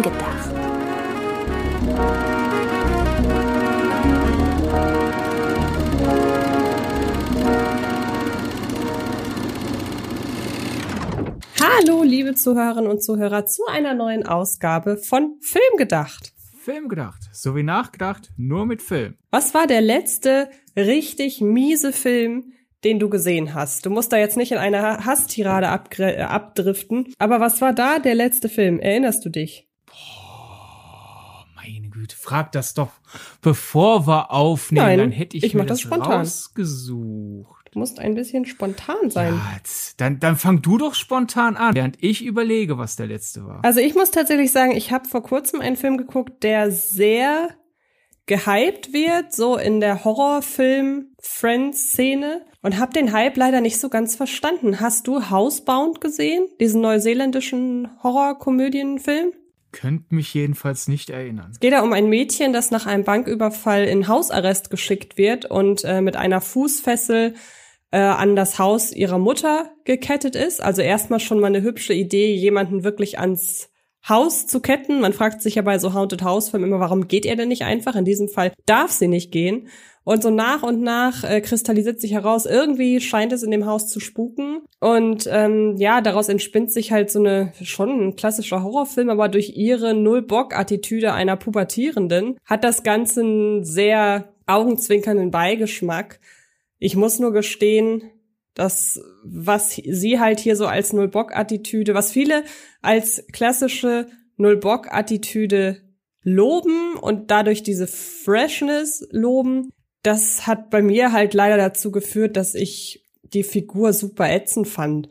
Film gedacht. Hallo, liebe Zuhörerinnen und Zuhörer, zu einer neuen Ausgabe von Film gedacht. Film gedacht, so wie nachgedacht, nur mit Film. Was war der letzte richtig miese Film, den du gesehen hast? Du musst da jetzt nicht in eine Hasstirade äh, abdriften, aber was war da der letzte Film? Erinnerst du dich? Boah, meine Güte, frag das doch, bevor wir aufnehmen, Nein, dann hätte ich, ich mir das das spontan. rausgesucht. Du musst ein bisschen spontan sein. Ja, jetzt, dann, dann fang du doch spontan an, während ich überlege, was der letzte war. Also ich muss tatsächlich sagen, ich habe vor kurzem einen Film geguckt, der sehr gehypt wird, so in der Horrorfilm-Friends-Szene und habe den Hype leider nicht so ganz verstanden. Hast du Housebound gesehen, diesen neuseeländischen Horrorkomödienfilm? Könnt mich jedenfalls nicht erinnern. Es geht ja um ein Mädchen, das nach einem Banküberfall in Hausarrest geschickt wird und äh, mit einer Fußfessel äh, an das Haus ihrer Mutter gekettet ist. Also erstmal schon mal eine hübsche Idee, jemanden wirklich ans Haus zu ketten. Man fragt sich ja bei so Haunted House Filmen immer, warum geht er denn nicht einfach? In diesem Fall darf sie nicht gehen. Und so nach und nach äh, kristallisiert sich heraus, irgendwie scheint es in dem Haus zu spuken. Und ähm, ja, daraus entspinnt sich halt so eine schon ein klassischer Horrorfilm, aber durch ihre Null-Bock-Attitüde einer Pubertierenden hat das Ganze einen sehr augenzwinkernden Beigeschmack. Ich muss nur gestehen, dass was sie halt hier so als Null-Bock-Attitüde, was viele als klassische Null-Bock-Attitüde loben und dadurch diese Freshness loben, das hat bei mir halt leider dazu geführt, dass ich die Figur super ätzend fand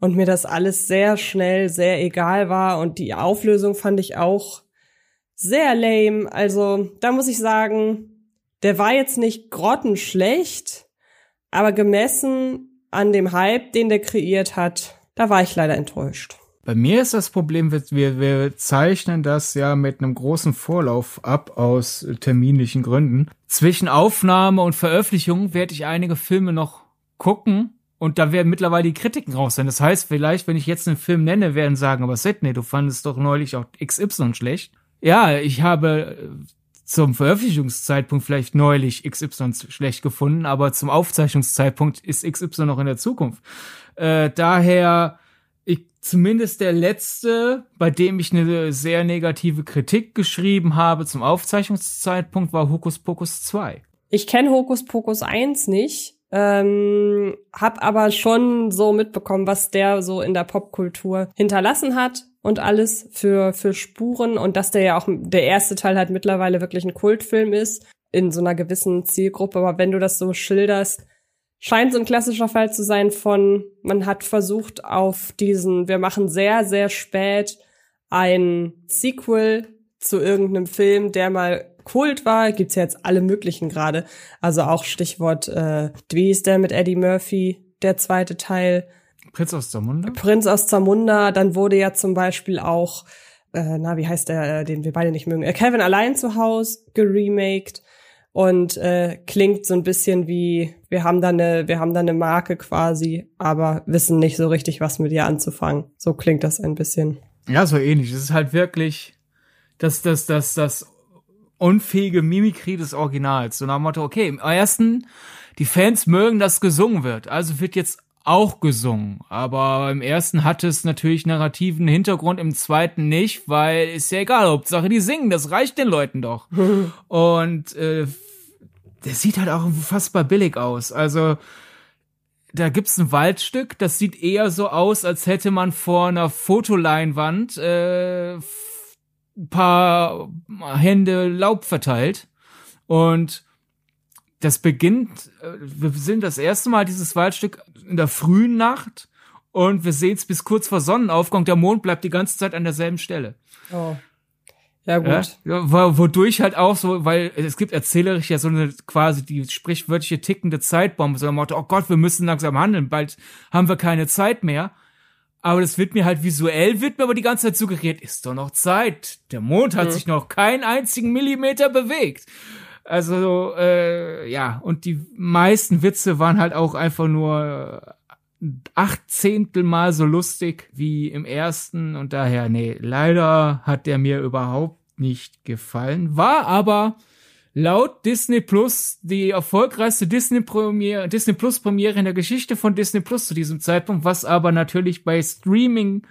und mir das alles sehr schnell sehr egal war und die Auflösung fand ich auch sehr lame. Also da muss ich sagen, der war jetzt nicht grottenschlecht, aber gemessen an dem Hype, den der kreiert hat, da war ich leider enttäuscht. Bei mir ist das Problem, wir, wir zeichnen das ja mit einem großen Vorlauf ab aus terminlichen Gründen. Zwischen Aufnahme und Veröffentlichung werde ich einige Filme noch gucken und da werden mittlerweile die Kritiken raus sein. Das heißt, vielleicht, wenn ich jetzt einen Film nenne, werden sagen, aber Sidney, du fandest doch neulich auch XY schlecht. Ja, ich habe äh, zum Veröffentlichungszeitpunkt vielleicht neulich XY schlecht gefunden, aber zum Aufzeichnungszeitpunkt ist XY noch in der Zukunft. Äh, daher zumindest der letzte, bei dem ich eine sehr negative Kritik geschrieben habe zum Aufzeichnungszeitpunkt, war Hokus Pokus 2. Ich kenne Hokus Pokus 1 nicht, ähm, hab aber schon so mitbekommen, was der so in der Popkultur hinterlassen hat und alles für, für Spuren und dass der ja auch der erste Teil halt mittlerweile wirklich ein Kultfilm ist in so einer gewissen Zielgruppe. Aber wenn du das so schilderst, scheint so ein klassischer Fall zu sein von, man hat versucht auf diesen, wir machen sehr, sehr spät ein Sequel zu irgendeinem Film, der mal Kult war, gibt's ja jetzt alle möglichen gerade. Also auch Stichwort, äh, wie ist der mit Eddie Murphy, der zweite Teil. Prinz aus Zamunda? Prinz aus Zamunda, dann wurde ja zum Beispiel auch, äh, na, wie heißt der, äh, den wir beide nicht mögen, äh, Kevin allein zu Hause geremaked und äh, klingt so ein bisschen wie wir haben da eine wir haben da eine Marke quasi, aber wissen nicht so richtig was mit ihr anzufangen. So klingt das ein bisschen. Ja, so ähnlich. Es ist halt wirklich das das das das unfähige Mimikrie des Originals. So nach dem Motto, okay, im ersten die Fans mögen, dass gesungen wird, also wird jetzt auch gesungen. Aber im ersten hatte es natürlich narrativen Hintergrund, im zweiten nicht, weil ist ja egal, Hauptsache die singen, das reicht den Leuten doch. Und äh, der sieht halt auch unfassbar billig aus. Also da gibt's ein Waldstück, das sieht eher so aus, als hätte man vor einer Fotoleinwand äh, ein paar Hände Laub verteilt. Und das beginnt, äh, wir sind das erste Mal dieses Waldstück in der frühen Nacht und wir sehen es bis kurz vor Sonnenaufgang. Der Mond bleibt die ganze Zeit an derselben Stelle. Oh. Ja, gut. Ja, wodurch halt auch so, weil es gibt erzählerisch ja so eine quasi die sprichwörtliche tickende Zeitbombe, so ein Motto, oh Gott, wir müssen langsam handeln, bald haben wir keine Zeit mehr. Aber das wird mir halt visuell, wird mir aber die ganze Zeit suggeriert, ist doch noch Zeit. Der Mond hat mhm. sich noch keinen einzigen Millimeter bewegt. Also, äh, ja, und die meisten Witze waren halt auch einfach nur achtzehntel Mal so lustig wie im ersten und daher, nee, leider hat der mir überhaupt nicht gefallen. War aber laut Disney Plus die erfolgreichste Disney Premiere, Disney Plus Premiere in der Geschichte von Disney Plus zu diesem Zeitpunkt, was aber natürlich bei Streaming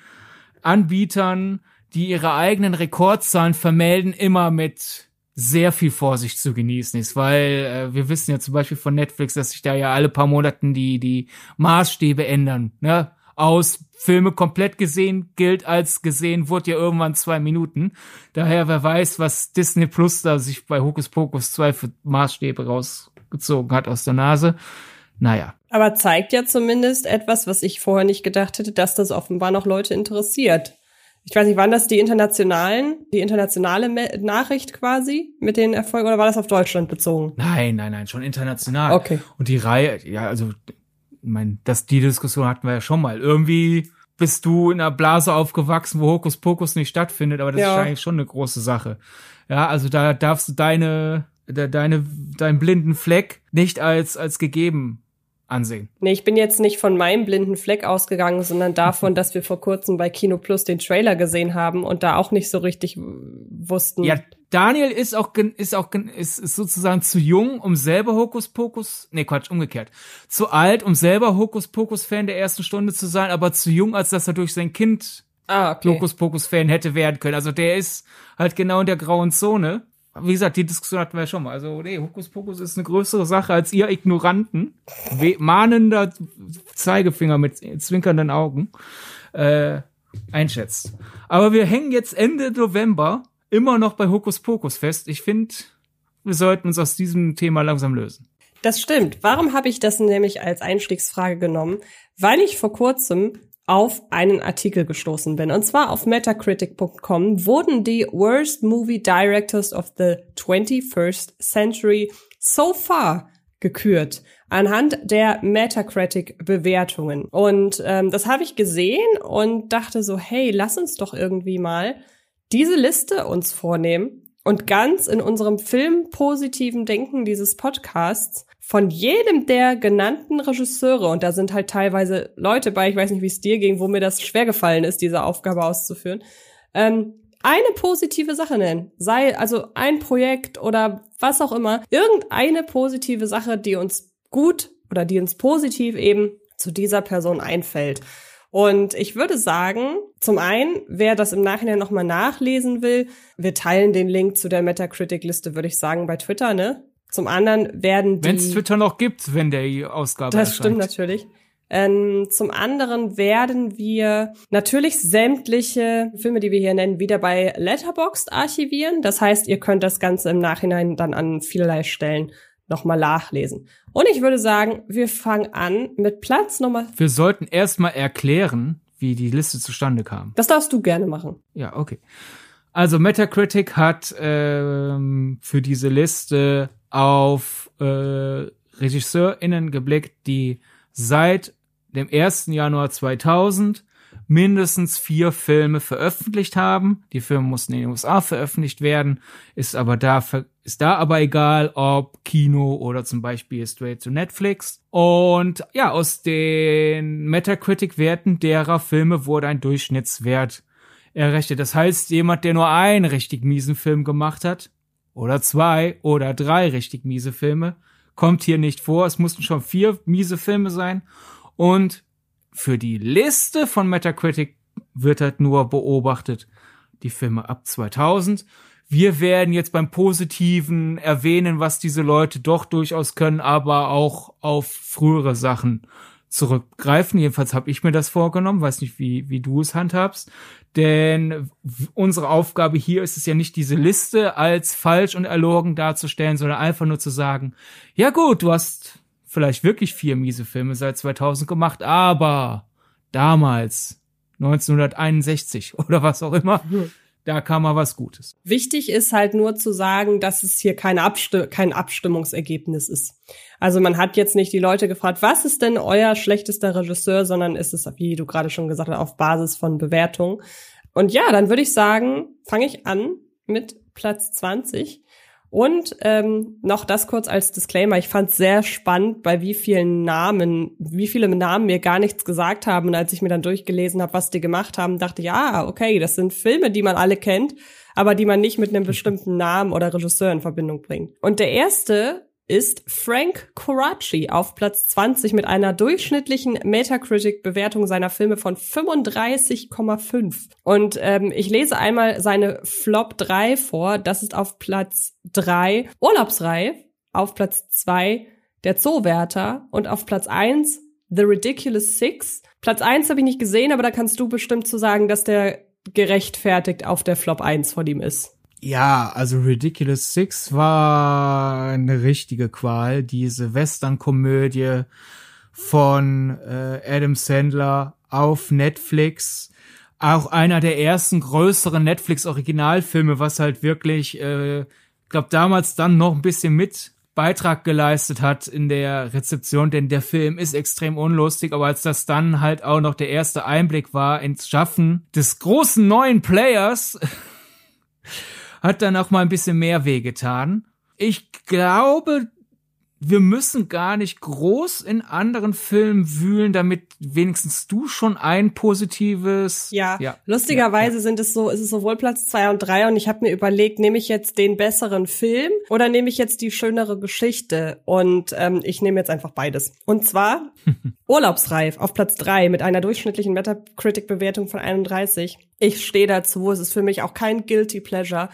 Anbietern, die ihre eigenen Rekordzahlen vermelden, immer mit sehr viel Vorsicht zu genießen ist, weil äh, wir wissen ja zum Beispiel von Netflix, dass sich da ja alle paar Monaten die die Maßstäbe ändern. Ne? Aus Filme komplett gesehen gilt als gesehen, wurde ja irgendwann zwei Minuten. Daher, wer weiß, was Disney Plus da sich bei Hokus Pokus 2 für Maßstäbe rausgezogen hat aus der Nase. Naja. Aber zeigt ja zumindest etwas, was ich vorher nicht gedacht hätte, dass das offenbar noch Leute interessiert. Ich weiß nicht, waren das die internationalen, die internationale Nachricht quasi mit den Erfolgen oder war das auf Deutschland bezogen? Nein, nein, nein, schon international. Okay. Und die Reihe, ja, also, ich meine, das, die Diskussion hatten wir ja schon mal. Irgendwie bist du in einer Blase aufgewachsen, wo Hokus Pokus nicht stattfindet, aber das ja. ist eigentlich schon eine große Sache. Ja, also da darfst du deine, deine, deinen blinden Fleck nicht als, als gegeben ansehen. Nee, ich bin jetzt nicht von meinem blinden Fleck ausgegangen, sondern davon, dass wir vor kurzem bei Kino Plus den Trailer gesehen haben und da auch nicht so richtig wussten. Ja, Daniel ist auch ist auch ist, ist sozusagen zu jung, um selber Hokus Pokus, nee, Quatsch, umgekehrt. Zu alt, um selber Hokus Pokus Fan der ersten Stunde zu sein, aber zu jung, als dass er durch sein Kind ah, okay. Hokus Pokus Fan hätte werden können. Also der ist halt genau in der grauen Zone wie gesagt, die Diskussion hatten wir ja schon mal. Also, nee, Hokus Pokus ist eine größere Sache als ihr Ignoranten. mahnender Zeigefinger mit zwinkernden Augen äh, einschätzt. Aber wir hängen jetzt Ende November immer noch bei Hokus Pokus fest. Ich finde, wir sollten uns aus diesem Thema langsam lösen. Das stimmt. Warum habe ich das nämlich als Einstiegsfrage genommen? Weil ich vor kurzem auf einen Artikel gestoßen bin. Und zwar auf metacritic.com wurden die Worst Movie Directors of the 21st Century so far gekürt anhand der Metacritic-Bewertungen. Und ähm, das habe ich gesehen und dachte so, hey, lass uns doch irgendwie mal diese Liste uns vornehmen und ganz in unserem filmpositiven Denken dieses Podcasts von jedem der genannten Regisseure, und da sind halt teilweise Leute bei, ich weiß nicht, wie es dir ging, wo mir das schwer gefallen ist, diese Aufgabe auszuführen, ähm, eine positive Sache nennen. Sei also ein Projekt oder was auch immer. Irgendeine positive Sache, die uns gut oder die uns positiv eben zu dieser Person einfällt. Und ich würde sagen, zum einen, wer das im Nachhinein nochmal nachlesen will, wir teilen den Link zu der Metacritic-Liste, würde ich sagen, bei Twitter, ne? Zum anderen werden die. Wenn es Twitter noch gibt, wenn der Ausgabe Das erscheint. stimmt natürlich. Ähm, zum anderen werden wir natürlich sämtliche Filme, die wir hier nennen, wieder bei Letterboxd archivieren. Das heißt, ihr könnt das Ganze im Nachhinein dann an vielerlei Stellen nochmal nachlesen. Und ich würde sagen, wir fangen an mit Platz Nummer. Wir sollten erstmal erklären, wie die Liste zustande kam. Das darfst du gerne machen. Ja, okay. Also Metacritic hat ähm, für diese Liste auf äh, RegisseurInnen geblickt, die seit dem 1. Januar 2000 mindestens vier Filme veröffentlicht haben. Die Filme mussten in den USA veröffentlicht werden, ist aber da, ist da aber egal, ob Kino oder zum Beispiel straight to Netflix. Und ja, aus den Metacritic-Werten derer Filme wurde ein Durchschnittswert errechnet. Das heißt, jemand, der nur einen richtig miesen Film gemacht hat, oder zwei oder drei richtig miese Filme, kommt hier nicht vor. Es mussten schon vier miese Filme sein. Und für die Liste von Metacritic wird halt nur beobachtet die Filme ab 2000. Wir werden jetzt beim Positiven erwähnen, was diese Leute doch durchaus können, aber auch auf frühere Sachen zurückgreifen. Jedenfalls habe ich mir das vorgenommen, weiß nicht, wie, wie du es handhabst. Denn unsere Aufgabe hier ist es ja nicht, diese Liste als falsch und erlogen darzustellen, sondern einfach nur zu sagen, ja gut, du hast vielleicht wirklich vier miese Filme seit 2000 gemacht, aber damals, 1961 oder was auch immer, da kam mal was Gutes. Wichtig ist halt nur zu sagen, dass es hier keine Absti kein Abstimmungsergebnis ist. Also man hat jetzt nicht die Leute gefragt, was ist denn euer schlechtester Regisseur, sondern ist es, wie du gerade schon gesagt hast, auf Basis von Bewertung. Und ja, dann würde ich sagen, fange ich an mit Platz 20. Und ähm, noch das kurz als Disclaimer. Ich fand es sehr spannend, bei wie vielen Namen, wie viele Namen mir gar nichts gesagt haben. Und als ich mir dann durchgelesen habe, was die gemacht haben, dachte ich, ja, okay, das sind Filme, die man alle kennt, aber die man nicht mit einem bestimmten Namen oder Regisseur in Verbindung bringt. Und der erste ist Frank Coraci auf Platz 20 mit einer durchschnittlichen Metacritic-Bewertung seiner Filme von 35,5. Und ähm, ich lese einmal seine Flop 3 vor. Das ist auf Platz 3 Urlaubsreif, auf Platz 2 Der Zoowärter und auf Platz 1 The Ridiculous Six. Platz 1 habe ich nicht gesehen, aber da kannst du bestimmt zu sagen, dass der gerechtfertigt auf der Flop 1 von ihm ist. Ja, also Ridiculous Six war eine richtige Qual. Diese Western-Komödie von äh, Adam Sandler auf Netflix. Auch einer der ersten größeren Netflix-Originalfilme, was halt wirklich, äh, glaube damals dann noch ein bisschen mit Beitrag geleistet hat in der Rezeption, denn der Film ist extrem unlustig, aber als das dann halt auch noch der erste Einblick war ins Schaffen des großen neuen Players, hat dann auch mal ein bisschen mehr wehgetan. Ich glaube, wir müssen gar nicht groß in anderen Filmen wühlen, damit wenigstens du schon ein positives. Ja, ja. lustigerweise ja. sind es so, ist es sowohl Platz zwei und drei und ich habe mir überlegt, nehme ich jetzt den besseren Film oder nehme ich jetzt die schönere Geschichte? Und ähm, ich nehme jetzt einfach beides. Und zwar Urlaubsreif auf Platz drei mit einer durchschnittlichen Metacritic-Bewertung von 31. Ich stehe dazu, es ist für mich auch kein Guilty Pleasure.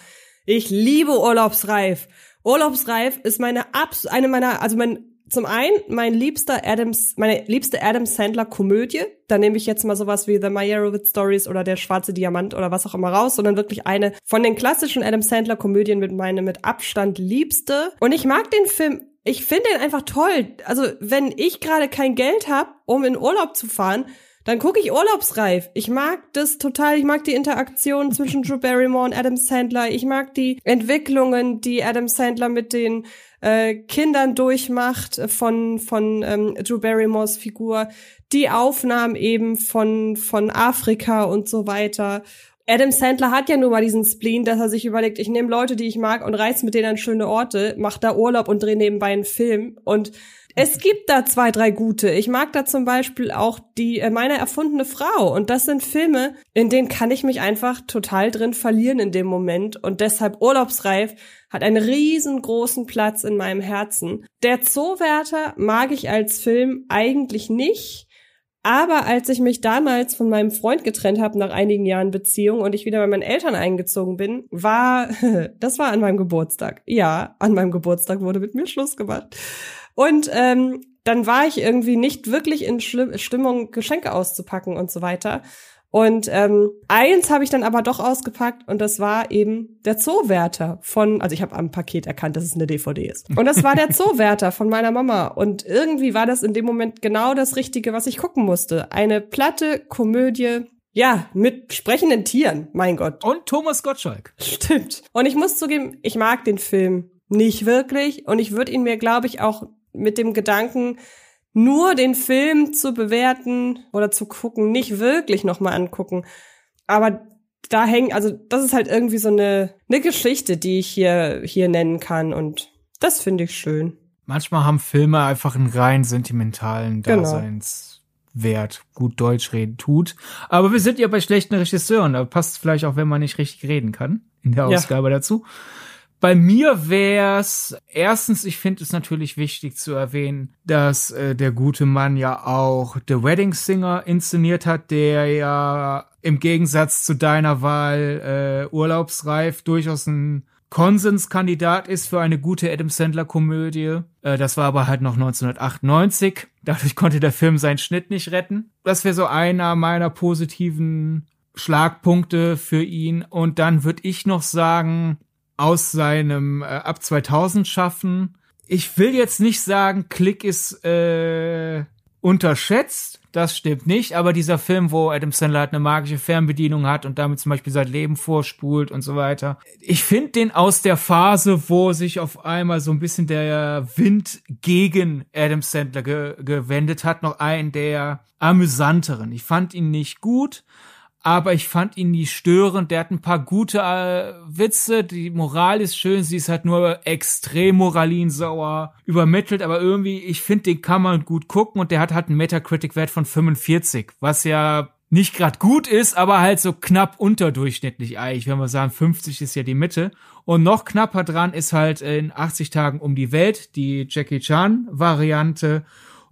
Ich liebe Urlaubsreif. Urlaubsreif ist meine abs eine meiner, also mein zum einen mein liebster Adams, meine liebste Adam Sandler Komödie. Da nehme ich jetzt mal sowas wie The Meyerowitz Stories oder Der schwarze Diamant oder was auch immer raus, sondern wirklich eine von den klassischen Adam Sandler Komödien mit meine mit Abstand liebste. Und ich mag den Film ich finde den einfach toll. Also, wenn ich gerade kein Geld habe, um in Urlaub zu fahren, dann gucke ich Urlaubsreif. Ich mag das total. Ich mag die Interaktion zwischen Drew Barrymore und Adam Sandler. Ich mag die Entwicklungen, die Adam Sandler mit den äh, Kindern durchmacht von von ähm, Drew Barrymores Figur. Die Aufnahmen eben von von Afrika und so weiter. Adam Sandler hat ja nun mal diesen Spleen, dass er sich überlegt, ich nehme Leute, die ich mag und reiß mit denen an schöne Orte, mach da Urlaub und drehe nebenbei einen Film. Und es gibt da zwei, drei gute. Ich mag da zum Beispiel auch die äh, meine erfundene Frau. Und das sind Filme, in denen kann ich mich einfach total drin verlieren in dem Moment. Und deshalb Urlaubsreif hat einen riesengroßen Platz in meinem Herzen. Der Zoowärter mag ich als Film eigentlich nicht. Aber als ich mich damals von meinem Freund getrennt habe nach einigen Jahren Beziehung und ich wieder bei meinen Eltern eingezogen bin, war das war an meinem Geburtstag. Ja, an meinem Geburtstag wurde mit mir Schluss gemacht. Und ähm, dann war ich irgendwie nicht wirklich in Schli Stimmung, Geschenke auszupacken und so weiter. Und ähm, eins habe ich dann aber doch ausgepackt und das war eben der Zoowärter von, also ich habe am Paket erkannt, dass es eine DVD ist. Und das war der Zoowärter von meiner Mama. Und irgendwie war das in dem Moment genau das Richtige, was ich gucken musste. Eine platte Komödie, ja, mit sprechenden Tieren, mein Gott. Und Thomas Gottschalk. Stimmt. Und ich muss zugeben, ich mag den Film nicht wirklich und ich würde ihn mir, glaube ich, auch mit dem Gedanken, nur den Film zu bewerten oder zu gucken, nicht wirklich nochmal angucken. Aber da hängen, also das ist halt irgendwie so eine, eine Geschichte, die ich hier, hier nennen kann und das finde ich schön. Manchmal haben Filme einfach einen rein sentimentalen genau. Daseinswert. Gut Deutsch reden tut. Aber wir sind ja bei schlechten Regisseuren. Da passt vielleicht auch, wenn man nicht richtig reden kann. In der Ausgabe ja. dazu. Bei mir wär's erstens, ich finde es natürlich wichtig zu erwähnen, dass äh, der gute Mann ja auch The Wedding Singer inszeniert hat, der ja im Gegensatz zu deiner Wahl äh, Urlaubsreif durchaus ein Konsenskandidat ist für eine gute Adam Sandler Komödie. Äh, das war aber halt noch 1998. Dadurch konnte der Film seinen Schnitt nicht retten. Das wäre so einer meiner positiven Schlagpunkte für ihn. Und dann würde ich noch sagen, aus seinem äh, ab 2000 schaffen. Ich will jetzt nicht sagen, Klick ist äh, unterschätzt, das stimmt nicht, aber dieser Film, wo Adam Sandler halt eine magische Fernbedienung hat und damit zum Beispiel sein Leben vorspult und so weiter. Ich finde den aus der Phase, wo sich auf einmal so ein bisschen der Wind gegen Adam Sandler ge gewendet hat, noch einen der amüsanteren. Ich fand ihn nicht gut, aber ich fand ihn nie störend. Der hat ein paar gute äh, Witze, die Moral ist schön, sie ist halt nur extrem moralinsauer übermittelt, aber irgendwie, ich finde, den kann man gut gucken und der hat halt einen Metacritic-Wert von 45, was ja nicht gerade gut ist, aber halt so knapp unterdurchschnittlich eigentlich, wenn wir sagen, 50 ist ja die Mitte. Und noch knapper dran ist halt in 80 Tagen um die Welt die Jackie Chan Variante.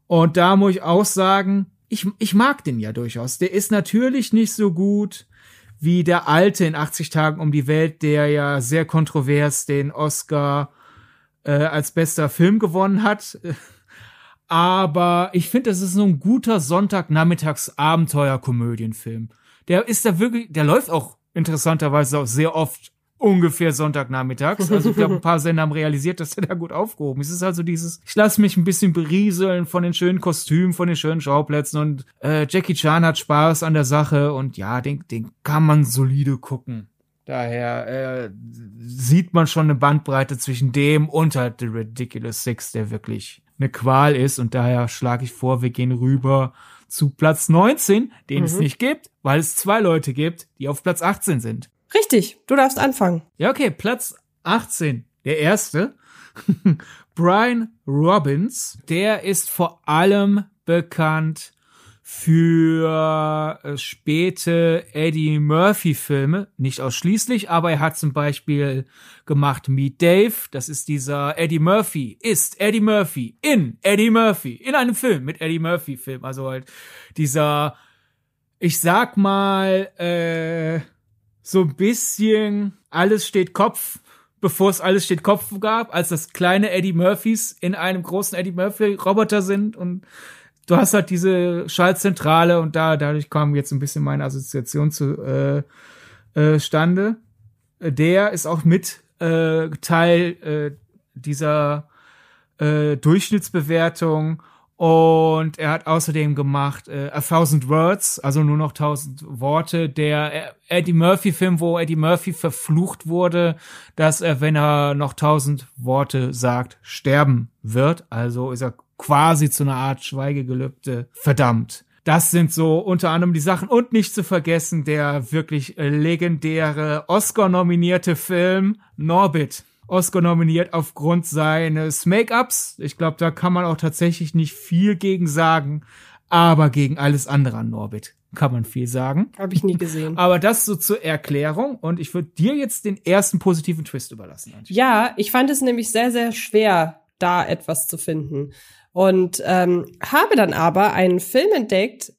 Und da muss ich auch sagen, ich, ich mag den ja durchaus. Der ist natürlich nicht so gut wie der alte in 80 Tagen um die Welt, der ja sehr kontrovers den Oscar äh, als bester Film gewonnen hat. Aber ich finde, das ist so ein guter Sonntagnachmittags Abenteuer-Komödienfilm. Der ist da wirklich, der läuft auch interessanterweise auch sehr oft ungefähr Sonntagnachmittags. Also ich glaube, ein paar Sender haben realisiert, dass er da gut aufgehoben ist. Es ist also dieses, ich lasse mich ein bisschen berieseln von den schönen Kostümen, von den schönen Schauplätzen und äh, Jackie Chan hat Spaß an der Sache und ja, den, den kann man solide gucken. Daher äh, sieht man schon eine Bandbreite zwischen dem und halt The Ridiculous Six, der wirklich eine Qual ist und daher schlage ich vor, wir gehen rüber zu Platz 19, den mhm. es nicht gibt, weil es zwei Leute gibt, die auf Platz 18 sind. Richtig, du darfst anfangen. Ja, okay, Platz 18, der erste. Brian Robbins, der ist vor allem bekannt für äh, späte Eddie Murphy Filme, nicht ausschließlich, aber er hat zum Beispiel gemacht Meet Dave, das ist dieser Eddie Murphy, ist Eddie Murphy in Eddie Murphy, in einem Film mit Eddie Murphy Film, also halt dieser, ich sag mal, äh, so ein bisschen alles steht Kopf bevor es alles steht Kopf gab, als das kleine Eddie Murphys in einem großen Eddie Murphy Roboter sind und du hast halt diese Schaltzentrale und da dadurch kam jetzt ein bisschen meine Assoziation zu äh, äh, Stande. Der ist auch mit äh, Teil äh, dieser äh, Durchschnittsbewertung und er hat außerdem gemacht äh, A Thousand Words, also nur noch tausend Worte, der Eddie Murphy Film, wo Eddie Murphy verflucht wurde, dass er, wenn er noch tausend Worte sagt, sterben wird. Also ist er quasi zu einer Art Schweigegelübde verdammt. Das sind so unter anderem die Sachen und nicht zu vergessen der wirklich legendäre Oscar-nominierte Film Norbit. Oscar nominiert aufgrund seines Make-ups. Ich glaube, da kann man auch tatsächlich nicht viel gegen sagen, aber gegen alles andere an Norbit kann man viel sagen. Habe ich nie gesehen. Aber das so zur Erklärung und ich würde dir jetzt den ersten positiven Twist überlassen. Antje. Ja, ich fand es nämlich sehr, sehr schwer, da etwas zu finden. Und ähm, habe dann aber einen Film entdeckt,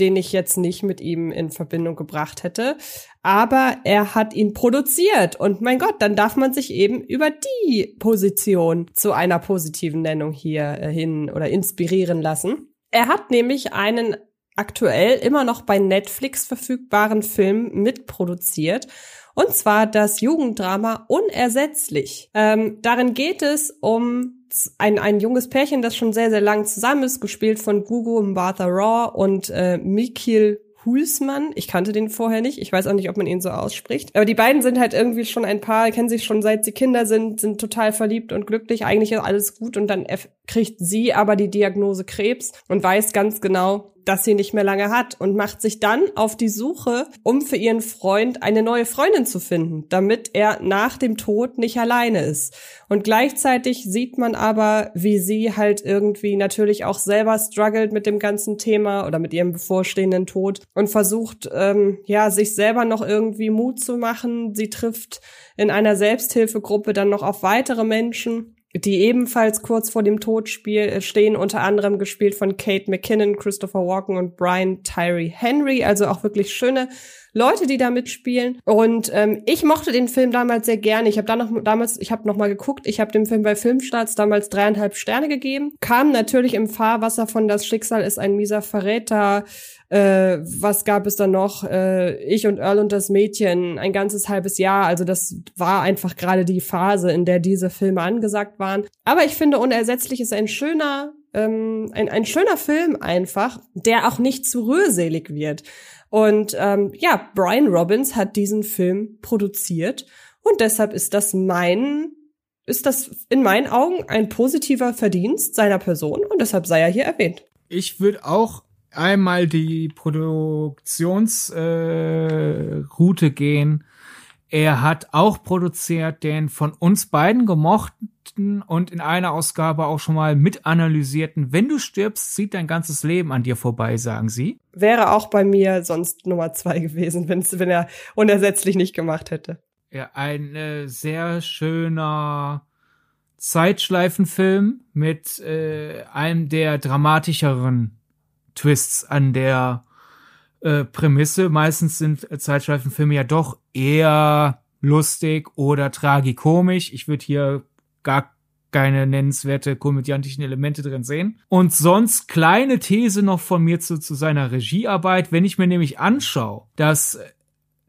den ich jetzt nicht mit ihm in Verbindung gebracht hätte. Aber er hat ihn produziert. Und mein Gott, dann darf man sich eben über die Position zu einer positiven Nennung hier äh, hin oder inspirieren lassen. Er hat nämlich einen aktuell immer noch bei Netflix verfügbaren Film mitproduziert. Und zwar das Jugenddrama Unersetzlich. Ähm, darin geht es um ein, ein junges Pärchen, das schon sehr, sehr lang zusammen ist, gespielt von Gugu Martha Raw und äh, Mikil Hulsmann. Ich kannte den vorher nicht. Ich weiß auch nicht, ob man ihn so ausspricht. Aber die beiden sind halt irgendwie schon ein Paar, kennen sich schon seit sie Kinder sind, sind total verliebt und glücklich. Eigentlich ist alles gut und dann kriegt sie aber die Diagnose Krebs und weiß ganz genau, das sie nicht mehr lange hat und macht sich dann auf die Suche, um für ihren Freund eine neue Freundin zu finden, damit er nach dem Tod nicht alleine ist. Und gleichzeitig sieht man aber, wie sie halt irgendwie natürlich auch selber struggelt mit dem ganzen Thema oder mit ihrem bevorstehenden Tod und versucht, ähm, ja, sich selber noch irgendwie Mut zu machen. Sie trifft in einer Selbsthilfegruppe dann noch auf weitere Menschen die ebenfalls kurz vor dem Tod spiel, äh, stehen, unter anderem gespielt von Kate McKinnon, Christopher Walken und Brian Tyree Henry, also auch wirklich schöne Leute, die da mitspielen. Und ähm, ich mochte den Film damals sehr gerne. Ich habe da noch damals, ich habe noch mal geguckt. Ich habe dem Film bei Filmstarts damals dreieinhalb Sterne gegeben. Kam natürlich im Fahrwasser von Das Schicksal ist ein mieser Verräter. Äh, was gab es dann noch? Äh, ich und Earl und das Mädchen, ein ganzes halbes Jahr. Also das war einfach gerade die Phase, in der diese Filme angesagt waren. Aber ich finde, Unersetzlich ist ein schöner ähm, ein, ein schöner Film einfach, der auch nicht zu rührselig wird. Und ähm, ja, Brian Robbins hat diesen Film produziert und deshalb ist das mein ist das in meinen Augen ein positiver Verdienst seiner Person und deshalb sei er hier erwähnt. Ich würde auch einmal die Produktionsroute äh, gehen. Er hat auch produziert den von uns beiden gemochten und in einer Ausgabe auch schon mal mit analysierten Wenn du stirbst, zieht dein ganzes Leben an dir vorbei, sagen sie. Wäre auch bei mir sonst Nummer zwei gewesen, wenn's, wenn er unersetzlich nicht gemacht hätte. Ja, ein äh, sehr schöner Zeitschleifenfilm mit äh, einem der dramatischeren Twists an der äh, Prämisse. Meistens sind Zeitschleifenfilme ja doch eher lustig oder tragikomisch. Ich würde hier gar keine nennenswerte komödiantischen Elemente drin sehen. Und sonst kleine These noch von mir zu, zu seiner Regiearbeit. Wenn ich mir nämlich anschaue, dass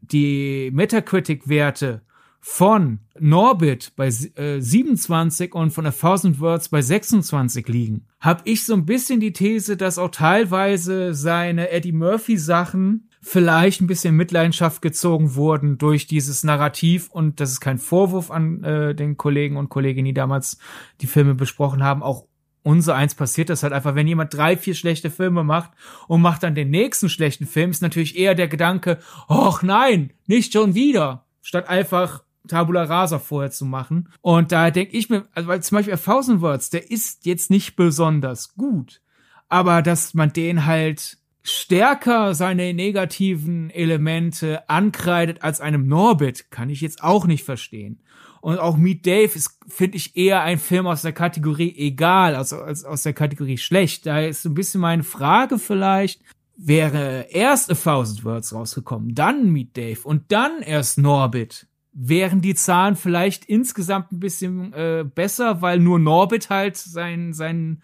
die Metacritic-Werte von Norbit bei äh, 27 und von A Thousand Words bei 26 liegen, habe ich so ein bisschen die These, dass auch teilweise seine Eddie Murphy Sachen vielleicht ein bisschen Mitleidenschaft gezogen wurden durch dieses Narrativ und das ist kein Vorwurf an äh, den Kollegen und Kolleginnen, die damals die Filme besprochen haben, auch unser eins passiert das halt einfach, wenn jemand drei, vier schlechte Filme macht und macht dann den nächsten schlechten Film, ist natürlich eher der Gedanke, ach nein, nicht schon wieder, statt einfach Tabula Rasa vorher zu machen. Und da denke ich mir, also weil zum Beispiel Thousand Words, der ist jetzt nicht besonders gut, aber dass man den halt stärker seine negativen Elemente ankreidet als einem Norbit, kann ich jetzt auch nicht verstehen. Und auch Meet Dave ist, finde ich, eher ein Film aus der Kategorie egal, also als aus der Kategorie schlecht. Da ist so ein bisschen meine Frage vielleicht, wäre erst A Thousand Words rausgekommen, dann Meet Dave und dann erst Norbit, wären die Zahlen vielleicht insgesamt ein bisschen äh, besser, weil nur Norbit halt sein, sein,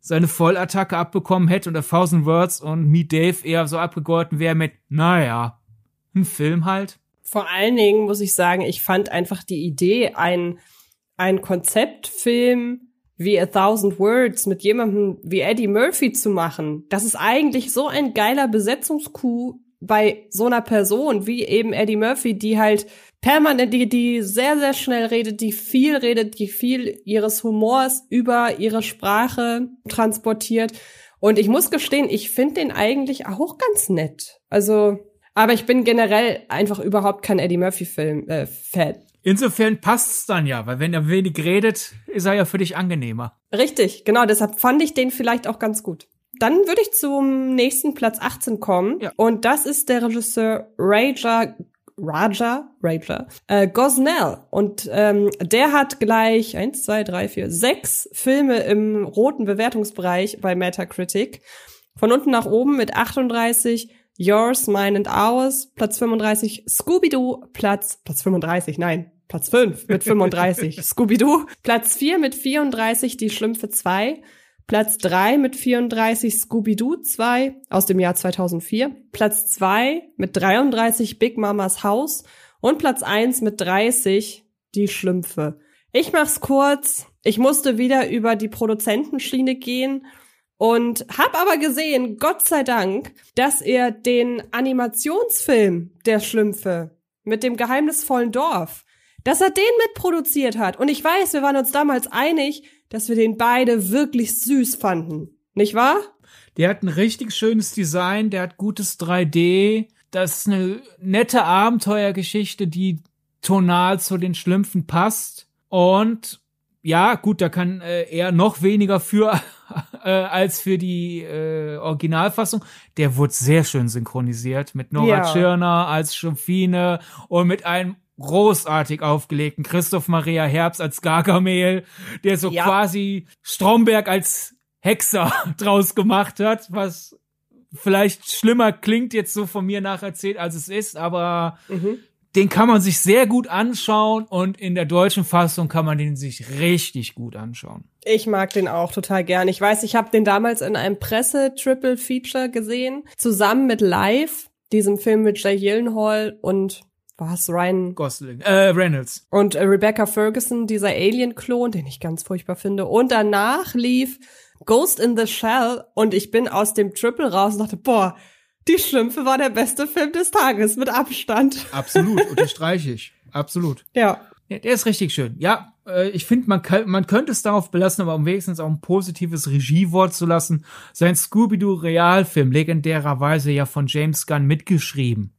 seine Vollattacke abbekommen hätte und A Thousand Words und Meet Dave eher so abgegolten wäre mit, naja, ein Film halt. Vor allen Dingen muss ich sagen, ich fand einfach die Idee, ein, ein Konzeptfilm wie A Thousand Words mit jemandem wie Eddie Murphy zu machen, das ist eigentlich so ein geiler Besetzungskuh bei so einer Person wie eben Eddie Murphy, die halt permanent, die, die sehr, sehr schnell redet, die viel redet, die viel ihres Humors über ihre Sprache transportiert. Und ich muss gestehen, ich finde den eigentlich auch ganz nett. Also, aber ich bin generell einfach überhaupt kein Eddie Murphy-Film äh, Fan. Insofern passt's dann ja, weil wenn er wenig redet, ist er ja für dich angenehmer. Richtig, genau, deshalb fand ich den vielleicht auch ganz gut. Dann würde ich zum nächsten Platz 18 kommen. Ja. Und das ist der Regisseur Raja Raja, Raja, äh, Gosnell. Und ähm, der hat gleich eins, zwei, drei, vier, sechs Filme im roten Bewertungsbereich bei Metacritic. Von unten nach oben mit 38 Yours, Mine and Ours, Platz 35 Scooby-Doo, Platz, Platz 35, nein, Platz 5 mit 35 Scooby-Doo, Platz 4 mit 34 Die Schlümpfe 2, Platz 3 mit 34 Scooby-Doo 2 aus dem Jahr 2004. Platz 2 mit 33 Big Mamas Haus. Und Platz 1 mit 30 Die Schlümpfe. Ich mach's kurz. Ich musste wieder über die Produzentenschiene gehen und hab aber gesehen, Gott sei Dank, dass er den Animationsfilm der Schlümpfe mit dem geheimnisvollen Dorf, dass er den mitproduziert hat. Und ich weiß, wir waren uns damals einig, dass wir den beide wirklich süß fanden. Nicht wahr? Der hat ein richtig schönes Design, der hat gutes 3D. Das ist eine nette Abenteuergeschichte, die tonal zu den Schlümpfen passt. Und ja, gut, da kann äh, er noch weniger für äh, als für die äh, Originalfassung. Der wurde sehr schön synchronisiert mit Nora ja. Tschirner als Schlumpfine und mit einem großartig aufgelegten Christoph Maria Herbst als Gargamel, der so ja. quasi Stromberg als Hexer draus gemacht hat, was vielleicht schlimmer klingt jetzt so von mir nacherzählt, als es ist, aber mhm. den kann man sich sehr gut anschauen und in der deutschen Fassung kann man den sich richtig gut anschauen. Ich mag den auch total gern. Ich weiß, ich habe den damals in einem Presse-Triple-Feature gesehen, zusammen mit Live, diesem Film mit Jay Gyllenhaal und was Ryan Gosling, äh, Reynolds und äh, Rebecca Ferguson, dieser Alien-Klon, den ich ganz furchtbar finde. Und danach lief Ghost in the Shell und ich bin aus dem Triple raus und dachte, boah, die Schlümpfe war der beste Film des Tages mit Abstand. Absolut, unterstreiche ich. Absolut. Ja. ja. Der ist richtig schön. Ja, äh, ich finde, man, kann, man könnte es darauf belassen, aber um wenigstens auch ein positives Regiewort zu lassen. Sein Scooby-Doo-Realfilm, legendärerweise ja von James Gunn mitgeschrieben.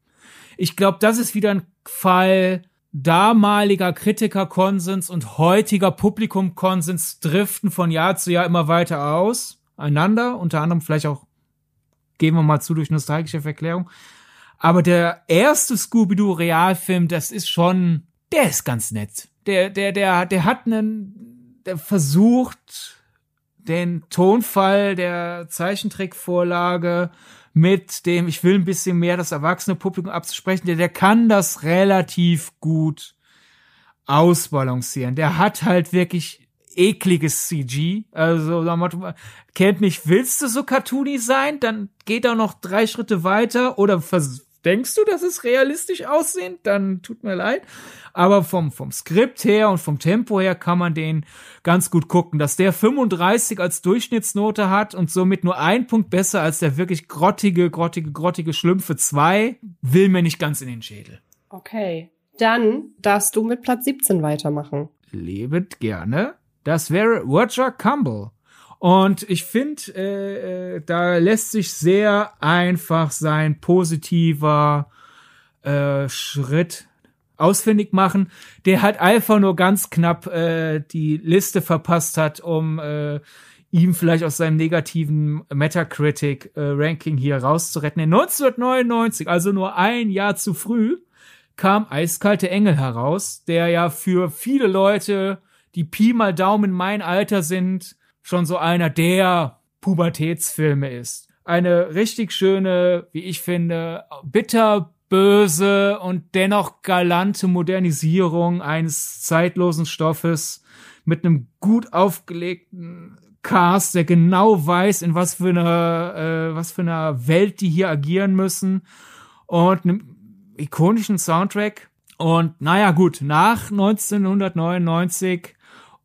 Ich glaube, das ist wieder ein Fall damaliger Kritikerkonsens und heutiger Publikumkonsens driften von Jahr zu Jahr immer weiter aus, einander, unter anderem vielleicht auch, gehen wir mal zu durch nostalgische Verklärung. Aber der erste Scooby-Doo-Realfilm, das ist schon, der ist ganz nett der, der, der, der hat einen, der versucht, den Tonfall der Zeichentrickvorlage mit dem, ich will ein bisschen mehr das erwachsene Publikum abzusprechen, der, der kann das relativ gut ausbalancieren. Der hat halt wirklich ekliges CG. Also, kennt nicht, willst du so cartoony sein? Dann geht er noch drei Schritte weiter oder denkst du, dass es realistisch aussehen? Dann tut mir leid. Aber vom, vom Skript her und vom Tempo her kann man den ganz gut gucken. Dass der 35 als Durchschnittsnote hat und somit nur ein Punkt besser als der wirklich grottige, grottige, grottige Schlümpfe 2, will mir nicht ganz in den Schädel. Okay. Dann darfst du mit Platz 17 weitermachen. Lebet gerne. Das wäre Roger Campbell. Und ich finde, äh, äh, da lässt sich sehr einfach sein positiver äh, Schritt ausfindig machen, der halt einfach nur ganz knapp äh, die Liste verpasst hat, um äh, ihm vielleicht aus seinem negativen Metacritic-Ranking äh, hier rauszuretten. In 1999, also nur ein Jahr zu früh, kam Eiskalte Engel heraus, der ja für viele Leute, die Pi mal Daumen mein Alter sind, schon so einer der Pubertätsfilme ist. Eine richtig schöne, wie ich finde, bitterböse und dennoch galante Modernisierung eines zeitlosen Stoffes mit einem gut aufgelegten Cast, der genau weiß, in was für einer, äh, was für einer Welt die hier agieren müssen und einem ikonischen Soundtrack. Und naja, gut, nach 1999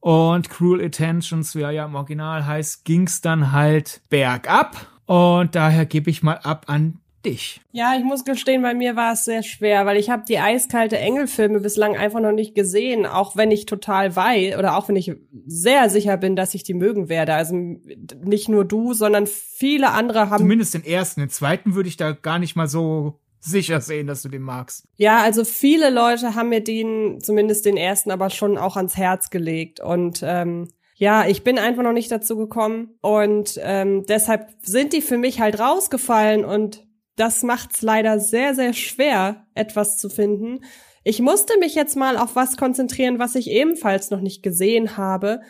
und Cruel Attentions, wie er ja im Original heißt, ging's dann halt bergab. Und daher gebe ich mal ab an dich. Ja, ich muss gestehen, bei mir war es sehr schwer, weil ich habe die eiskalte Engelfilme bislang einfach noch nicht gesehen, auch wenn ich total weiß oder auch wenn ich sehr sicher bin, dass ich die mögen werde. Also nicht nur du, sondern viele andere haben. Zumindest den ersten, den zweiten würde ich da gar nicht mal so sicher sehen, dass du den magst. Ja, also viele Leute haben mir den, zumindest den ersten, aber schon auch ans Herz gelegt. Und ähm, ja, ich bin einfach noch nicht dazu gekommen. Und ähm, deshalb sind die für mich halt rausgefallen und das macht's leider sehr, sehr schwer, etwas zu finden. Ich musste mich jetzt mal auf was konzentrieren, was ich ebenfalls noch nicht gesehen habe,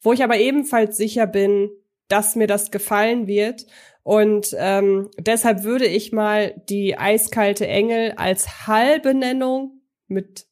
wo ich aber ebenfalls sicher bin, dass mir das gefallen wird. Und ähm, deshalb würde ich mal die eiskalte Engel als halbe Nennung mit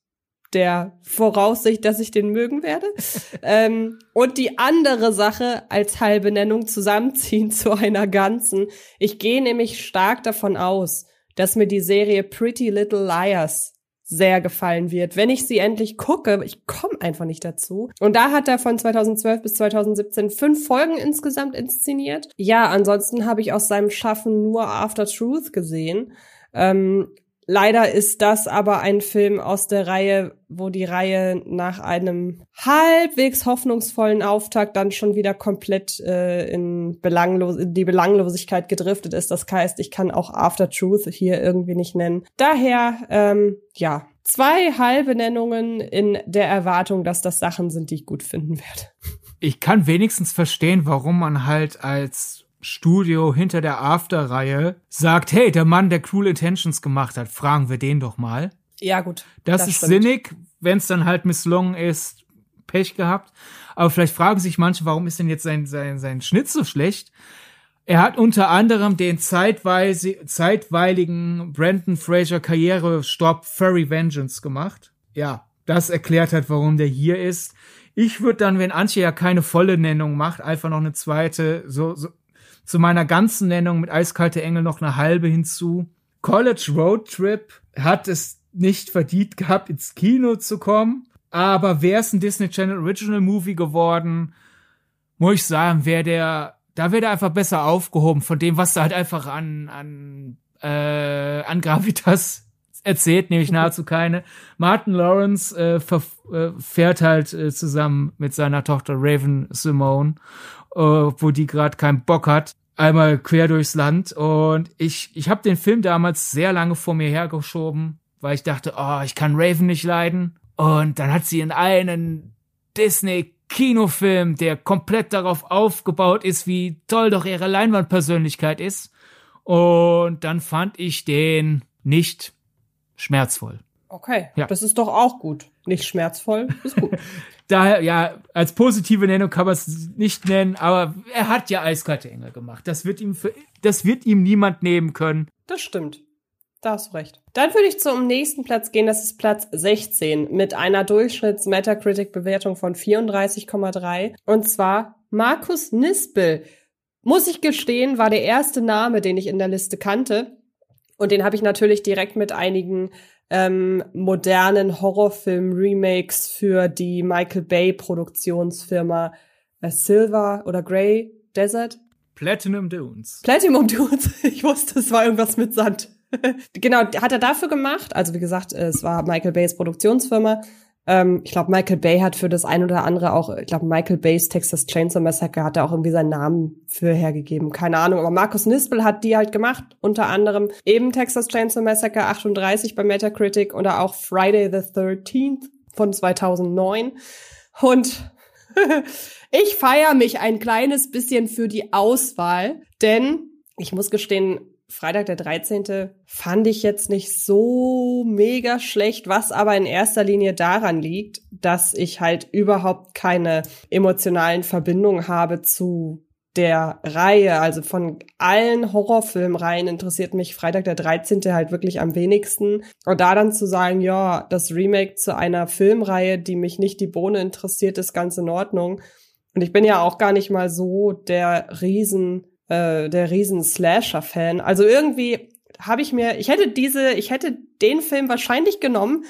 der Voraussicht, dass ich den mögen werde. ähm, und die andere Sache als halbe Nennung zusammenziehen zu einer ganzen. Ich gehe nämlich stark davon aus, dass mir die Serie Pretty Little Liars sehr gefallen wird, wenn ich sie endlich gucke. Ich komme einfach nicht dazu. Und da hat er von 2012 bis 2017 fünf Folgen insgesamt inszeniert. Ja, ansonsten habe ich aus seinem Schaffen nur After Truth gesehen. Ähm, Leider ist das aber ein Film aus der Reihe, wo die Reihe nach einem halbwegs hoffnungsvollen Auftakt dann schon wieder komplett äh, in, Belanglos in die Belanglosigkeit gedriftet ist. Das heißt, ich kann auch After Truth hier irgendwie nicht nennen. Daher, ähm, ja, zwei halbe Nennungen in der Erwartung, dass das Sachen sind, die ich gut finden werde. Ich kann wenigstens verstehen, warum man halt als Studio hinter der After-Reihe sagt, hey, der Mann, der Cruel Intentions gemacht hat, fragen wir den doch mal. Ja, gut. Das, das ist stimmt. sinnig, wenn es dann halt misslungen ist, Pech gehabt. Aber vielleicht fragen sich manche, warum ist denn jetzt sein, sein, sein Schnitt so schlecht? Er hat unter anderem den zeitweise, zeitweiligen Brandon Fraser Karriere-Stopp Furry Vengeance gemacht. Ja, das erklärt hat, warum der hier ist. Ich würde dann, wenn Antje ja keine volle Nennung macht, einfach noch eine zweite, so, so zu meiner ganzen Nennung mit Eiskalte Engel noch eine halbe hinzu. College Road Trip hat es nicht verdient gehabt, ins Kino zu kommen. Aber wäre es ein Disney Channel Original Movie geworden, muss ich sagen, wäre der, da wäre der einfach besser aufgehoben von dem, was da halt einfach an, an, äh, an Gravitas erzählt nämlich nahezu keine. Martin Lawrence äh, äh, fährt halt äh, zusammen mit seiner Tochter Raven Simone, wo die gerade keinen Bock hat, einmal quer durchs Land. Und ich, ich habe den Film damals sehr lange vor mir hergeschoben, weil ich dachte, oh, ich kann Raven nicht leiden. Und dann hat sie in einen Disney Kinofilm, der komplett darauf aufgebaut ist, wie toll doch ihre Leinwandpersönlichkeit ist. Und dann fand ich den nicht schmerzvoll. Okay, ja. das ist doch auch gut. Nicht schmerzvoll, ist gut. Daher, ja, als positive Nennung kann man es nicht nennen, aber er hat ja eiskalte Engel gemacht. Das wird ihm für, das wird ihm niemand nehmen können. Das stimmt. Da hast du recht. Dann würde ich zum nächsten Platz gehen. Das ist Platz 16 mit einer Durchschnitts-Metacritic-Bewertung von 34,3. Und zwar Markus Nispel. Muss ich gestehen, war der erste Name, den ich in der Liste kannte. Und den habe ich natürlich direkt mit einigen ähm, modernen Horrorfilm-Remakes für die Michael Bay-Produktionsfirma äh, Silver oder Grey Desert. Platinum Dunes. Platinum Dunes. Ich wusste, es war irgendwas mit Sand. genau, hat er dafür gemacht. Also wie gesagt, es war Michael Bays Produktionsfirma. Ähm, ich glaube, Michael Bay hat für das ein oder andere auch, ich glaube, Michael Bays Texas Chainsaw Massacre hat er auch irgendwie seinen Namen für hergegeben. Keine Ahnung, aber Markus Nispel hat die halt gemacht. Unter anderem eben Texas Chainsaw Massacre 38 bei Metacritic oder auch Friday the 13th von 2009. Und ich feiere mich ein kleines bisschen für die Auswahl, denn ich muss gestehen, Freitag der 13. fand ich jetzt nicht so mega schlecht, was aber in erster Linie daran liegt, dass ich halt überhaupt keine emotionalen Verbindungen habe zu der Reihe, also von allen Horrorfilmreihen interessiert mich Freitag der 13. halt wirklich am wenigsten. Und da dann zu sagen, ja, das Remake zu einer Filmreihe, die mich nicht die Bohne interessiert, ist ganz in Ordnung. Und ich bin ja auch gar nicht mal so der Riesen äh, der riesen Slasher-Fan. Also irgendwie habe ich mir, ich hätte diese, ich hätte den Film wahrscheinlich genommen,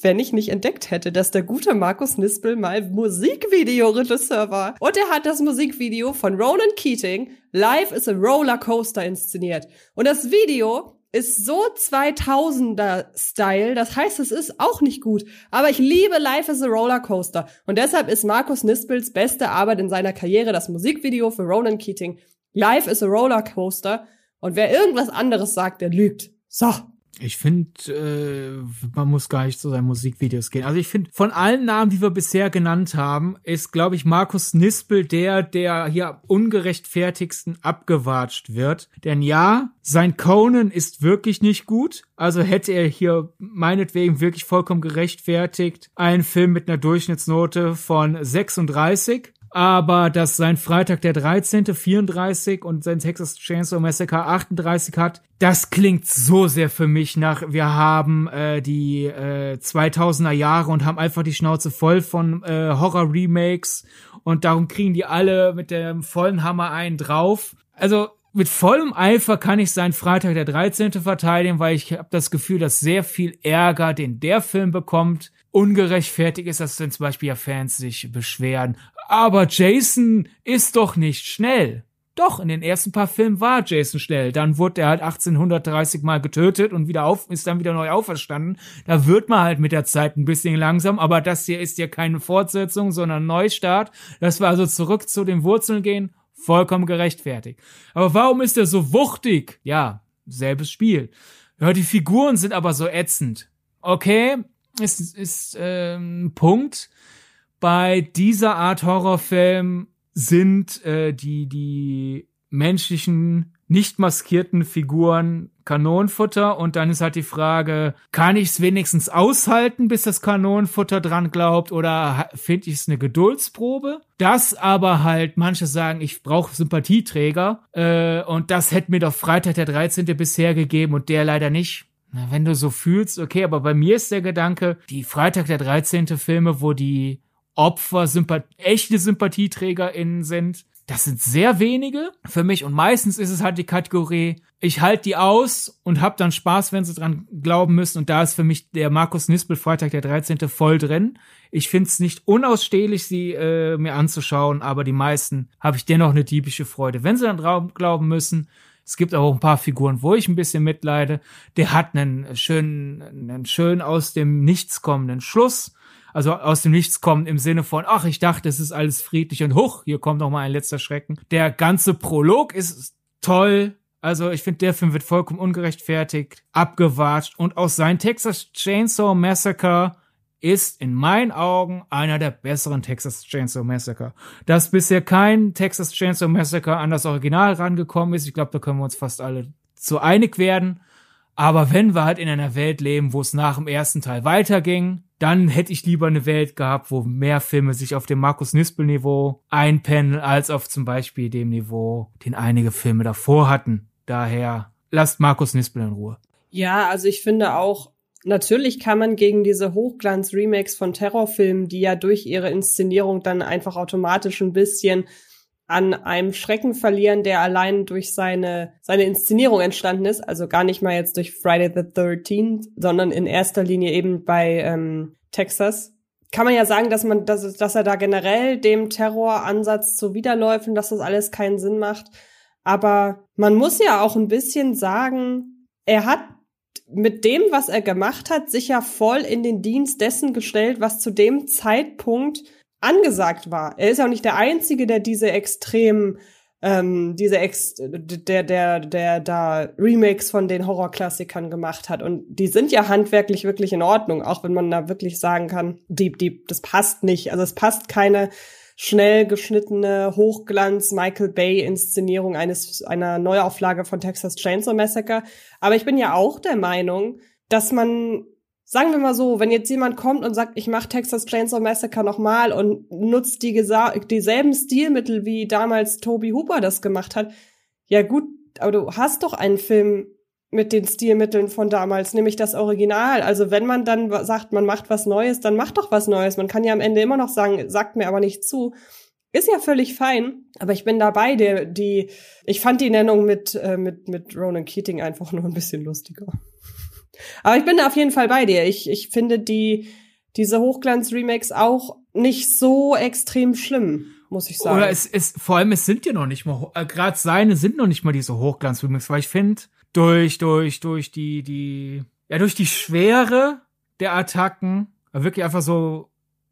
wenn ich nicht entdeckt hätte, dass der gute Markus Nispel mal Musikvideoregisseur war. Und er hat das Musikvideo von Ronan Keating, Life is a Roller Coaster, inszeniert. Und das Video ist so 2000er-Style, das heißt, es ist auch nicht gut. Aber ich liebe Life is a Roller Coaster. Und deshalb ist Markus Nispels beste Arbeit in seiner Karriere das Musikvideo für Ronan Keating. Life is a Rollercoaster. Und wer irgendwas anderes sagt, der lügt. So. Ich finde, äh, man muss gar nicht zu seinen Musikvideos gehen. Also ich finde, von allen Namen, die wir bisher genannt haben, ist, glaube ich, Markus Nispel der, der hier ungerechtfertigsten abgewatscht wird. Denn ja, sein Conan ist wirklich nicht gut. Also hätte er hier meinetwegen wirklich vollkommen gerechtfertigt einen Film mit einer Durchschnittsnote von 36 aber dass sein Freitag der 13. 34 und sein Texas Chainsaw Massacre 38 hat, das klingt so sehr für mich nach, wir haben äh, die äh, 2000er Jahre und haben einfach die Schnauze voll von äh, Horror-Remakes und darum kriegen die alle mit dem vollen Hammer einen drauf. Also mit vollem Eifer kann ich seinen Freitag der 13. verteidigen, weil ich habe das Gefühl, dass sehr viel Ärger, den der Film bekommt, ungerechtfertigt ist, dass dann zum Beispiel ja Fans sich beschweren. Aber Jason ist doch nicht schnell. Doch, in den ersten paar Filmen war Jason schnell. Dann wurde er halt 1830 mal getötet und wieder auf, ist dann wieder neu auferstanden. Da wird man halt mit der Zeit ein bisschen langsam, aber das hier ist ja keine Fortsetzung, sondern Neustart. Das war also zurück zu den Wurzeln gehen, vollkommen gerechtfertigt. Aber warum ist er so wuchtig? Ja, selbes Spiel. Ja, die Figuren sind aber so ätzend. Okay, ist, ist ähm, Punkt bei dieser Art Horrorfilm sind äh, die, die menschlichen, nicht maskierten Figuren Kanonenfutter und dann ist halt die Frage, kann ich es wenigstens aushalten, bis das Kanonenfutter dran glaubt oder finde ich es eine Geduldsprobe? Das aber halt, manche sagen, ich brauche Sympathieträger äh, und das hätte mir doch Freitag der 13. bisher gegeben und der leider nicht. Na, wenn du so fühlst, okay, aber bei mir ist der Gedanke, die Freitag der 13. Filme, wo die Opfer, Sympath echte SympathieträgerInnen sind. Das sind sehr wenige für mich und meistens ist es halt die Kategorie, ich halte die aus und hab dann Spaß, wenn sie dran glauben müssen und da ist für mich der Markus Nispel Freitag der 13. voll drin. Ich find's nicht unausstehlich, sie äh, mir anzuschauen, aber die meisten habe ich dennoch eine diebische Freude. Wenn sie dann glauben müssen, Es gibt auch ein paar Figuren, wo ich ein bisschen mitleide. Der hat einen schönen, einen schön aus dem Nichts kommenden Schluss. Also aus dem Nichts kommen im Sinne von, ach, ich dachte, es ist alles friedlich und hoch, hier kommt noch mal ein letzter Schrecken. Der ganze Prolog ist toll. Also ich finde, der Film wird vollkommen ungerechtfertigt, abgewatscht und auch sein Texas Chainsaw Massacre ist in meinen Augen einer der besseren Texas Chainsaw Massacre. Dass bisher kein Texas Chainsaw Massacre an das Original rangekommen ist, ich glaube, da können wir uns fast alle zu einig werden. Aber wenn wir halt in einer Welt leben, wo es nach dem ersten Teil weiterging, dann hätte ich lieber eine Welt gehabt, wo mehr Filme sich auf dem Markus Nispel Niveau einpendeln, als auf zum Beispiel dem Niveau, den einige Filme davor hatten. Daher lasst Markus Nispel in Ruhe. Ja, also ich finde auch, natürlich kann man gegen diese Hochglanz-Remakes von Terrorfilmen, die ja durch ihre Inszenierung dann einfach automatisch ein bisschen an einem Schrecken verlieren, der allein durch seine, seine Inszenierung entstanden ist, also gar nicht mal jetzt durch Friday the 13th, sondern in erster Linie eben bei ähm, Texas. Kann man ja sagen, dass man, dass, dass er da generell dem Terroransatz zuwiderläuft und dass das alles keinen Sinn macht. Aber man muss ja auch ein bisschen sagen, er hat mit dem, was er gemacht hat, sich ja voll in den Dienst dessen gestellt, was zu dem Zeitpunkt angesagt war. Er ist ja auch nicht der Einzige, der diese extrem ähm, diese Ex der der der da Remakes von den Horrorklassikern gemacht hat und die sind ja handwerklich wirklich in Ordnung, auch wenn man da wirklich sagen kann, Deep Deep, das passt nicht. Also es passt keine schnell geschnittene Hochglanz Michael Bay Inszenierung eines einer Neuauflage von Texas Chainsaw Massacre. Aber ich bin ja auch der Meinung, dass man sagen wir mal so, wenn jetzt jemand kommt und sagt, ich mache Texas Chainsaw Massacre nochmal und nutzt die dieselben Stilmittel wie damals Toby Hooper das gemacht hat, ja gut, aber du hast doch einen Film mit den Stilmitteln von damals, nämlich das Original. Also wenn man dann sagt, man macht was Neues, dann macht doch was Neues. Man kann ja am Ende immer noch sagen, sagt mir aber nicht zu. Ist ja völlig fein, aber ich bin dabei, der, die, ich fand die Nennung mit, äh, mit, mit Ronan Keating einfach nur ein bisschen lustiger. Aber ich bin da auf jeden Fall bei dir. Ich, ich finde die, diese Hochglanz-Remakes auch nicht so extrem schlimm muss ich sagen. Oder es ist, vor allem, es sind ja noch nicht mal, äh, gerade seine sind noch nicht mal diese Hochglanz-Remakes, weil ich finde, durch, durch, durch die, die, ja, durch die Schwere der Attacken, wirklich einfach so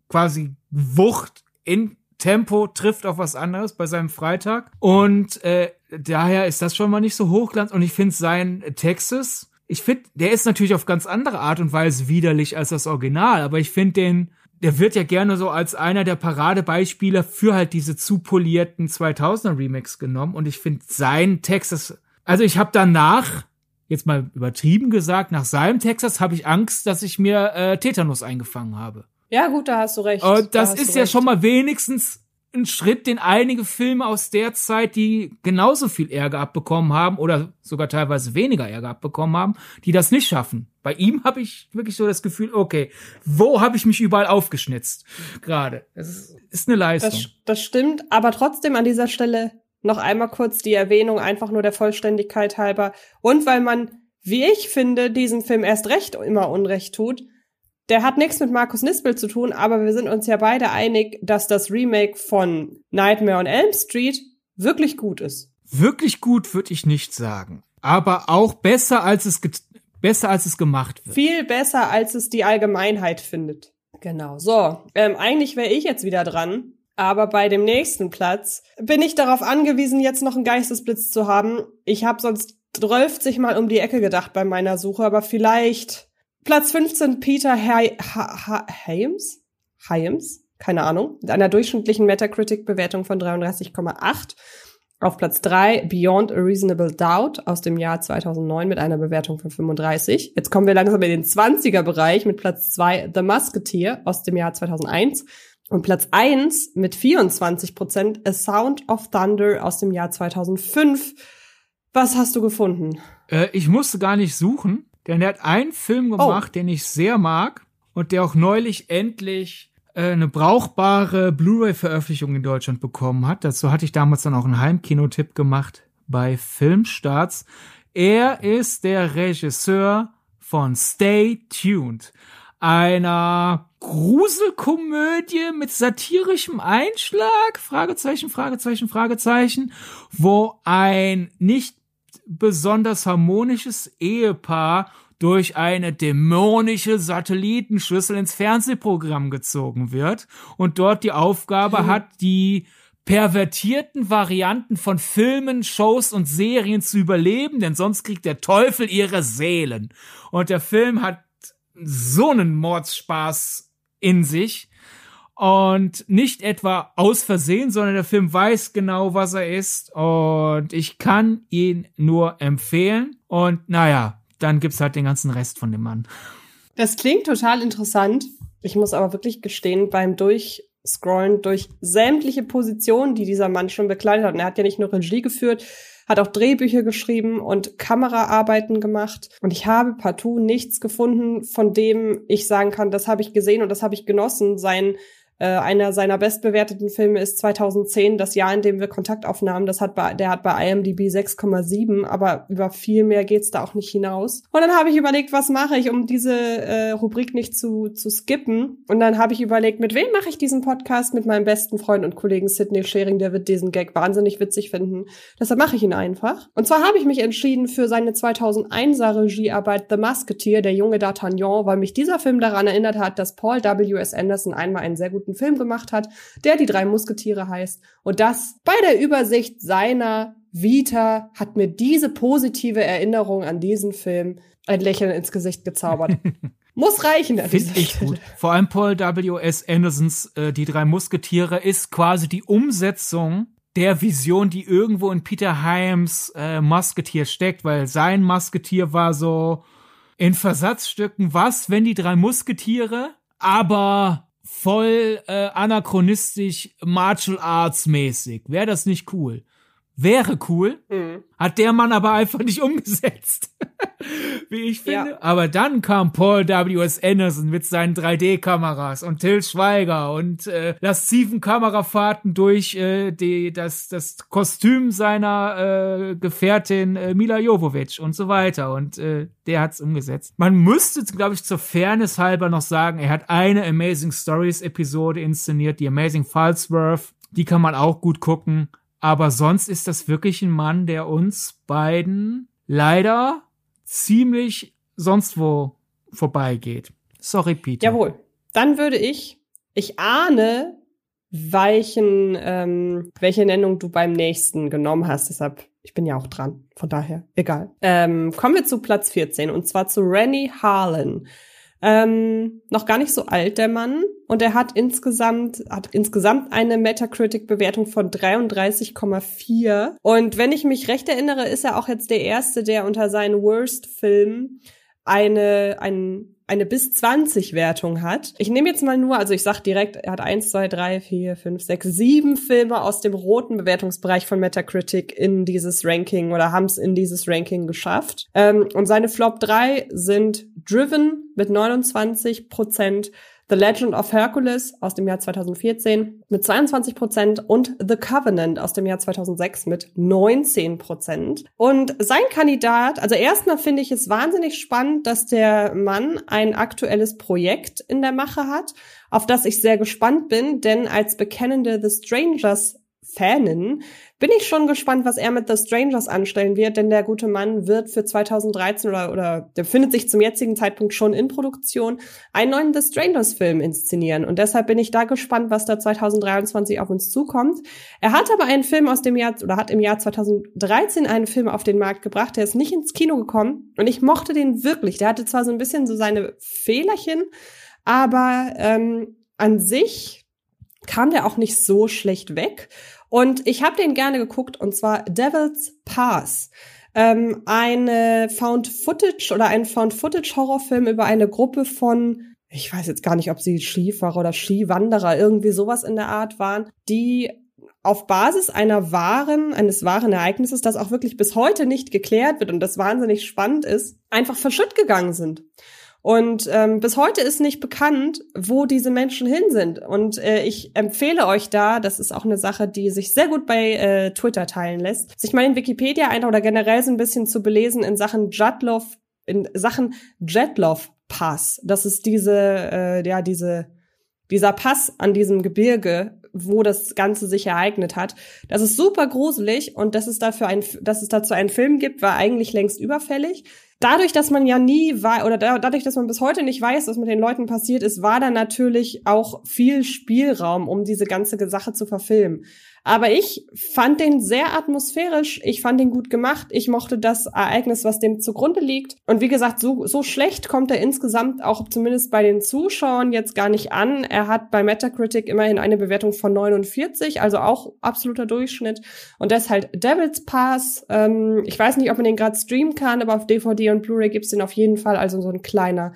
quasi Wucht in Tempo trifft auf was anderes bei seinem Freitag. Und äh, daher ist das schon mal nicht so hochglanz. Und ich finde sein Texas, ich finde, der ist natürlich auf ganz andere Art und Weise widerlich als das Original, aber ich finde den, der wird ja gerne so als einer der Paradebeispiele für halt diese zu polierten 2000er Remix genommen. Und ich finde sein Texas also ich habe danach, jetzt mal übertrieben gesagt, nach seinem Texas habe ich Angst, dass ich mir äh, Tetanus eingefangen habe. Ja, gut, da hast du recht. Und das da ist ja recht. schon mal wenigstens ein Schritt, den einige Filme aus der Zeit, die genauso viel Ärger abbekommen haben oder sogar teilweise weniger Ärger abbekommen haben, die das nicht schaffen. Bei ihm habe ich wirklich so das Gefühl, okay, wo habe ich mich überall aufgeschnitzt? Gerade. Das ist, ist eine Leistung. Das, das stimmt, aber trotzdem an dieser Stelle noch einmal kurz die Erwähnung, einfach nur der Vollständigkeit halber. Und weil man, wie ich finde, diesem Film erst recht immer Unrecht tut. Der hat nichts mit Markus Nispel zu tun, aber wir sind uns ja beide einig, dass das Remake von Nightmare on Elm Street wirklich gut ist. Wirklich gut würde ich nicht sagen. Aber auch besser, als es, besser, als es gemacht wird. Viel besser, als es die Allgemeinheit findet. Genau. So, ähm, eigentlich wäre ich jetzt wieder dran. Aber bei dem nächsten Platz bin ich darauf angewiesen, jetzt noch einen Geistesblitz zu haben. Ich habe sonst 12 Mal um die Ecke gedacht bei meiner Suche, aber vielleicht Platz 15 Peter Hyams? Hyams? Keine Ahnung. Mit einer durchschnittlichen Metacritic-Bewertung von 33,8. Auf Platz 3 Beyond a Reasonable Doubt aus dem Jahr 2009 mit einer Bewertung von 35. Jetzt kommen wir langsam in den 20er-Bereich mit Platz 2 The Musketeer aus dem Jahr 2001 und Platz eins mit 24 Prozent A Sound of Thunder aus dem Jahr 2005. Was hast du gefunden? Äh, ich musste gar nicht suchen, denn er hat einen Film oh. gemacht, oh. den ich sehr mag und der auch neulich endlich äh, eine brauchbare Blu-ray-Veröffentlichung in Deutschland bekommen hat. Dazu hatte ich damals dann auch einen Heimkinotipp gemacht bei Filmstarts. Er ist der Regisseur von Stay Tuned, einer Gruselkomödie mit satirischem Einschlag? Fragezeichen, Fragezeichen, Fragezeichen, wo ein nicht besonders harmonisches Ehepaar durch eine dämonische Satellitenschüssel ins Fernsehprogramm gezogen wird und dort die Aufgabe mhm. hat, die pervertierten Varianten von Filmen, Shows und Serien zu überleben, denn sonst kriegt der Teufel ihre Seelen. Und der Film hat so einen Mordsspaß in sich. Und nicht etwa aus Versehen, sondern der Film weiß genau, was er ist. Und ich kann ihn nur empfehlen. Und naja, dann gibt's halt den ganzen Rest von dem Mann. Das klingt total interessant. Ich muss aber wirklich gestehen, beim Durchscrollen durch sämtliche Positionen, die dieser Mann schon bekleidet hat, und er hat ja nicht nur Regie geführt, hat auch Drehbücher geschrieben und Kameraarbeiten gemacht. Und ich habe partout nichts gefunden, von dem ich sagen kann, das habe ich gesehen und das habe ich genossen. Sein äh, einer seiner bestbewerteten Filme ist 2010, das Jahr, in dem wir Kontakt aufnahmen. Das hat bei, der hat bei IMDb 6,7, aber über viel mehr geht's da auch nicht hinaus. Und dann habe ich überlegt, was mache ich, um diese äh, Rubrik nicht zu, zu skippen. Und dann habe ich überlegt, mit wem mache ich diesen Podcast? Mit meinem besten Freund und Kollegen Sidney Schering, der wird diesen Gag wahnsinnig witzig finden. Deshalb mache ich ihn einfach. Und zwar habe ich mich entschieden für seine 2001er Regiearbeit The Musketeer, der junge D'Artagnan, weil mich dieser Film daran erinnert hat, dass Paul W.S. Anderson einmal einen sehr guten guten Film gemacht hat, der die drei Musketiere heißt. Und das bei der Übersicht seiner Vita hat mir diese positive Erinnerung an diesen Film ein Lächeln ins Gesicht gezaubert. Muss reichen. Finde ich gut. Vor allem Paul W.S. Andersons äh, Die drei Musketiere ist quasi die Umsetzung der Vision, die irgendwo in Peter Hyams äh, Musketier steckt, weil sein Musketier war so in Versatzstücken, was, wenn die drei Musketiere, aber voll äh, anachronistisch Martial Arts mäßig. Wäre das nicht cool? Wäre cool, mhm. hat der Mann aber einfach nicht umgesetzt. Wie ich finde. Ja. Aber dann kam Paul W.S. Anderson mit seinen 3D-Kameras und Till Schweiger und äh, lasziven Kamerafahrten durch äh, die, das, das Kostüm seiner äh, Gefährtin äh, Mila Jovovich und so weiter. Und äh, der hat's umgesetzt. Man müsste, glaube ich, zur Fairness halber noch sagen, er hat eine Amazing Stories Episode inszeniert, die Amazing Falsworth. Die kann man auch gut gucken. Aber sonst ist das wirklich ein Mann, der uns beiden leider ziemlich sonst wo vorbeigeht. Sorry, Peter. Jawohl. Dann würde ich, ich ahne, welchen, ähm, welche Nennung du beim nächsten genommen hast. Deshalb, ich bin ja auch dran. Von daher, egal. Ähm, kommen wir zu Platz 14 und zwar zu Rennie Harlan. Ähm, noch gar nicht so alt, der Mann. Und er hat insgesamt, hat insgesamt eine Metacritic-Bewertung von 33,4. Und wenn ich mich recht erinnere, ist er auch jetzt der Erste, der unter seinen Worst-Filmen eine, ein, eine bis 20 Wertung hat. Ich nehme jetzt mal nur, also ich sag direkt, er hat eins, zwei, drei, vier, fünf, sechs, sieben Filme aus dem roten Bewertungsbereich von Metacritic in dieses Ranking oder haben es in dieses Ranking geschafft. Ähm, und seine Flop 3 sind Driven mit 29 Prozent, The Legend of Hercules aus dem Jahr 2014 mit 22 Prozent und The Covenant aus dem Jahr 2006 mit 19 Prozent. Und sein Kandidat, also erstmal finde ich es wahnsinnig spannend, dass der Mann ein aktuelles Projekt in der Mache hat, auf das ich sehr gespannt bin, denn als bekennende The Strangers Fanin bin ich schon gespannt, was er mit The Strangers anstellen wird, denn der gute Mann wird für 2013 oder, oder der findet sich zum jetzigen Zeitpunkt schon in Produktion, einen neuen The Strangers Film inszenieren. Und deshalb bin ich da gespannt, was da 2023 auf uns zukommt. Er hat aber einen Film aus dem Jahr, oder hat im Jahr 2013 einen Film auf den Markt gebracht, der ist nicht ins Kino gekommen und ich mochte den wirklich. Der hatte zwar so ein bisschen so seine Fehlerchen, aber ähm, an sich kam der auch nicht so schlecht weg. Und ich habe den gerne geguckt, und zwar Devil's Pass. Ähm, eine Found-Footage oder ein Found-Footage-Horrorfilm über eine Gruppe von, ich weiß jetzt gar nicht, ob sie Skifahrer oder Skiwanderer, irgendwie sowas in der Art waren, die auf Basis einer wahren, eines wahren Ereignisses, das auch wirklich bis heute nicht geklärt wird und das wahnsinnig spannend ist, einfach verschütt gegangen sind. Und ähm, bis heute ist nicht bekannt, wo diese Menschen hin sind. Und äh, ich empfehle euch da, das ist auch eine Sache, die sich sehr gut bei äh, Twitter teilen lässt, sich mal in Wikipedia ein oder generell so ein bisschen zu belesen in Sachen Jetlov, in Sachen Jetlov Pass. Das ist diese, äh, ja, diese dieser Pass an diesem Gebirge, wo das Ganze sich ereignet hat, das ist super gruselig und dass es dafür ein, dass es dazu einen Film gibt, war eigentlich längst überfällig dadurch, dass man ja nie war oder da, dadurch, dass man bis heute nicht weiß, was mit den Leuten passiert ist, war da natürlich auch viel Spielraum, um diese ganze Sache zu verfilmen. Aber ich fand den sehr atmosphärisch, ich fand ihn gut gemacht, ich mochte das Ereignis, was dem zugrunde liegt. Und wie gesagt, so, so schlecht kommt er insgesamt auch zumindest bei den Zuschauern jetzt gar nicht an. Er hat bei Metacritic immerhin eine Bewertung von 49, also auch absoluter Durchschnitt. Und halt Devil's Pass. Ähm, ich weiß nicht, ob man den gerade streamen kann, aber auf DVD und Blu-ray gibt's den auf jeden Fall. Also so ein kleiner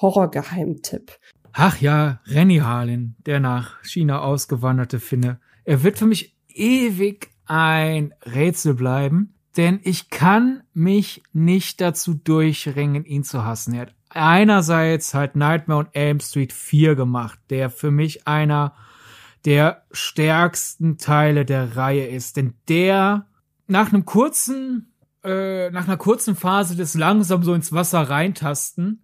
Horrorgeheimtipp. Ach ja, Renny Harlin, der nach China ausgewanderte Finne. Er wird für mich ewig ein Rätsel bleiben, denn ich kann mich nicht dazu durchringen, ihn zu hassen. Er hat einerseits halt Nightmare on Elm Street 4 gemacht, der für mich einer der stärksten Teile der Reihe ist, denn der nach einem kurzen, äh, nach einer kurzen Phase des langsam so ins Wasser reintasten,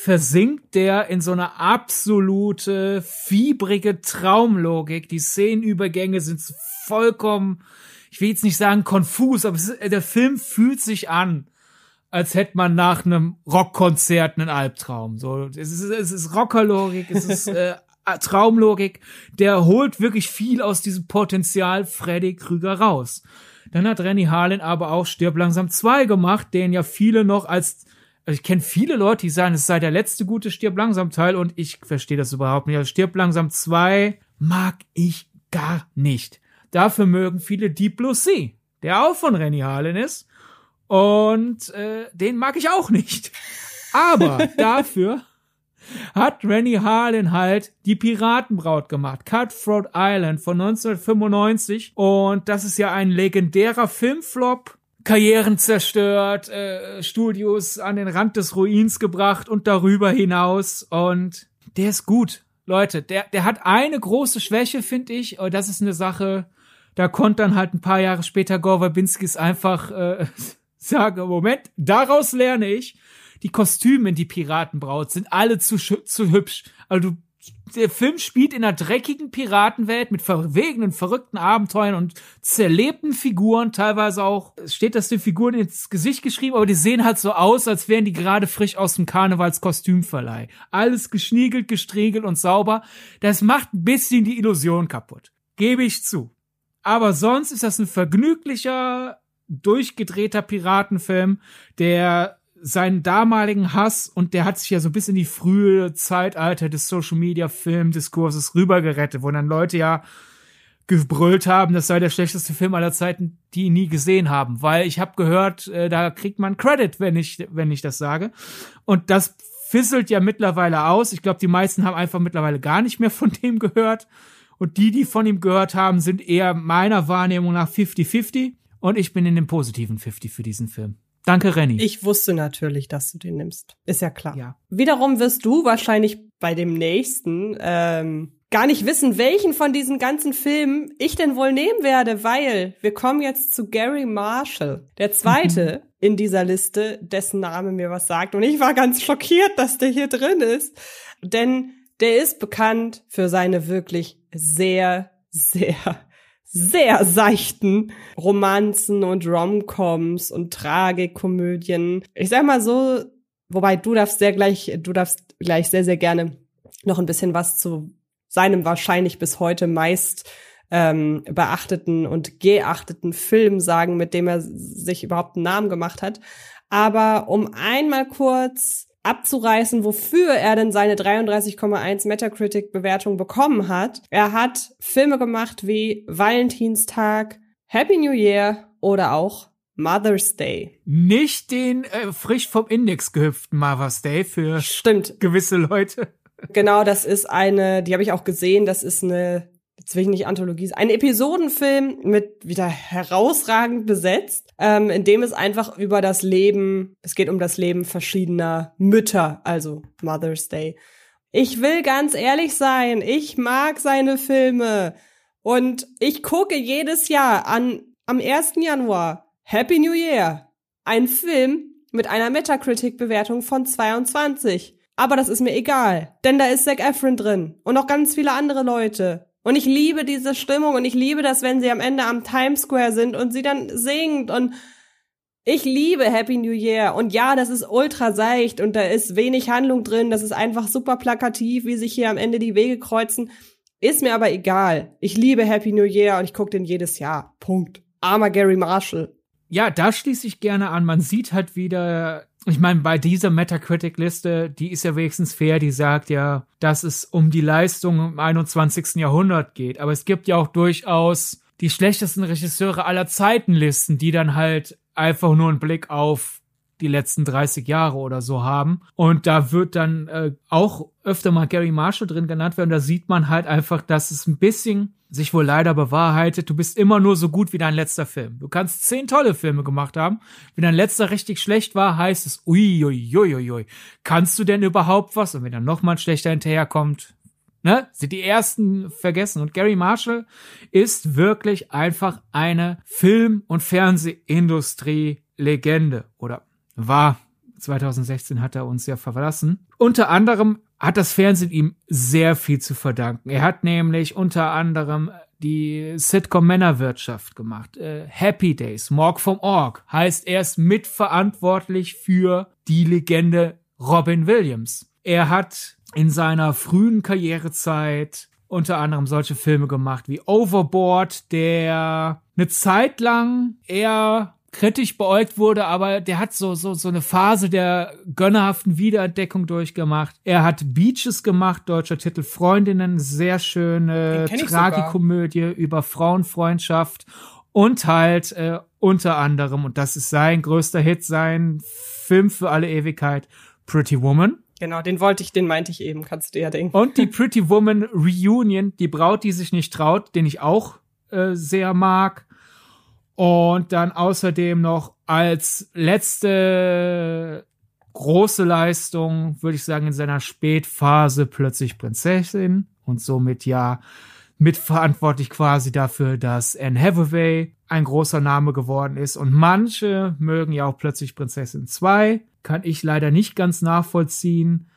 versinkt der in so eine absolute fiebrige Traumlogik. Die Szenenübergänge sind vollkommen, ich will jetzt nicht sagen konfus, aber ist, der Film fühlt sich an, als hätte man nach einem Rockkonzert einen Albtraum. So, es ist, es ist Rockerlogik, es ist äh, Traumlogik. Der holt wirklich viel aus diesem Potenzial Freddy Krüger raus. Dann hat Renny Harlin aber auch Stirb langsam 2 gemacht, den ja viele noch als also ich kenne viele Leute, die sagen, es sei der letzte gute Stirb langsam Teil und ich verstehe das überhaupt nicht. Also Stirb langsam 2 mag ich gar nicht. Dafür mögen viele Deep Blue Sea, der auch von Renny Harlin ist. Und äh, den mag ich auch nicht. Aber dafür hat Renny Harlin halt die Piratenbraut gemacht. Cutthroat Island von 1995. Und das ist ja ein legendärer Filmflop Karrieren zerstört, äh, Studios an den Rand des Ruins gebracht und darüber hinaus. Und der ist gut. Leute, der, der hat eine große Schwäche, finde ich. Und das ist eine Sache, da konnte dann halt ein paar Jahre später Gore Verbinskis einfach äh, sagen, Moment, daraus lerne ich, die Kostüme in die Piratenbraut sind alle zu, zu hübsch. Also du der Film spielt in einer dreckigen Piratenwelt mit verwegenen, verrückten Abenteuern und zerlebten Figuren, teilweise auch, steht das den Figuren ins Gesicht geschrieben, aber die sehen halt so aus, als wären die gerade frisch aus dem Karnevalskostümverleih. Alles geschniegelt, gestriegelt und sauber. Das macht ein bisschen die Illusion kaputt. Gebe ich zu. Aber sonst ist das ein vergnüglicher, durchgedrehter Piratenfilm, der seinen damaligen Hass und der hat sich ja so bis in die frühe Zeitalter des Social Media Filmdiskurses rübergerettet, wo dann Leute ja gebrüllt haben, das sei der schlechteste Film aller Zeiten, die ihn nie gesehen haben, weil ich habe gehört, äh, da kriegt man Credit, wenn ich wenn ich das sage. Und das fisselt ja mittlerweile aus. Ich glaube, die meisten haben einfach mittlerweile gar nicht mehr von dem gehört. Und die, die von ihm gehört haben, sind eher meiner Wahrnehmung nach 50-50. Und ich bin in dem positiven 50 für diesen Film. Danke, Renny. Ich wusste natürlich, dass du den nimmst. Ist ja klar. Ja. Wiederum wirst du wahrscheinlich bei dem nächsten ähm, gar nicht wissen, welchen von diesen ganzen Filmen ich denn wohl nehmen werde, weil wir kommen jetzt zu Gary Marshall, der zweite in dieser Liste, dessen Name mir was sagt. Und ich war ganz schockiert, dass der hier drin ist. Denn der ist bekannt für seine wirklich sehr, sehr sehr seichten Romanzen und Romcoms und Tragikomödien. Ich sag mal so, wobei du darfst sehr gleich, du darfst gleich sehr, sehr gerne noch ein bisschen was zu seinem wahrscheinlich bis heute meist ähm, beachteten und geachteten Film sagen, mit dem er sich überhaupt einen Namen gemacht hat. Aber um einmal kurz abzureißen, wofür er denn seine 33,1 Metacritic-Bewertung bekommen hat. Er hat Filme gemacht wie Valentinstag, Happy New Year oder auch Mother's Day. Nicht den äh, frisch vom Index gehüpften Mother's Day für Stimmt. gewisse Leute. Genau, das ist eine, die habe ich auch gesehen, das ist eine ich nicht Anthologie, ein Episodenfilm mit wieder herausragend besetzt, ähm, in dem es einfach über das Leben, es geht um das Leben verschiedener Mütter, also Mother's Day. Ich will ganz ehrlich sein, ich mag seine Filme und ich gucke jedes Jahr an am 1. Januar Happy New Year, ein Film mit einer Metacritic-Bewertung von 22. Aber das ist mir egal, denn da ist Zac Efron drin und noch ganz viele andere Leute. Und ich liebe diese Stimmung und ich liebe das, wenn sie am Ende am Times Square sind und sie dann singt und ich liebe Happy New Year. Und ja, das ist ultra seicht und da ist wenig Handlung drin. Das ist einfach super plakativ, wie sich hier am Ende die Wege kreuzen. Ist mir aber egal. Ich liebe Happy New Year und ich gucke den jedes Jahr. Punkt. Armer Gary Marshall. Ja, da schließe ich gerne an. Man sieht halt wieder, ich meine, bei dieser Metacritic-Liste, die ist ja wenigstens fair, die sagt ja, dass es um die Leistung im 21. Jahrhundert geht. Aber es gibt ja auch durchaus die schlechtesten Regisseure aller Zeiten Listen, die dann halt einfach nur einen Blick auf die letzten 30 Jahre oder so haben. Und da wird dann äh, auch öfter mal Gary Marshall drin genannt werden. Da sieht man halt einfach, dass es ein bisschen sich wohl leider bewahrheitet. Du bist immer nur so gut wie dein letzter Film. Du kannst zehn tolle Filme gemacht haben. Wenn dein letzter richtig schlecht war, heißt es, ui, ui, ui, ui, ui. Kannst du denn überhaupt was? Und wenn dann nochmal ein schlechter hinterherkommt, ne, sind die ersten vergessen. Und Gary Marshall ist wirklich einfach eine Film- und Fernsehindustrie-Legende. Oder war 2016 hat er uns ja verlassen. Unter anderem hat das Fernsehen ihm sehr viel zu verdanken. Er hat nämlich unter anderem die Sitcom Männerwirtschaft gemacht. Äh, Happy Days, Morg vom Org. Heißt, er ist mitverantwortlich für die Legende Robin Williams. Er hat in seiner frühen Karrierezeit unter anderem solche Filme gemacht wie Overboard, der eine Zeit lang eher kritisch beäugt wurde, aber der hat so, so, so eine Phase der gönnerhaften Wiederentdeckung durchgemacht. Er hat Beaches gemacht, deutscher Titel Freundinnen, sehr schöne Tragikomödie über Frauenfreundschaft und halt äh, unter anderem, und das ist sein größter Hit, sein Film für alle Ewigkeit, Pretty Woman. Genau, den wollte ich, den meinte ich eben, kannst du ja denken. Und die Pretty Woman Reunion, die Braut, die sich nicht traut, den ich auch äh, sehr mag. Und dann außerdem noch als letzte große Leistung, würde ich sagen, in seiner Spätphase plötzlich Prinzessin und somit ja mitverantwortlich quasi dafür, dass Anne Hathaway ein großer Name geworden ist. Und manche mögen ja auch plötzlich Prinzessin 2. Kann ich leider nicht ganz nachvollziehen.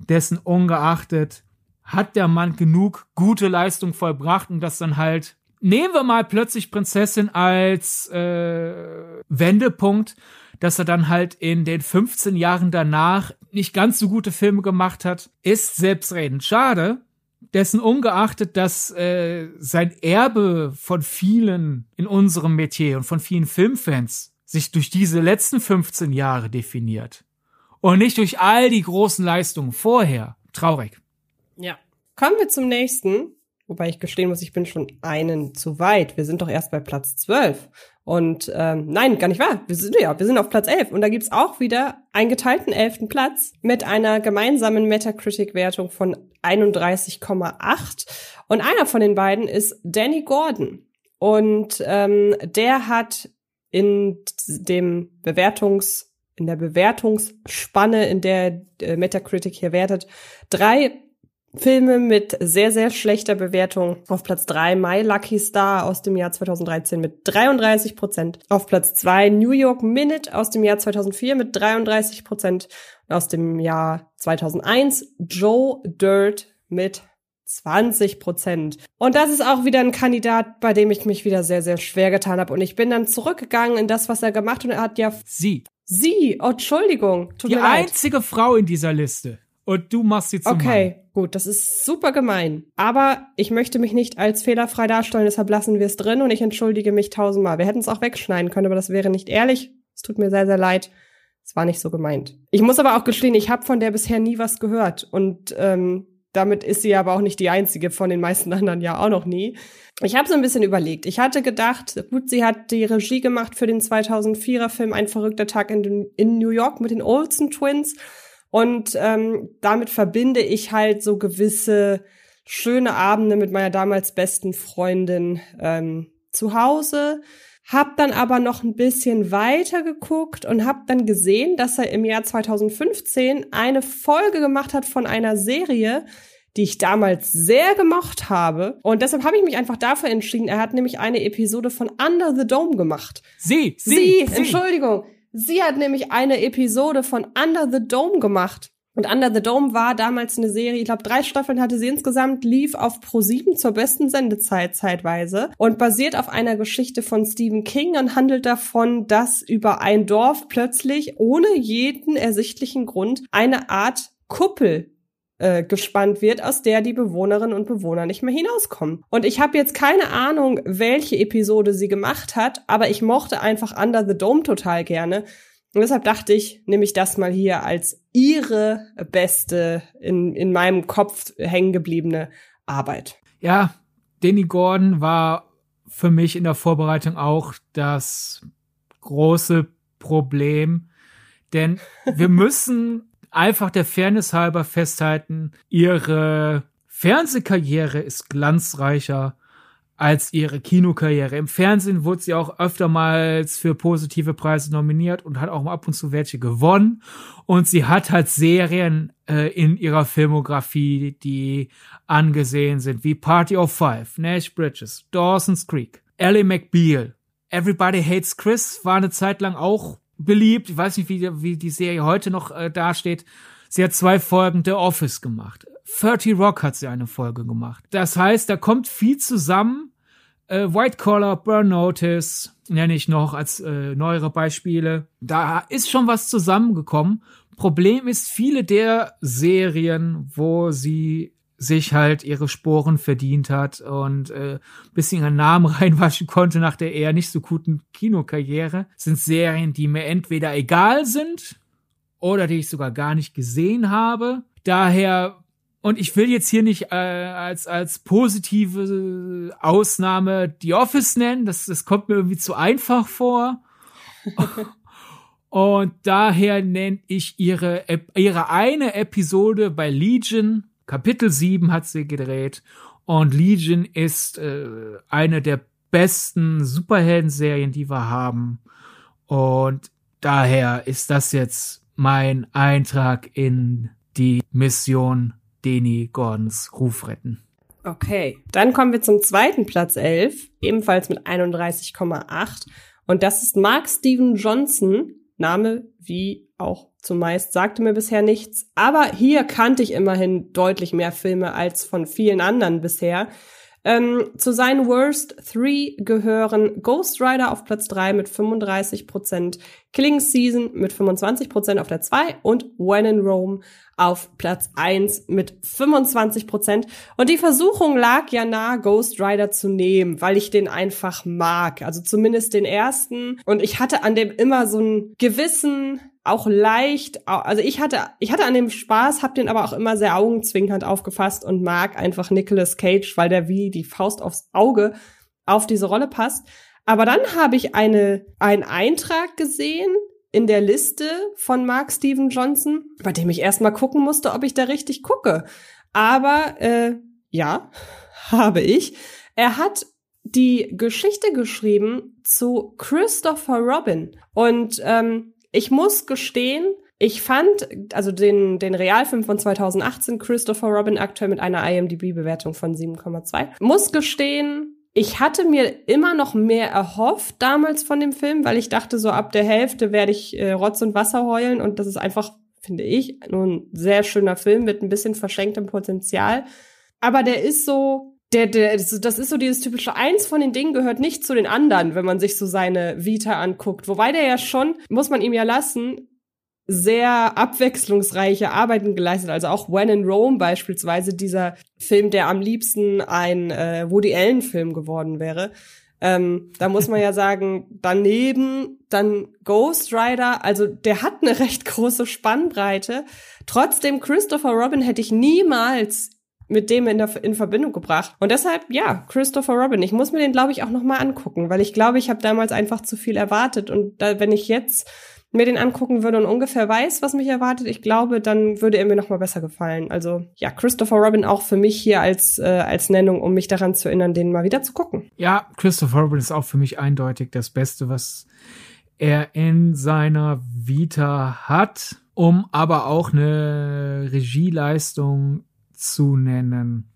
Dessen ungeachtet hat der Mann genug gute Leistung vollbracht und das dann halt nehmen wir mal plötzlich Prinzessin als äh, Wendepunkt, dass er dann halt in den 15 Jahren danach nicht ganz so gute Filme gemacht hat, ist selbstredend schade. Dessen ungeachtet, dass äh, sein Erbe von vielen in unserem Metier und von vielen Filmfans sich durch diese letzten 15 Jahre definiert und nicht durch all die großen Leistungen vorher. Traurig. Ja. Kommen wir zum nächsten. Wobei ich gestehen muss, ich bin schon einen zu weit. Wir sind doch erst bei Platz 12. Und ähm, nein, gar nicht wahr. Wir sind ja, wir sind auf Platz 11. Und da gibt's auch wieder einen geteilten elften Platz mit einer gemeinsamen Metacritic-Wertung von 31,8. Und einer von den beiden ist Danny Gordon. Und ähm, der hat in dem Bewertungs in der Bewertungsspanne, in der äh, Metacritic hier wertet, drei Filme mit sehr, sehr schlechter Bewertung. Auf Platz 3 My Lucky Star aus dem Jahr 2013 mit 33 Prozent. Auf Platz 2 New York Minute aus dem Jahr 2004 mit 33 Prozent. Aus dem Jahr 2001 Joe Dirt mit 20 Prozent. Und das ist auch wieder ein Kandidat, bei dem ich mich wieder sehr, sehr schwer getan habe. Und ich bin dann zurückgegangen in das, was er gemacht hat. Und er hat ja... Sie. Sie. Oh, Entschuldigung. Tut Die einzige Frau in dieser Liste. Und du machst sie zum Okay, Mann. gut, das ist super gemein. Aber ich möchte mich nicht als fehlerfrei darstellen, deshalb lassen wir es drin und ich entschuldige mich tausendmal. Wir hätten es auch wegschneiden können, aber das wäre nicht ehrlich. Es tut mir sehr, sehr leid. Es war nicht so gemeint. Ich muss aber auch gestehen, ich habe von der bisher nie was gehört. Und ähm, damit ist sie aber auch nicht die einzige von den meisten anderen ja auch noch nie. Ich habe so ein bisschen überlegt. Ich hatte gedacht, gut, sie hat die Regie gemacht für den 2004er Film Ein verrückter Tag in, in New York mit den Olsen Twins. Und ähm, damit verbinde ich halt so gewisse schöne Abende mit meiner damals besten Freundin ähm, zu Hause. Hab dann aber noch ein bisschen weiter geguckt und hab dann gesehen, dass er im Jahr 2015 eine Folge gemacht hat von einer Serie, die ich damals sehr gemocht habe. Und deshalb habe ich mich einfach dafür entschieden. Er hat nämlich eine Episode von Under the Dome gemacht. Sie, sie, sie. Entschuldigung. Sie hat nämlich eine Episode von Under the Dome gemacht. Und Under the Dome war damals eine Serie, ich glaube drei Staffeln hatte sie insgesamt, lief auf Pro7 zur besten Sendezeit zeitweise und basiert auf einer Geschichte von Stephen King und handelt davon, dass über ein Dorf plötzlich ohne jeden ersichtlichen Grund eine Art Kuppel äh, gespannt wird, aus der die Bewohnerinnen und Bewohner nicht mehr hinauskommen. Und ich habe jetzt keine Ahnung, welche Episode sie gemacht hat, aber ich mochte einfach Under the Dome total gerne. Und deshalb dachte ich, nehme ich das mal hier als ihre beste, in, in meinem Kopf hängen gebliebene Arbeit. Ja, Danny Gordon war für mich in der Vorbereitung auch das große Problem, denn wir müssen einfach der Fairness halber festhalten, ihre Fernsehkarriere ist glanzreicher als ihre Kinokarriere. Im Fernsehen wurde sie auch öftermals für positive Preise nominiert und hat auch ab und zu welche gewonnen. Und sie hat halt Serien äh, in ihrer Filmografie, die angesehen sind, wie Party of Five, Nash Bridges, Dawson's Creek, Ellie McBeal, Everybody Hates Chris war eine Zeit lang auch beliebt. Ich weiß nicht, wie, wie die Serie heute noch äh, dasteht. Sie hat zwei Folgen The Office gemacht. 30 Rock hat sie eine Folge gemacht. Das heißt, da kommt viel zusammen. Äh, White Collar, Burn Notice nenne ich noch als äh, neuere Beispiele. Da ist schon was zusammengekommen. Problem ist, viele der Serien, wo sie sich halt ihre Sporen verdient hat und äh, bisschen ihren Namen reinwaschen konnte nach der eher nicht so guten Kinokarriere, sind Serien, die mir entweder egal sind oder die ich sogar gar nicht gesehen habe. Daher und ich will jetzt hier nicht äh, als, als positive Ausnahme The Office nennen. Das, das kommt mir irgendwie zu einfach vor. Und daher nenne ich ihre, ihre eine Episode bei Legion. Kapitel 7 hat sie gedreht. Und Legion ist äh, eine der besten Superhelden-Serien, die wir haben. Und daher ist das jetzt mein Eintrag in die Mission Deni Gordons Ruf retten. Okay, dann kommen wir zum zweiten Platz 11, ebenfalls mit 31,8. Und das ist Mark Steven Johnson. Name, wie auch zumeist, sagte mir bisher nichts. Aber hier kannte ich immerhin deutlich mehr Filme als von vielen anderen bisher. Ähm, zu seinen Worst 3 gehören Ghost Rider auf Platz 3 mit 35%, Killing Season mit 25% auf der 2 und When in Rome auf Platz 1 mit 25%. Und die Versuchung lag ja nahe, Ghost Rider zu nehmen, weil ich den einfach mag. Also zumindest den ersten. Und ich hatte an dem immer so einen gewissen auch leicht, also ich hatte, ich hatte an dem Spaß, hab den aber auch immer sehr augenzwinkernd aufgefasst und mag einfach Nicolas Cage, weil der wie die Faust aufs Auge auf diese Rolle passt. Aber dann habe ich eine, einen Eintrag gesehen in der Liste von Mark Steven Johnson, bei dem ich erstmal gucken musste, ob ich da richtig gucke. Aber äh, ja, habe ich. Er hat die Geschichte geschrieben zu Christopher Robin. Und ähm, ich muss gestehen, ich fand, also den, den Realfilm von 2018, Christopher Robin, aktuell mit einer IMDb-Bewertung von 7,2. Muss gestehen, ich hatte mir immer noch mehr erhofft damals von dem Film, weil ich dachte, so ab der Hälfte werde ich äh, Rotz und Wasser heulen und das ist einfach, finde ich, nur ein sehr schöner Film mit ein bisschen verschenktem Potenzial. Aber der ist so, der, der, das ist so dieses typische, eins von den Dingen gehört nicht zu den anderen, wenn man sich so seine Vita anguckt. Wobei der ja schon, muss man ihm ja lassen, sehr abwechslungsreiche Arbeiten geleistet. Also auch When in Rome beispielsweise, dieser Film, der am liebsten ein äh, Woody Allen-Film geworden wäre. Ähm, da muss man ja sagen, daneben dann Ghost Rider, also der hat eine recht große Spannbreite. Trotzdem Christopher Robin hätte ich niemals mit dem in, der, in Verbindung gebracht. Und deshalb, ja, Christopher Robin. Ich muss mir den, glaube ich, auch noch mal angucken, weil ich glaube, ich habe damals einfach zu viel erwartet. Und da, wenn ich jetzt mir den angucken würde und ungefähr weiß, was mich erwartet, ich glaube, dann würde er mir noch mal besser gefallen. Also ja, Christopher Robin auch für mich hier als äh, als Nennung, um mich daran zu erinnern, den mal wieder zu gucken. Ja, Christopher Robin ist auch für mich eindeutig das Beste, was er in seiner Vita hat, um aber auch eine Regieleistung zu nennen.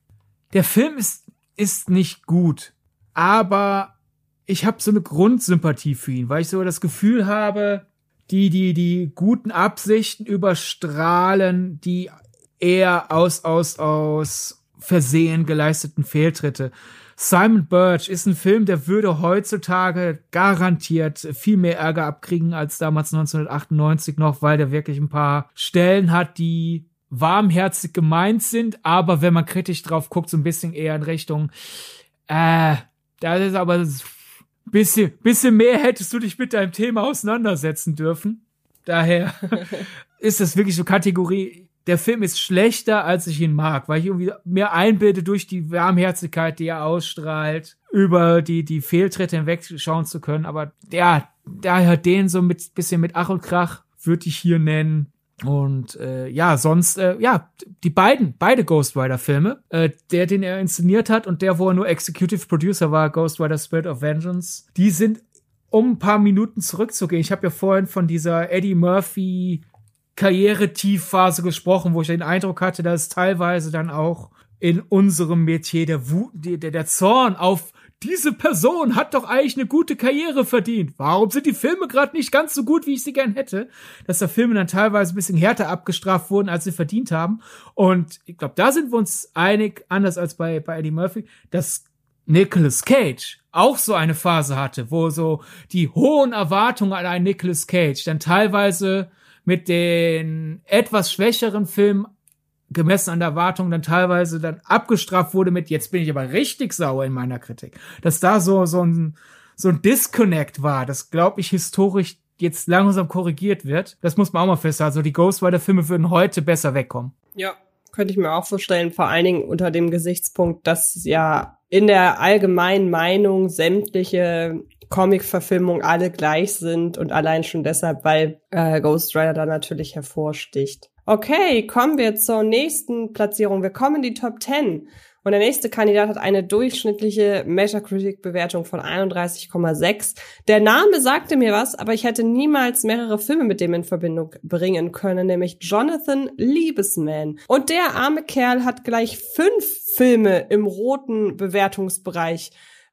Der Film ist, ist nicht gut, aber ich habe so eine Grundsympathie für ihn, weil ich so das Gefühl habe, die, die, die guten Absichten überstrahlen, die eher aus, aus, aus Versehen geleisteten Fehltritte. Simon Birch ist ein Film, der würde heutzutage garantiert viel mehr Ärger abkriegen als damals 1998 noch, weil der wirklich ein paar Stellen hat, die warmherzig gemeint sind, aber wenn man kritisch drauf guckt, so ein bisschen eher in Richtung, äh, das ist aber bisschen, bisschen mehr hättest du dich mit deinem Thema auseinandersetzen dürfen. Daher ist das wirklich so Kategorie, der Film ist schlechter, als ich ihn mag, weil ich irgendwie mir einbilde, durch die Warmherzigkeit, die er ausstrahlt, über die, die Fehltritte hinwegschauen zu können. Aber ja, daher den so mit bisschen mit Ach und Krach würde ich hier nennen. Und äh, ja, sonst, äh, ja, die beiden, beide Ghost Rider-Filme, äh, der, den er inszeniert hat und der, wo er nur Executive Producer war, Ghost Rider Spirit of Vengeance, die sind, um ein paar Minuten zurückzugehen. Ich habe ja vorhin von dieser Eddie Murphy Karriere-Tiefphase gesprochen, wo ich den Eindruck hatte, dass teilweise dann auch in unserem Metier der Wut, der, der Zorn auf diese Person hat doch eigentlich eine gute Karriere verdient. Warum sind die Filme gerade nicht ganz so gut, wie ich sie gern hätte? Dass da Filme dann teilweise ein bisschen härter abgestraft wurden, als sie verdient haben. Und ich glaube, da sind wir uns einig, anders als bei, bei Eddie Murphy, dass Nicolas Cage auch so eine Phase hatte, wo so die hohen Erwartungen an einen Nicolas Cage dann teilweise mit den etwas schwächeren Filmen gemessen an der Erwartung dann teilweise dann abgestraft wurde mit, jetzt bin ich aber richtig sauer in meiner Kritik. Dass da so, so ein, so ein Disconnect war, das glaube ich historisch jetzt langsam korrigiert wird. Das muss man auch mal festhalten. Also die Ghost Rider Filme würden heute besser wegkommen. Ja, könnte ich mir auch vorstellen, vor allen Dingen unter dem Gesichtspunkt, dass ja in der allgemeinen Meinung sämtliche Comic-Verfilmungen alle gleich sind und allein schon deshalb, weil äh, Ghost Rider da natürlich hervorsticht. Okay, kommen wir zur nächsten Platzierung. Wir kommen in die Top 10. Und der nächste Kandidat hat eine durchschnittliche Metacritic-Bewertung von 31,6. Der Name sagte mir was, aber ich hätte niemals mehrere Filme mit dem in Verbindung bringen können, nämlich Jonathan Liebesman. Und der arme Kerl hat gleich fünf Filme im roten Bewertungsbereich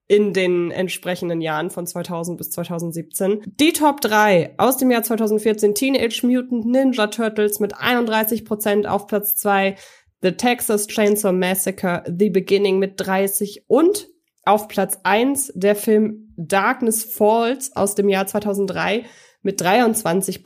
in den entsprechenden Jahren von 2000 bis 2017. Die Top 3 aus dem Jahr 2014 Teenage Mutant Ninja Turtles mit 31% auf Platz 2, The Texas Chainsaw Massacre The Beginning mit 30 und auf Platz 1 der Film Darkness Falls aus dem Jahr 2003 mit 23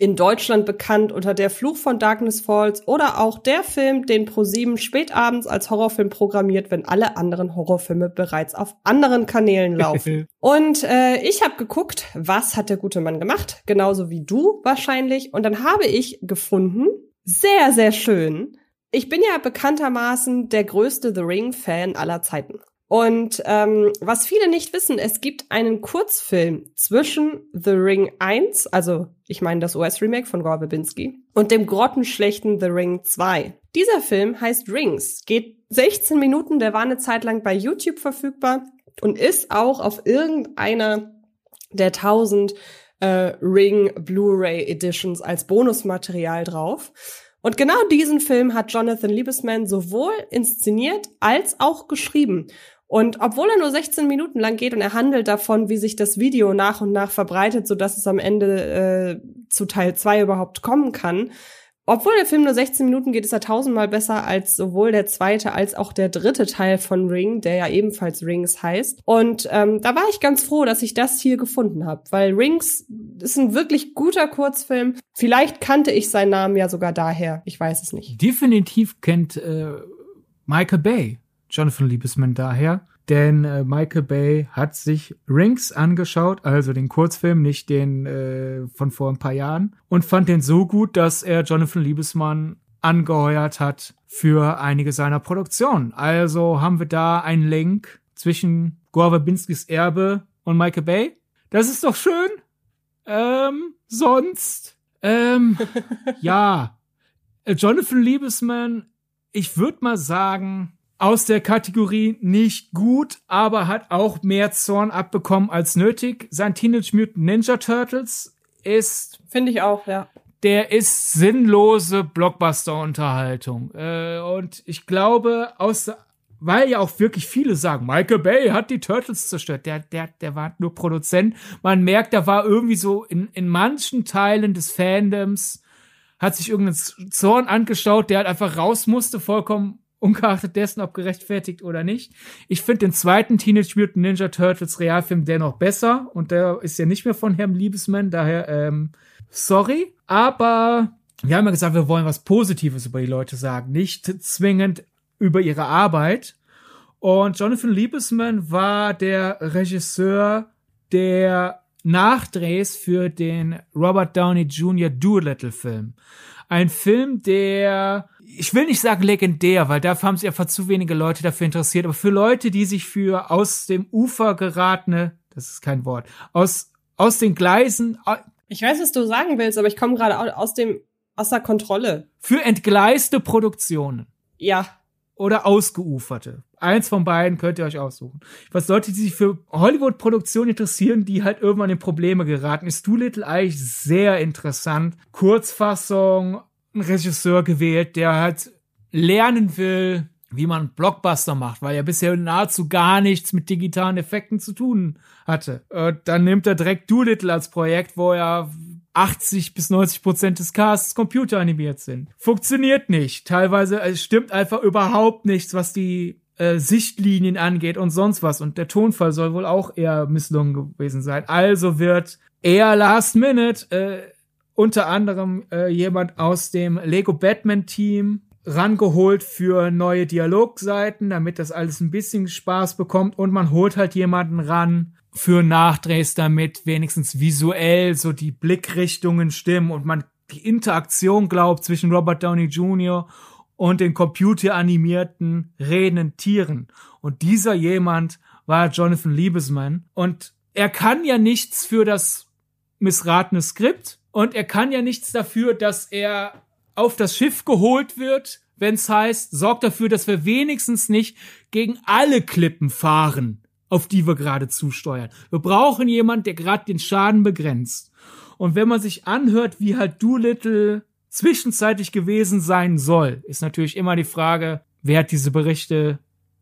in Deutschland bekannt unter Der Fluch von Darkness Falls oder auch der Film, den ProSieben spätabends als Horrorfilm programmiert, wenn alle anderen Horrorfilme bereits auf anderen Kanälen laufen. und äh, ich habe geguckt, was hat der gute Mann gemacht, genauso wie du wahrscheinlich. Und dann habe ich gefunden, sehr, sehr schön. Ich bin ja bekanntermaßen der größte The Ring-Fan aller Zeiten. Und ähm, was viele nicht wissen, es gibt einen Kurzfilm zwischen The Ring 1, also ich meine das US-Remake von Gore Verbinski, und dem grottenschlechten The Ring 2. Dieser Film heißt Rings, geht 16 Minuten, der war eine Zeit lang bei YouTube verfügbar und ist auch auf irgendeiner der 1000 äh, Ring Blu-ray Editions als Bonusmaterial drauf. Und genau diesen Film hat Jonathan Liebesman sowohl inszeniert als auch geschrieben. Und obwohl er nur 16 Minuten lang geht und er handelt davon, wie sich das Video nach und nach verbreitet, so dass es am Ende äh, zu Teil 2 überhaupt kommen kann, obwohl der Film nur 16 Minuten geht, ist er tausendmal besser als sowohl der zweite als auch der dritte Teil von Ring, der ja ebenfalls Rings heißt. Und ähm, da war ich ganz froh, dass ich das hier gefunden habe, weil Rings ist ein wirklich guter Kurzfilm. Vielleicht kannte ich seinen Namen ja sogar daher. Ich weiß es nicht. Definitiv kennt äh, Michael Bay Jonathan Liebesman daher, denn äh, Michael Bay hat sich Rings angeschaut, also den Kurzfilm, nicht den äh, von vor ein paar Jahren, und fand den so gut, dass er Jonathan Liebesman angeheuert hat für einige seiner Produktionen. Also haben wir da einen Link zwischen Gore Verbinskis Erbe und Michael Bay. Das ist doch schön. Ähm, sonst, ähm, ja, Jonathan Liebesman, ich würde mal sagen, aus der Kategorie nicht gut, aber hat auch mehr Zorn abbekommen als nötig. Sein Teenage Mutant Ninja Turtles ist. Finde ich auch, ja. Der ist sinnlose Blockbuster-Unterhaltung. Äh, und ich glaube, aus weil ja auch wirklich viele sagen, Michael Bay hat die Turtles zerstört. Der, der, der war nur Produzent. Man merkt, da war irgendwie so in, in manchen Teilen des Fandoms hat sich irgendein Zorn angestaut, der halt einfach raus musste, vollkommen ungeachtet dessen, ob gerechtfertigt oder nicht. Ich finde den zweiten Teenage Mutant Ninja Turtles Realfilm dennoch besser und der ist ja nicht mehr von Herrn Liebesman, daher ähm, sorry, aber wir haben ja gesagt, wir wollen was Positives über die Leute sagen, nicht zwingend über ihre Arbeit. Und Jonathan Liebesman war der Regisseur der Nachdrehs für den Robert Downey Jr. Doolittle-Film. Ein Film, der, ich will nicht sagen legendär, weil dafür haben sich einfach zu wenige Leute dafür interessiert, aber für Leute, die sich für aus dem Ufer geratene, das ist kein Wort, aus, aus den Gleisen. Ich weiß, was du sagen willst, aber ich komme gerade aus dem, aus der Kontrolle. Für entgleiste Produktionen. Ja, oder ausgeuferte. Eins von beiden könnt ihr euch aussuchen. Was Leute, die sich für Hollywood-Produktionen interessieren, die halt irgendwann in Probleme geraten, ist Doolittle eigentlich sehr interessant. Kurzfassung, ein Regisseur gewählt, der halt lernen will, wie man Blockbuster macht, weil er bisher nahezu gar nichts mit digitalen Effekten zu tun hatte. Und dann nimmt er direkt Doolittle als Projekt, wo er 80 bis 90 Prozent des Casts computeranimiert sind. Funktioniert nicht. Teilweise es stimmt einfach überhaupt nichts, was die äh, Sichtlinien angeht und sonst was. Und der Tonfall soll wohl auch eher misslungen gewesen sein. Also wird eher Last Minute äh, unter anderem äh, jemand aus dem Lego Batman Team rangeholt für neue Dialogseiten, damit das alles ein bisschen Spaß bekommt und man holt halt jemanden ran, für Nachdrehs, damit wenigstens visuell so die Blickrichtungen stimmen und man die Interaktion glaubt zwischen Robert Downey Jr. und den computeranimierten redenden Tieren. Und dieser jemand war Jonathan Liebesman. Und er kann ja nichts für das missratene Skript und er kann ja nichts dafür, dass er auf das Schiff geholt wird, wenn es heißt, sorgt dafür, dass wir wenigstens nicht gegen alle Klippen fahren auf die wir gerade zusteuern. Wir brauchen jemand, der gerade den Schaden begrenzt. Und wenn man sich anhört, wie halt Doolittle zwischenzeitlich gewesen sein soll, ist natürlich immer die Frage, wer hat diese Berichte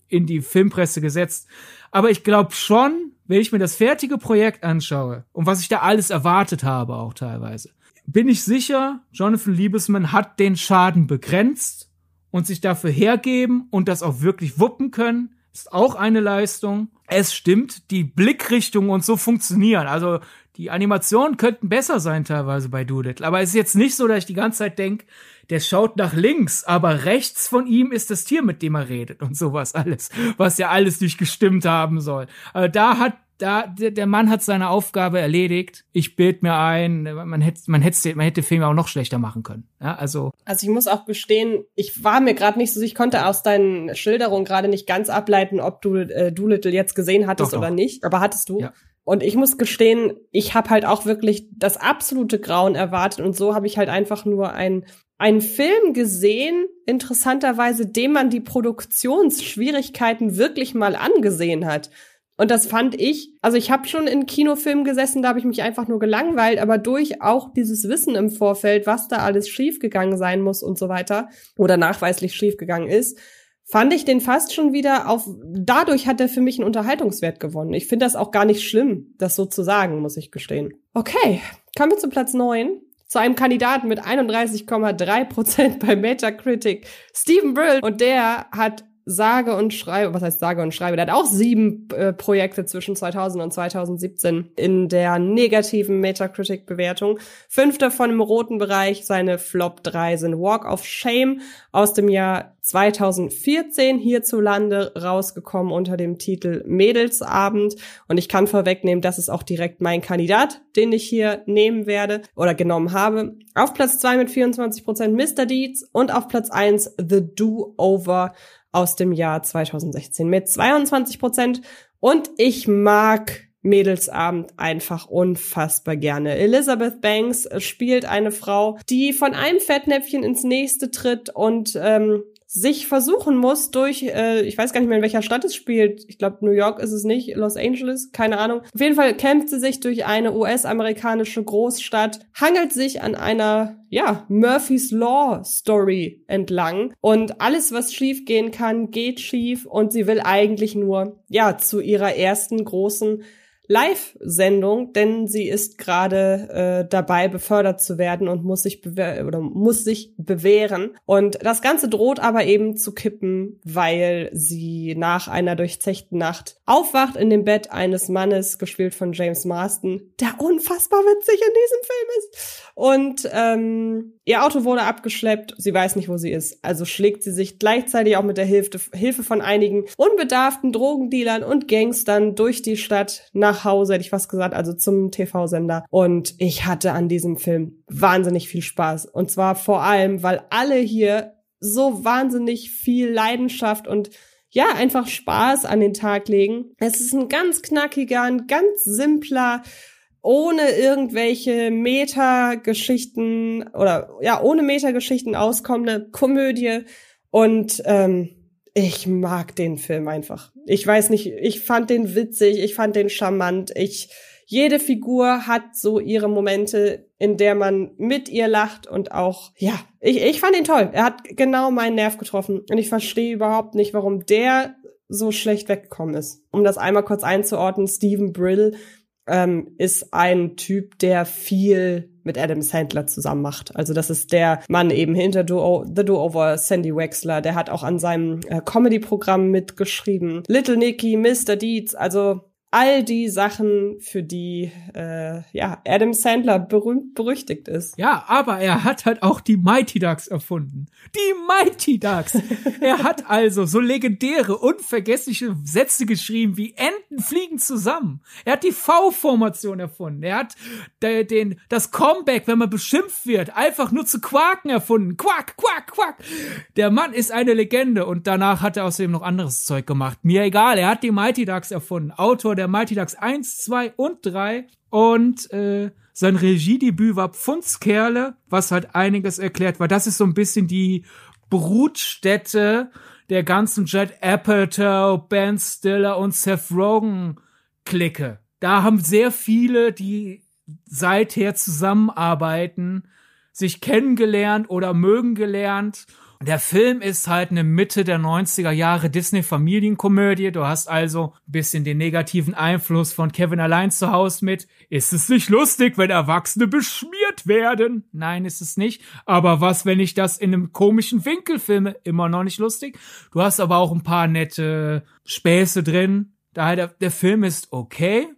in die Filmpresse gesetzt. Aber ich glaube schon, wenn ich mir das fertige Projekt anschaue und was ich da alles erwartet habe, auch teilweise, bin ich sicher, Jonathan Liebesman hat den Schaden begrenzt und sich dafür hergeben und das auch wirklich wuppen können ist auch eine Leistung. Es stimmt, die Blickrichtung und so funktionieren. Also die Animationen könnten besser sein teilweise bei Doolittle. Aber es ist jetzt nicht so, dass ich die ganze Zeit denke, der schaut nach links, aber rechts von ihm ist das Tier, mit dem er redet und sowas alles, was ja alles nicht gestimmt haben soll. Aber da hat da, der, Mann hat seine Aufgabe erledigt. Ich bild mir ein, man hätte, man hätte, man hätte Filme auch noch schlechter machen können. Ja, also. Also ich muss auch gestehen, ich war mir gerade nicht so, ich konnte aus deinen Schilderungen gerade nicht ganz ableiten, ob du äh, Doolittle jetzt gesehen hattest doch, doch. oder nicht. Aber hattest du? Ja. Und ich muss gestehen, ich habe halt auch wirklich das absolute Grauen erwartet und so habe ich halt einfach nur ein einen Film gesehen, interessanterweise, dem man die Produktionsschwierigkeiten wirklich mal angesehen hat. Und das fand ich, also ich habe schon in Kinofilmen gesessen, da habe ich mich einfach nur gelangweilt, aber durch auch dieses Wissen im Vorfeld, was da alles schiefgegangen sein muss und so weiter, oder nachweislich schiefgegangen ist, fand ich den fast schon wieder auf, dadurch hat er für mich einen Unterhaltungswert gewonnen. Ich finde das auch gar nicht schlimm, das so zu sagen, muss ich gestehen. Okay, kommen wir zu Platz neun zu einem Kandidaten mit 31,3 Prozent bei Metacritic, Stephen Brill. Und der hat sage und schreibe, was heißt sage und schreibe, der hat auch sieben äh, Projekte zwischen 2000 und 2017 in der negativen Metacritic-Bewertung. Fünf davon im roten Bereich, seine Flop 3 sind Walk of Shame aus dem Jahr 2014 hierzulande rausgekommen unter dem Titel Mädelsabend. Und ich kann vorwegnehmen, das ist auch direkt mein Kandidat, den ich hier nehmen werde oder genommen habe. Auf Platz zwei mit 24 Prozent Mr. Deeds und auf Platz eins The Do-Over aus dem Jahr 2016 mit 22 Prozent. Und ich mag Mädelsabend einfach unfassbar gerne. Elizabeth Banks spielt eine Frau, die von einem Fettnäpfchen ins nächste tritt und ähm, sich versuchen muss durch, äh, ich weiß gar nicht mehr, in welcher Stadt es spielt. Ich glaube, New York ist es nicht, Los Angeles, keine Ahnung. Auf jeden Fall kämpft sie sich durch eine US-amerikanische Großstadt, hangelt sich an einer, ja, Murphy's Law Story entlang. Und alles, was schief gehen kann, geht schief. Und sie will eigentlich nur, ja, zu ihrer ersten großen Live-Sendung, denn sie ist gerade äh, dabei, befördert zu werden und muss sich oder muss sich bewähren. Und das Ganze droht aber eben zu kippen, weil sie nach einer durchzechten Nacht aufwacht in dem Bett eines Mannes, gespielt von James Marston, der unfassbar witzig in diesem Film ist. Und ähm, ihr Auto wurde abgeschleppt, sie weiß nicht, wo sie ist. Also schlägt sie sich gleichzeitig auch mit der Hilfe, Hilfe von einigen unbedarften Drogendealern und Gangstern durch die Stadt nach Hause, hätte ich was gesagt, also zum TV-Sender. Und ich hatte an diesem Film wahnsinnig viel Spaß. Und zwar vor allem, weil alle hier so wahnsinnig viel Leidenschaft und ja, einfach Spaß an den Tag legen. Es ist ein ganz knackiger, ein ganz simpler, ohne irgendwelche Metageschichten oder ja, ohne Metageschichten auskommende Komödie. Und ähm, ich mag den Film einfach. Ich weiß nicht, ich fand den witzig, ich fand den charmant. Ich jede Figur hat so ihre Momente, in der man mit ihr lacht und auch, ja, ich, ich fand ihn toll. Er hat genau meinen Nerv getroffen und ich verstehe überhaupt nicht, warum der so schlecht weggekommen ist. Um das einmal kurz einzuordnen, Stephen Brill ähm, ist ein Typ, der viel mit Adam Sandler zusammen macht. Also das ist der Mann eben hinter Do The Do-Over, Sandy Wexler. Der hat auch an seinem äh, Comedy-Programm mitgeschrieben. Little Nicky, Mr. Deeds, also all die Sachen, für die äh, ja Adam Sandler berühmt berüchtigt ist. Ja, aber er hat halt auch die Mighty Ducks erfunden. Die Mighty Ducks. er hat also so legendäre, unvergessliche Sätze geschrieben wie Enten fliegen zusammen. Er hat die V-Formation erfunden. Er hat de, den das Comeback, wenn man beschimpft wird, einfach nur zu quaken erfunden. Quack, quack, quack. Der Mann ist eine Legende und danach hat er außerdem noch anderes Zeug gemacht. Mir egal, er hat die Mighty Ducks erfunden. Autor der Mighty Ducks 1, 2 und 3 und äh, sein Regiedebüt war Pfundskerle, was halt einiges erklärt, weil das ist so ein bisschen die Brutstätte der ganzen Judd Apatow, Ben Stiller und Seth Rogen Clique. Da haben sehr viele, die seither zusammenarbeiten, sich kennengelernt oder mögen gelernt der Film ist halt eine Mitte der 90er Jahre Disney-Familienkomödie. Du hast also ein bisschen den negativen Einfluss von Kevin allein zu Hause mit. Ist es nicht lustig, wenn Erwachsene beschmiert werden? Nein, ist es nicht. Aber was, wenn ich das in einem komischen Winkel filme? Immer noch nicht lustig. Du hast aber auch ein paar nette Späße drin. Daher der, der Film ist okay.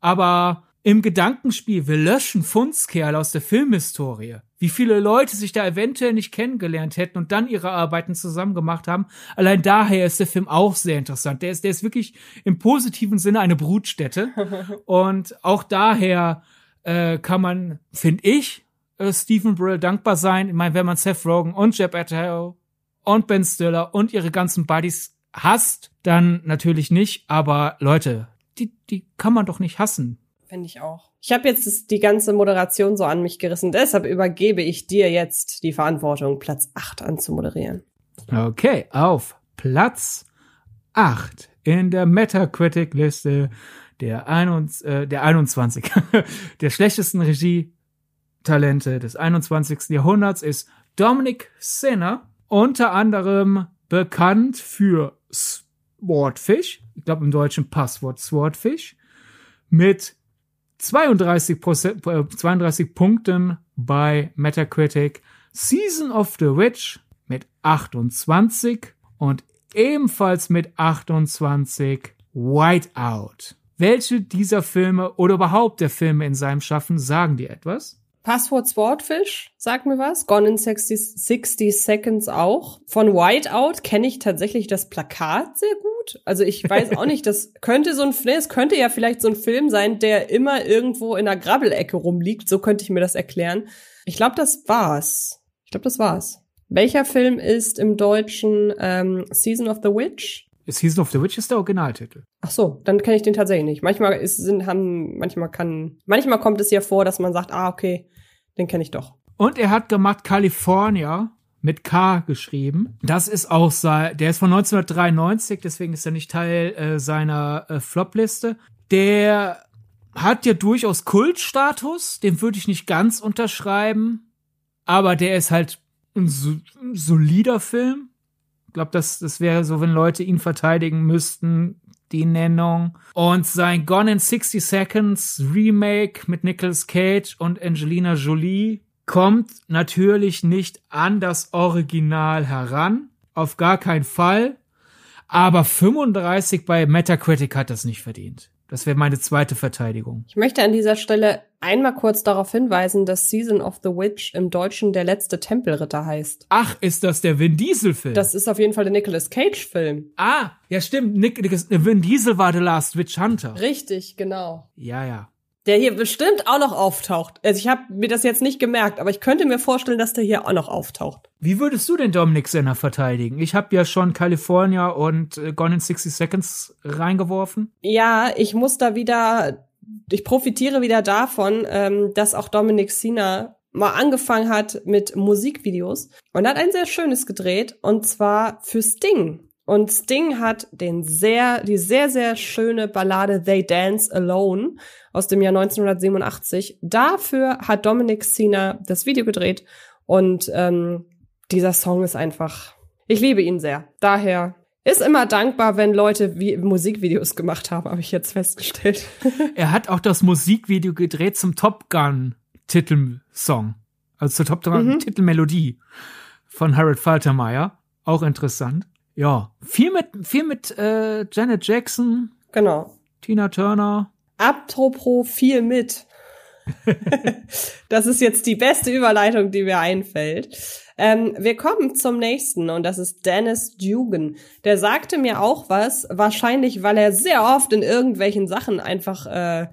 Aber im Gedankenspiel, wir löschen Fundskerl aus der Filmhistorie wie viele Leute sich da eventuell nicht kennengelernt hätten und dann ihre Arbeiten zusammen gemacht haben. Allein daher ist der Film auch sehr interessant. Der ist, der ist wirklich im positiven Sinne eine Brutstätte. und auch daher äh, kann man, finde ich, äh, Stephen Brill dankbar sein. Ich meine, wenn man Seth Rogen und Jeb Apatow und Ben Stiller und ihre ganzen Buddies hasst, dann natürlich nicht. Aber Leute, die, die kann man doch nicht hassen. Finde ich auch. Ich habe jetzt die ganze Moderation so an mich gerissen, deshalb übergebe ich dir jetzt die Verantwortung, Platz 8 anzumoderieren. Okay, auf Platz 8 in der Metacritic-Liste der, äh, der 21, der schlechtesten Regie-Talente des 21. Jahrhunderts ist Dominic Sinner, unter anderem bekannt für Swordfish, ich glaube im deutschen Passwort Swordfish, mit 32, 32 äh, Punkten bei Metacritic. Season of the Witch mit 28 und ebenfalls mit 28 Whiteout. Welche dieser Filme oder überhaupt der Filme in seinem Schaffen sagen dir etwas? Passwort Swordfish, sag mir was. Gone in 60, 60 Seconds auch. Von Whiteout kenne ich tatsächlich das Plakat sehr gut. Also ich weiß auch nicht, das könnte so ein Film, es könnte ja vielleicht so ein Film sein, der immer irgendwo in der Grabbelecke rumliegt. So könnte ich mir das erklären. Ich glaube, das war's. Ich glaube, das war's. Welcher Film ist im Deutschen ähm, Season of the Witch? Season of the Witch ist der Originaltitel. Ach so, dann kenne ich den tatsächlich nicht. Manchmal ist, sind, haben, manchmal kann, manchmal kommt es ja vor, dass man sagt, ah, okay, den kenne ich doch. Und er hat gemacht California mit K geschrieben. Das ist auch sein, der ist von 1993, deswegen ist er nicht Teil äh, seiner äh, Flop-Liste. Der hat ja durchaus Kultstatus, den würde ich nicht ganz unterschreiben, aber der ist halt ein, so, ein solider Film. Ich glaube, das, das wäre so, wenn Leute ihn verteidigen müssten, die Nennung. Und sein Gone in 60 Seconds Remake mit Nicolas Cage und Angelina Jolie kommt natürlich nicht an das Original heran. Auf gar keinen Fall. Aber 35 bei Metacritic hat das nicht verdient. Das wäre meine zweite Verteidigung. Ich möchte an dieser Stelle einmal kurz darauf hinweisen, dass Season of the Witch im Deutschen der letzte Tempelritter heißt. Ach, ist das der Vin Diesel Film? Das ist auf jeden Fall der Nicolas Cage Film. Ah, ja stimmt. Nick, Vin Diesel war The Last Witch Hunter. Richtig, genau. Ja, ja der hier bestimmt auch noch auftaucht. Also ich habe mir das jetzt nicht gemerkt, aber ich könnte mir vorstellen, dass der hier auch noch auftaucht. Wie würdest du den Dominic Senna verteidigen? Ich habe ja schon California und äh, Gone in 60 Seconds reingeworfen. Ja, ich muss da wieder, ich profitiere wieder davon, ähm, dass auch Dominic Sina mal angefangen hat mit Musikvideos und hat ein sehr schönes gedreht und zwar für Sting. Und Sting hat den sehr, die sehr, sehr schöne Ballade They Dance Alone aus dem Jahr 1987. Dafür hat Dominic Sina das Video gedreht und ähm, dieser Song ist einfach, ich liebe ihn sehr. Daher ist immer dankbar, wenn Leute wie Musikvideos gemacht haben, habe ich jetzt festgestellt. er hat auch das Musikvideo gedreht zum Top Gun Titelsong, also zur Top Gun mhm. Titelmelodie von Harold Faltermeyer. Auch interessant. Ja, viel mit, viel mit äh, Janet Jackson. Genau. Tina Turner. Apropos viel mit. das ist jetzt die beste Überleitung, die mir einfällt. Ähm, wir kommen zum nächsten und das ist Dennis Dugan. Der sagte mir auch was, wahrscheinlich, weil er sehr oft in irgendwelchen Sachen einfach äh,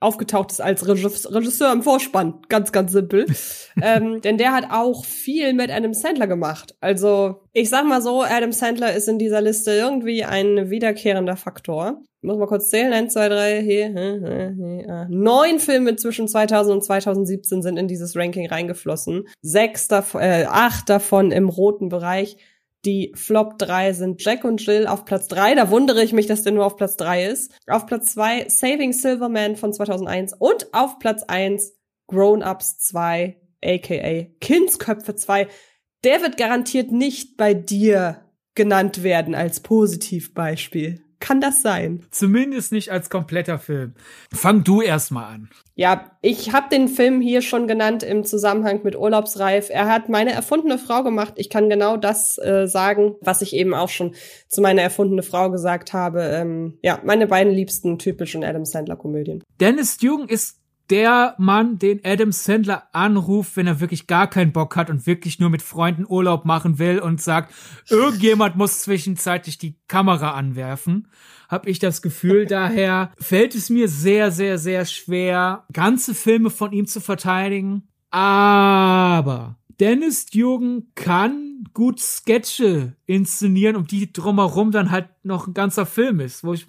aufgetaucht ist als Regisseur im Vorspann. Ganz, ganz simpel. ähm, denn der hat auch viel mit Adam Sandler gemacht. Also, ich sag mal so, Adam Sandler ist in dieser Liste irgendwie ein wiederkehrender Faktor. Ich muss mal kurz zählen. Eins, zwei, drei, hier, hier, hier, hier. Neun Filme zwischen 2000 und 2017 sind in dieses Ranking reingeflossen. Sechs davon, äh, acht davon im roten Bereich. Die Flop 3 sind Jack und Jill auf Platz 3. Da wundere ich mich, dass der nur auf Platz 3 ist. Auf Platz 2 Saving Silverman von 2001 und auf Platz 1 Grown Ups 2, aka Kindsköpfe 2. Der wird garantiert nicht bei dir genannt werden als Positivbeispiel. Kann das sein? Zumindest nicht als kompletter Film. Fang du erstmal an. Ja, ich habe den Film hier schon genannt im Zusammenhang mit Urlaubsreif. Er hat meine erfundene Frau gemacht. Ich kann genau das äh, sagen, was ich eben auch schon zu meiner erfundene Frau gesagt habe. Ähm, ja, meine beiden liebsten typischen Adam Sandler Komödien. Dennis Dugan ist der Mann, den Adam Sandler anruft, wenn er wirklich gar keinen Bock hat und wirklich nur mit Freunden Urlaub machen will und sagt, irgendjemand muss zwischenzeitlich die Kamera anwerfen, habe ich das Gefühl. Daher fällt es mir sehr, sehr, sehr schwer, ganze Filme von ihm zu verteidigen. Aber Dennis Jürgen kann gut Sketche inszenieren, um die drumherum dann halt noch ein ganzer Film ist, wo ich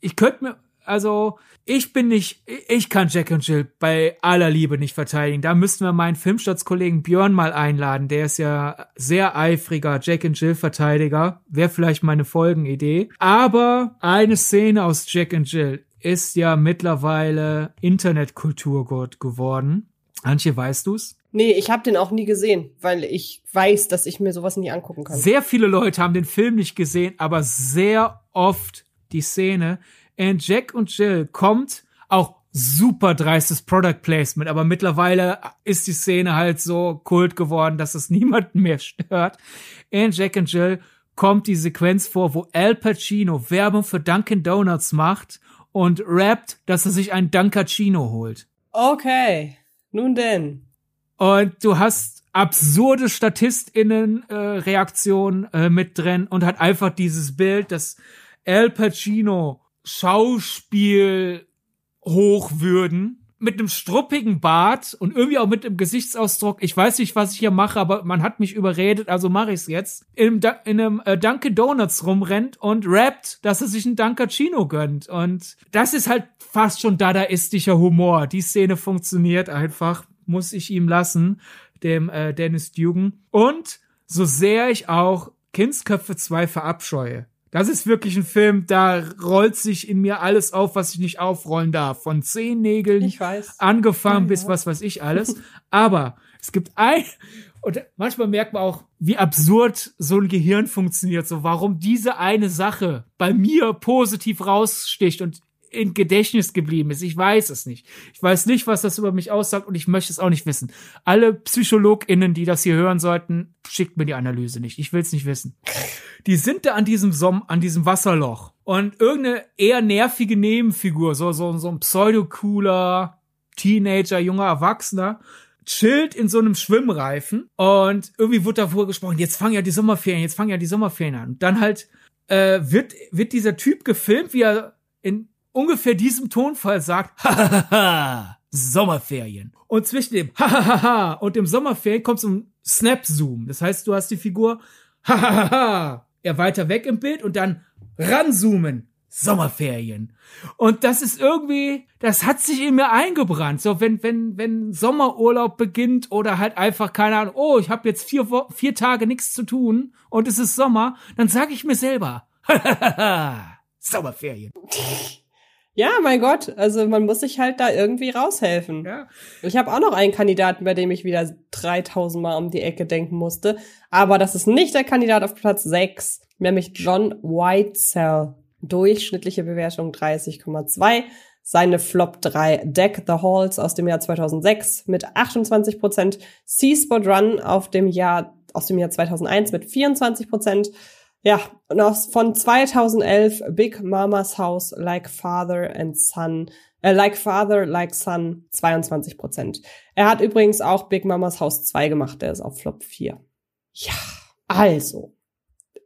ich könnte mir also ich bin nicht, ich kann Jack und Jill bei aller Liebe nicht verteidigen. Da müssten wir meinen Filmstaatskollegen Björn mal einladen. Der ist ja sehr eifriger Jack and Jill Verteidiger. Wäre vielleicht meine Folgenidee. Aber eine Szene aus Jack and Jill ist ja mittlerweile Internetkulturgott geworden. Antje, weißt du's? Nee, ich habe den auch nie gesehen, weil ich weiß, dass ich mir sowas nie angucken kann. Sehr viele Leute haben den Film nicht gesehen, aber sehr oft die Szene, and Jack und Jill kommt auch super dreistes Product Placement, aber mittlerweile ist die Szene halt so kult geworden, dass es niemanden mehr stört. In Jack and Jill kommt die Sequenz vor, wo Al Pacino Werbung für Dunkin' Donuts macht und rappt, dass er sich einen Dunkachino holt. Okay, nun denn. Und du hast absurde StatistInnen-Reaktionen äh, äh, mit drin und hat einfach dieses Bild, dass Al Pacino Schauspiel hochwürden mit einem struppigen Bart und irgendwie auch mit einem Gesichtsausdruck. Ich weiß nicht, was ich hier mache, aber man hat mich überredet, also mache ich's jetzt. In, in einem äh, Dunkin' Donuts rumrennt und rappt, dass er sich einen Dunkachino gönnt. Und das ist halt fast schon dadaistischer Humor. Die Szene funktioniert einfach, muss ich ihm lassen. dem äh, Dennis Dugan. Und so sehr ich auch Kindsköpfe 2 verabscheue, das ist wirklich ein Film, da rollt sich in mir alles auf, was ich nicht aufrollen darf. Von Zehennägeln Ich weiß. angefangen Ja, bis ja. was weiß ich alles. Aber es gibt ein, und manchmal merkt man auch, wie absurd so ein Gehirn funktioniert, so warum diese eine Sache bei mir positiv raussticht und in Gedächtnis geblieben ist. Ich weiß es nicht. Ich weiß nicht, was das über mich aussagt und ich möchte es auch nicht wissen. Alle PsychologInnen, die das hier hören sollten, schickt mir die Analyse nicht. Ich will es nicht wissen. Die sind da an diesem Som an diesem Wasserloch und irgendeine eher nervige Nebenfigur, so so so ein pseudo-cooler Teenager, junger Erwachsener, chillt in so einem Schwimmreifen und irgendwie wird davor gesprochen, jetzt fangen ja die Sommerferien, jetzt fangen ja die Sommerferien an. Und dann halt äh, wird, wird dieser Typ gefilmt, wie er in ungefähr diesem Tonfall sagt, hahaha, Sommerferien. Und zwischen dem hahaha und dem Sommerferien kommt so ein Snap-Zoom. Das heißt, du hast die Figur hahaha, er weiter weg im Bild und dann ranzoomen. Sommerferien. Und das ist irgendwie, das hat sich in mir eingebrannt. So, wenn, wenn, wenn Sommerurlaub beginnt oder halt einfach, keine Ahnung, oh, ich habe jetzt vier, vier Tage nichts zu tun und es ist Sommer, dann sage ich mir selber, Sommerferien. Ja, mein Gott, also man muss sich halt da irgendwie raushelfen. Ja. Ich habe auch noch einen Kandidaten, bei dem ich wieder 3000 Mal um die Ecke denken musste. Aber das ist nicht der Kandidat auf Platz 6, nämlich John Whitesell. Durchschnittliche Bewertung 30,2. Seine Flop 3 Deck the Halls aus dem Jahr 2006 mit 28 Prozent. Seasport Run auf dem Jahr, aus dem Jahr 2001 mit 24 Prozent. Ja, und aus, von 2011 Big Mama's House Like Father and Son, äh, Like Father, Like Son 22 Prozent. Er hat übrigens auch Big Mama's House 2 gemacht, der ist auf Flop 4. Ja, also.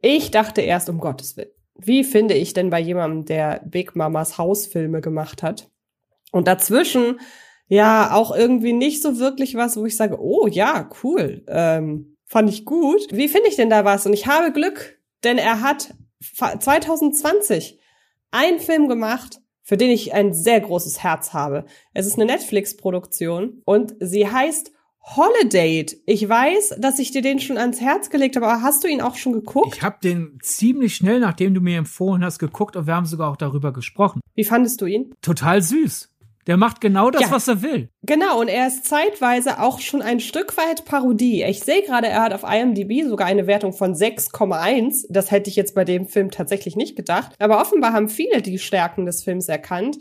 Ich dachte erst, um Gottes Willen, wie finde ich denn bei jemandem, der Big Mamas Haus Filme gemacht hat? Und dazwischen ja auch irgendwie nicht so wirklich was, wo ich sage, oh ja, cool, ähm, fand ich gut. Wie finde ich denn da was? Und ich habe Glück, denn er hat 2020 einen Film gemacht, für den ich ein sehr großes Herz habe. Es ist eine Netflix-Produktion und sie heißt Holiday. Ich weiß, dass ich dir den schon ans Herz gelegt habe, aber hast du ihn auch schon geguckt? Ich habe den ziemlich schnell, nachdem du mir empfohlen hast, geguckt und wir haben sogar auch darüber gesprochen. Wie fandest du ihn? Total süß. Der macht genau das, Ja. was er will. Genau, und er ist zeitweise auch schon ein Stück weit Parodie. Ich sehe gerade, er hat auf IMDb sogar eine Wertung von 6,1. Das hätte ich jetzt bei dem Film tatsächlich nicht gedacht. Aber offenbar haben viele die Stärken des Films erkannt.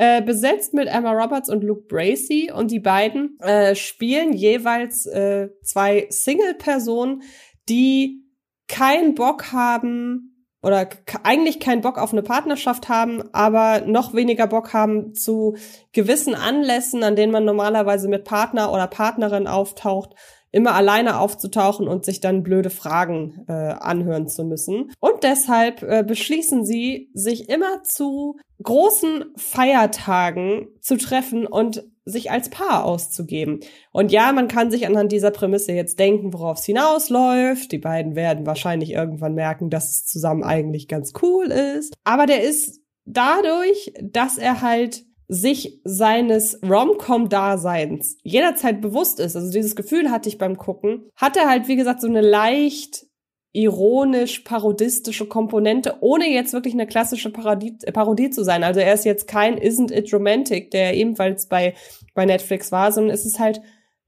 Äh, besetzt mit Emma Roberts und Luke Bracey und die beiden äh, spielen jeweils äh, zwei Single-Personen, die keinen Bock haben oder eigentlich keinen Bock auf eine Partnerschaft haben, aber noch weniger Bock haben zu gewissen Anlässen, an denen man normalerweise mit Partner oder Partnerin auftaucht, immer alleine aufzutauchen und sich dann blöde Fragen äh, anhören zu müssen. Und deshalb äh, beschließen sie, sich immer zu großen Feiertagen zu treffen und sich als Paar auszugeben. Und ja, man kann sich anhand dieser Prämisse jetzt denken, worauf es hinausläuft. Die beiden werden wahrscheinlich irgendwann merken, dass es zusammen eigentlich ganz cool ist. Aber der ist dadurch, dass er halt sich seines Rom-Com-Daseins jederzeit bewusst ist, also dieses Gefühl hatte ich beim Gucken, hat er halt, wie gesagt, so eine leicht ironisch parodistische Komponente, ohne jetzt wirklich eine klassische Parodie, Parodie zu sein. Also er ist jetzt kein Isn't It Romantic, der ebenfalls bei, bei Netflix war, sondern es ist halt,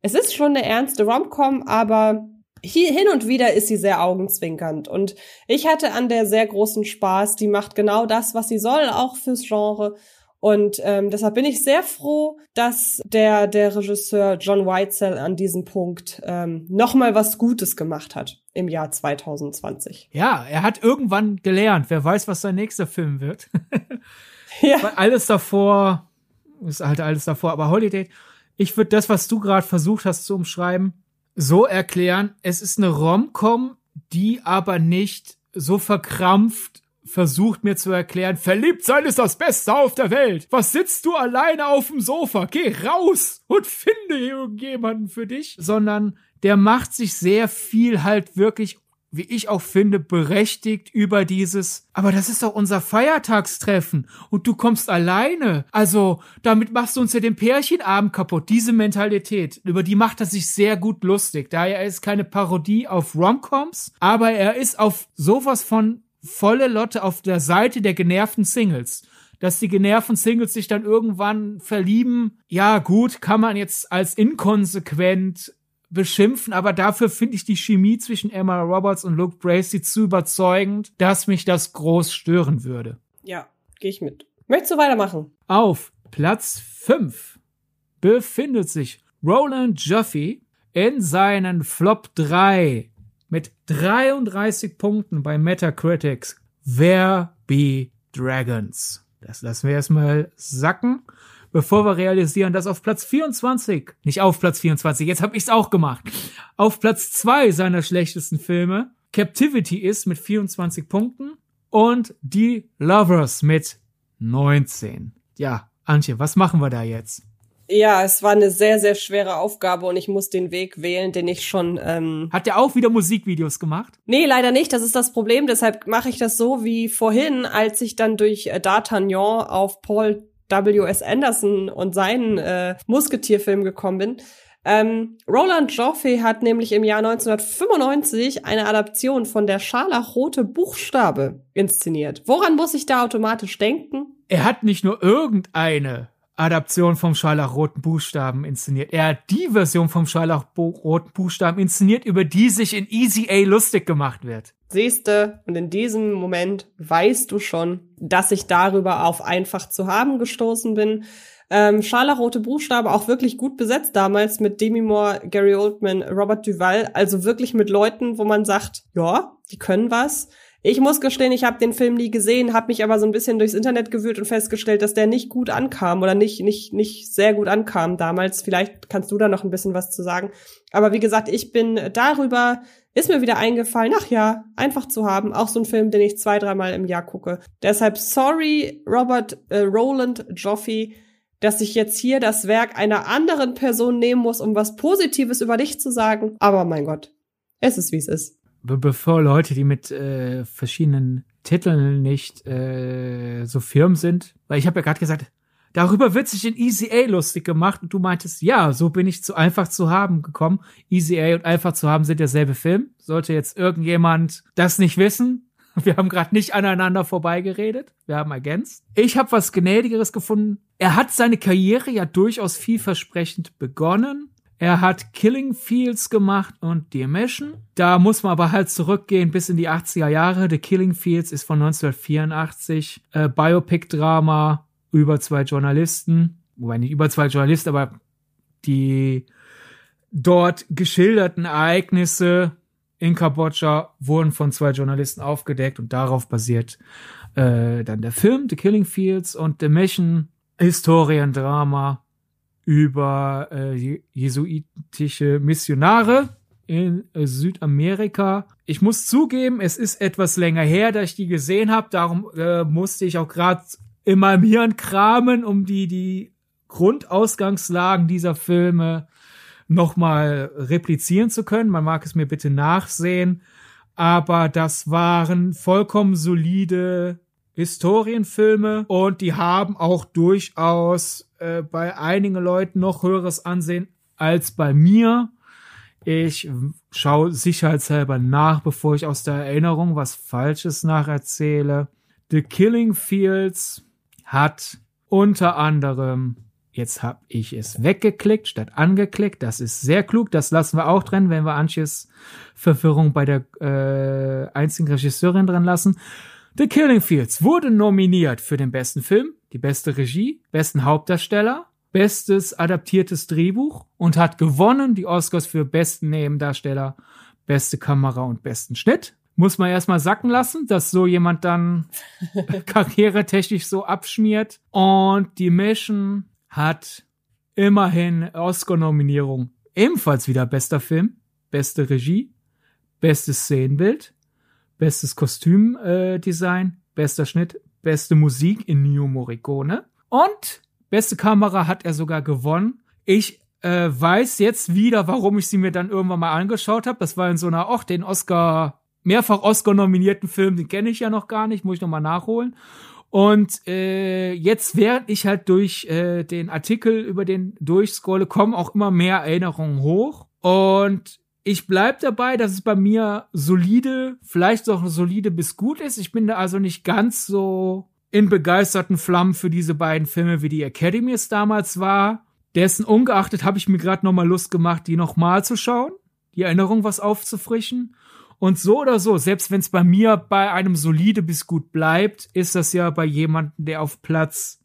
es ist schon eine ernste Rom-Com, aber hier hin und wieder ist sie sehr augenzwinkernd. Und ich hatte an der sehr großen Spaß. Die macht genau das, was sie soll, auch fürs Genre. Und ähm, deshalb bin ich sehr froh, dass der, der Regisseur John Whitesell an diesem Punkt ähm, nochmal was Gutes gemacht hat im Jahr 2020. Ja, er hat irgendwann gelernt. Wer weiß, was sein nächster Film wird. Ja. Weil alles davor ist halt alles davor. Aber Holiday, ich würde das, was du gerade versucht hast zu umschreiben, so erklären. Es ist eine Rom-Com, die aber nicht so verkrampft versucht mir zu erklären, verliebt sein ist das Beste auf der Welt. Was sitzt du alleine auf dem Sofa? Geh raus und finde irgendjemanden für dich. Sondern der macht sich sehr viel halt wirklich wie ich auch finde, berechtigt über dieses, aber das ist doch unser Feiertagstreffen und du kommst alleine. Also, damit machst du uns ja den Pärchenabend kaputt. Diese Mentalität, über die macht er sich sehr gut lustig. Daher ist keine Parodie auf Romcoms, aber er ist auf sowas von volle Lotte auf der Seite der genervten Singles dass die genervten Singles sich dann irgendwann verlieben. Ja, gut, kann man jetzt als inkonsequent beschimpfen, aber dafür finde ich die Chemie zwischen Emma Roberts und Luke Bracey zu überzeugend, dass mich das groß stören würde. Ja, gehe ich mit. Möchtest du weitermachen? Auf Platz 5 befindet sich Roland Jeffy in seinen Flop 3 mit 33 Punkten bei Metacritics. There be Dragons. Das lassen wir erstmal sacken bevor wir realisieren, dass auf Platz 24, nicht auf Platz 24, jetzt habe ich's auch gemacht, auf Platz 2 seiner schlechtesten Filme Captivity ist mit 24 Punkten und Die Lovers mit 19. Ja, Antje, was machen wir da jetzt? Ja, es war eine sehr, sehr schwere Aufgabe und ich muss den Weg wählen, den ich schon. Ähm Hat der auch wieder Musikvideos gemacht? Nee, leider nicht. Das ist das Problem. Deshalb mache ich das so wie vorhin, als ich dann durch äh, D'Artagnan auf Paul W.S. Anderson und seinen äh, Musketierfilm gekommen bin. Ähm, Roland Joffe hat nämlich im Jahr 1995 eine Adaption von der Scharlachrote Buchstabe inszeniert. Woran muss ich da automatisch denken? Er hat nicht nur irgendeine Adaption vom Scharlachroten Buchstaben inszeniert. Er hat die Version vom Scharlachroten Buchstaben inszeniert, über die sich in Easy A lustig gemacht wird. Siehste, und in diesem Moment weißt du schon, dass ich darüber auf einfach zu haben gestoßen bin. Ähm, Scharlachrote Buchstabe auch wirklich gut besetzt damals mit Demi Moore, Gary Oldman, Robert Duval, also wirklich mit Leuten, wo man sagt, ja, die können was. Ich muss gestehen, ich habe den Film nie gesehen, habe mich aber so ein bisschen durchs Internet gewühlt und festgestellt, dass der nicht gut ankam oder nicht nicht nicht sehr gut ankam damals. Vielleicht kannst du da noch ein bisschen was zu sagen. Aber wie gesagt, ich bin darüber ist mir wieder eingefallen, ach ja, einfach zu haben, auch so ein Film, den ich zwei, dreimal im Jahr gucke. Deshalb sorry, Robert äh, Roland Joffe, dass ich jetzt hier das Werk einer anderen Person nehmen muss, um was Positives über dich zu sagen. Aber mein Gott, es ist wie es ist. Be bevor Leute, die mit äh, verschiedenen Titeln nicht äh, so firm sind, weil ich habe ja gerade gesagt, Darüber wird sich in Easy A lustig gemacht und du meintest, ja, so bin ich zu einfach zu haben gekommen. Easy A und einfach zu haben sind derselbe Film. Sollte jetzt irgendjemand das nicht wissen, wir haben gerade nicht aneinander vorbeigeredet. Wir haben ergänzt. Ich habe was Gnädigeres gefunden. Er hat seine Karriere ja durchaus vielversprechend begonnen. Er hat Killing Fields gemacht und Dear Mission. Da muss man aber halt zurückgehen bis in die 80er Jahre. The Killing Fields ist von 1984. Äh, Biopic-Drama über zwei Journalisten, wobei nicht über zwei Journalisten, aber die dort geschilderten Ereignisse in Kambodscha wurden von zwei Journalisten aufgedeckt und darauf basiert äh, dann der Film The Killing Fields und The Mission Historiendrama über äh, jesuitische Missionare in äh, Südamerika. Ich muss zugeben, es ist etwas länger her, dass ich die gesehen habe. Darum äh, musste ich auch gerade in meinem Hirn kramen, um die, die Grundausgangslagen dieser Filme nochmal replizieren zu können. Man mag es mir bitte nachsehen. Aber das waren vollkommen solide Historienfilme und die haben auch durchaus äh, bei einigen Leuten noch höheres Ansehen als bei mir. Ich schaue sicherheitshalber nach, bevor ich aus der Erinnerung was Falsches nacherzähle. The Killing Fields hat unter anderem, jetzt habe ich es weggeklickt statt angeklickt, das ist sehr klug, das lassen wir auch drin, wenn wir Antjes Verwirrung bei der äh, einzigen Regisseurin drin lassen. The Killing Fields wurde nominiert für den besten Film, die beste Regie, besten Hauptdarsteller, bestes adaptiertes Drehbuch und hat gewonnen die Oscars für besten Nebendarsteller, beste Kamera und besten Schnitt muss man erstmal sacken lassen, dass so jemand dann karrieretechnisch so abschmiert. Und die Mission hat immerhin Oscar-Nominierung. Ebenfalls wieder bester Film, beste Regie, bestes Szenenbild, bestes Kostümdesign, äh, bester Schnitt, beste Musik in New Morricone und beste Kamera hat er sogar gewonnen. Ich äh, weiß jetzt wieder, warum ich sie mir dann irgendwann mal angeschaut habe. Das war in so einer, auch den Oscar mehrfach Oscar-nominierten Film, den kenne ich ja noch gar nicht, muss ich noch mal nachholen. Und äh, jetzt, während ich halt durch äh, den Artikel über den durchscrolle, kommen auch immer mehr Erinnerungen hoch. Und ich bleib dabei, dass es bei mir solide, vielleicht auch solide bis gut ist. Ich bin da also nicht ganz so in begeisterten Flammen für diese beiden Filme, wie die Academy es damals war. Dessen ungeachtet habe ich mir gerade noch mal Lust gemacht, die noch mal zu schauen, die Erinnerung was aufzufrischen. Und so oder so, selbst wenn es bei mir bei einem solide bis gut bleibt, ist das ja bei jemandem, der auf Platz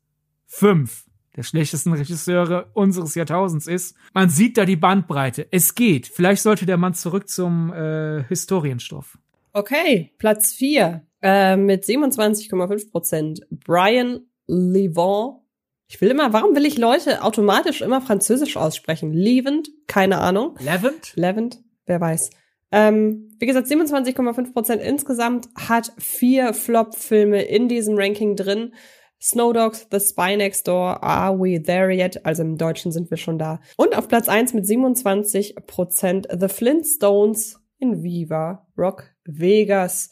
fünf der schlechtesten Regisseure unseres Jahrtausends ist. Man sieht da die Bandbreite. Es geht. Vielleicht sollte der Mann zurück zum äh, Historienstoff. Okay, Platz vier äh, mit 27,5 Prozent. Brian Levant. Ich will immer, warum will ich Leute automatisch immer Französisch aussprechen? Levent? Keine Ahnung. Levent? Levent? Wer weiß. Ähm, wie gesagt, 27,5 Prozent insgesamt hat vier Flop-Filme in diesem Ranking drin. Snow Dogs, The Spy Next Door, Are We There Yet? Also im Deutschen sind wir schon da. Und auf Platz 1 mit 27 Prozent The Flintstones in Viva Rock Vegas.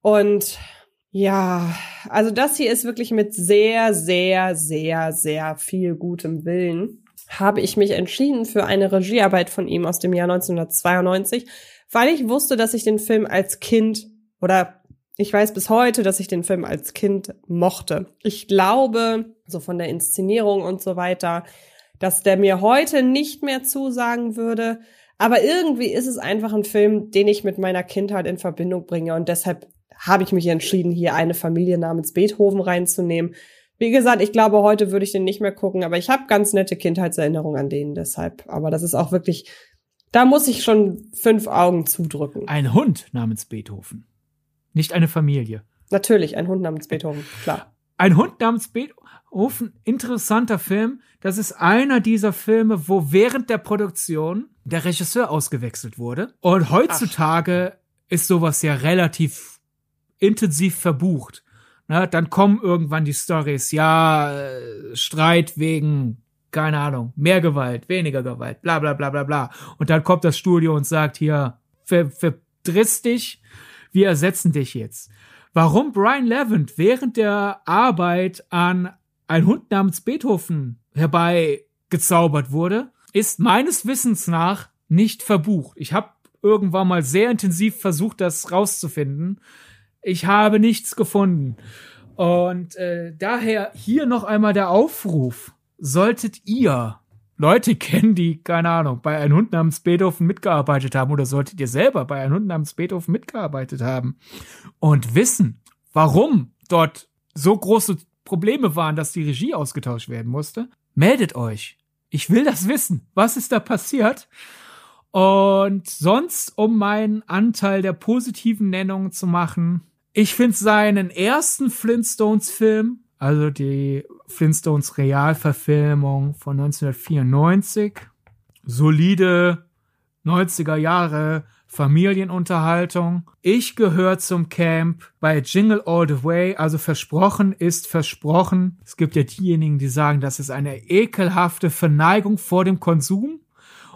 Und ja, also das hier ist wirklich mit sehr, sehr, sehr, sehr viel gutem Willen habe ich mich entschieden für eine Regiearbeit von ihm aus dem Jahr 1992 weil ich wusste, dass ich den Film als Kind oder ich weiß bis heute, dass ich den Film als Kind mochte. Ich glaube, so von der Inszenierung und so weiter, dass der mir heute nicht mehr zusagen würde. Aber irgendwie ist es einfach ein Film, den ich mit meiner Kindheit in Verbindung bringe. Und deshalb habe ich mich entschieden, hier eine Familie namens Beethoven reinzunehmen. Wie gesagt, ich glaube, heute würde ich den nicht mehr gucken, aber ich habe ganz nette Kindheitserinnerungen an den deshalb. Aber das ist auch wirklich da muss ich schon fünf Augen zudrücken. Ein Hund namens Beethoven. Nicht eine Familie. Natürlich, ein Hund namens Beethoven, klar. Ein Hund namens Beethoven, interessanter Film. Das ist einer dieser Filme, wo während der Produktion der Regisseur ausgewechselt wurde. Und heutzutage Ach. ist sowas ja relativ intensiv verbucht. Na, dann kommen irgendwann die Stories, ja, äh, Streit wegen keine Ahnung, mehr Gewalt, weniger Gewalt, bla bla bla bla bla. Und dann kommt das Studio und sagt hier, ver, verdriss dich, wir ersetzen dich jetzt. Warum Brian Levent während der Arbeit an ein Hund namens Beethoven herbeigezaubert wurde, ist meines Wissens nach nicht verbucht. Ich habe irgendwann mal sehr intensiv versucht, das rauszufinden. Ich habe nichts gefunden. Und äh, daher hier noch einmal der Aufruf solltet ihr Leute kennen, die, keine Ahnung, bei einem Hund namens Beethoven mitgearbeitet haben oder solltet ihr selber bei einem Hund namens Beethoven mitgearbeitet haben und wissen, warum dort so große Probleme waren, dass die Regie ausgetauscht werden musste, meldet euch. Ich will das wissen. Was ist da passiert? Und sonst, um meinen Anteil der positiven Nennungen zu machen, ich finde seinen ersten Flintstones-Film also die Flintstones Realverfilmung von 1994. Solide 90er Jahre Familienunterhaltung. Ich gehöre zum Camp bei Jingle All the Way, also versprochen ist versprochen. Es gibt ja diejenigen, die sagen, das ist eine ekelhafte Verneigung vor dem Konsum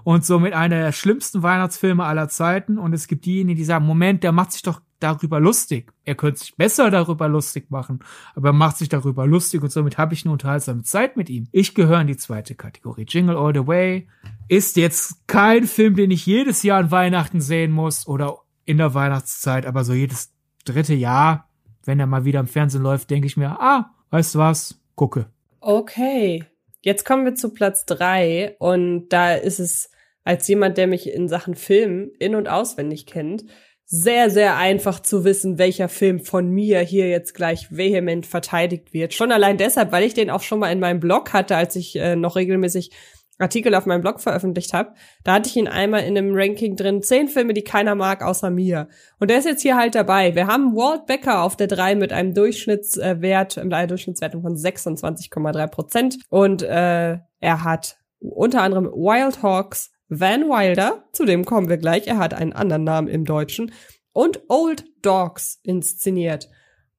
und somit einer der schlimmsten Weihnachtsfilme aller Zeiten. Und es gibt diejenigen, die sagen, Moment, der macht sich doch darüber lustig. Er könnte sich besser darüber lustig machen, aber er macht sich darüber lustig und somit habe ich eine unterhaltsame Zeit mit ihm. Ich gehöre in die zweite Kategorie. Jingle All the Way ist jetzt kein Film, den ich jedes Jahr an Weihnachten sehen muss oder in der Weihnachtszeit, aber so jedes dritte Jahr, wenn er mal wieder im Fernsehen läuft, denke ich mir, ah, weißt du was, gucke. Okay. Jetzt kommen wir zu Platz drei und da ist es als jemand, der mich in Sachen Film in- und auswendig kennt, sehr, sehr einfach zu wissen, welcher Film von mir hier jetzt gleich vehement verteidigt wird. Schon allein deshalb, weil ich den auch schon mal in meinem Blog hatte, als ich äh, noch regelmäßig Artikel auf meinem Blog veröffentlicht habe. Da hatte ich ihn einmal in einem Ranking drin, zehn Filme, die keiner mag, außer mir. Und der ist jetzt hier halt dabei. Wir haben Walt Becker auf der 3 mit einem Durchschnittswert, einer Durchschnittswertung von 26,3 Prozent. Und äh, er hat unter anderem Wild Hawks, Van Wilder, zu dem kommen wir gleich, er hat einen anderen Namen im Deutschen, und Old Dogs inszeniert.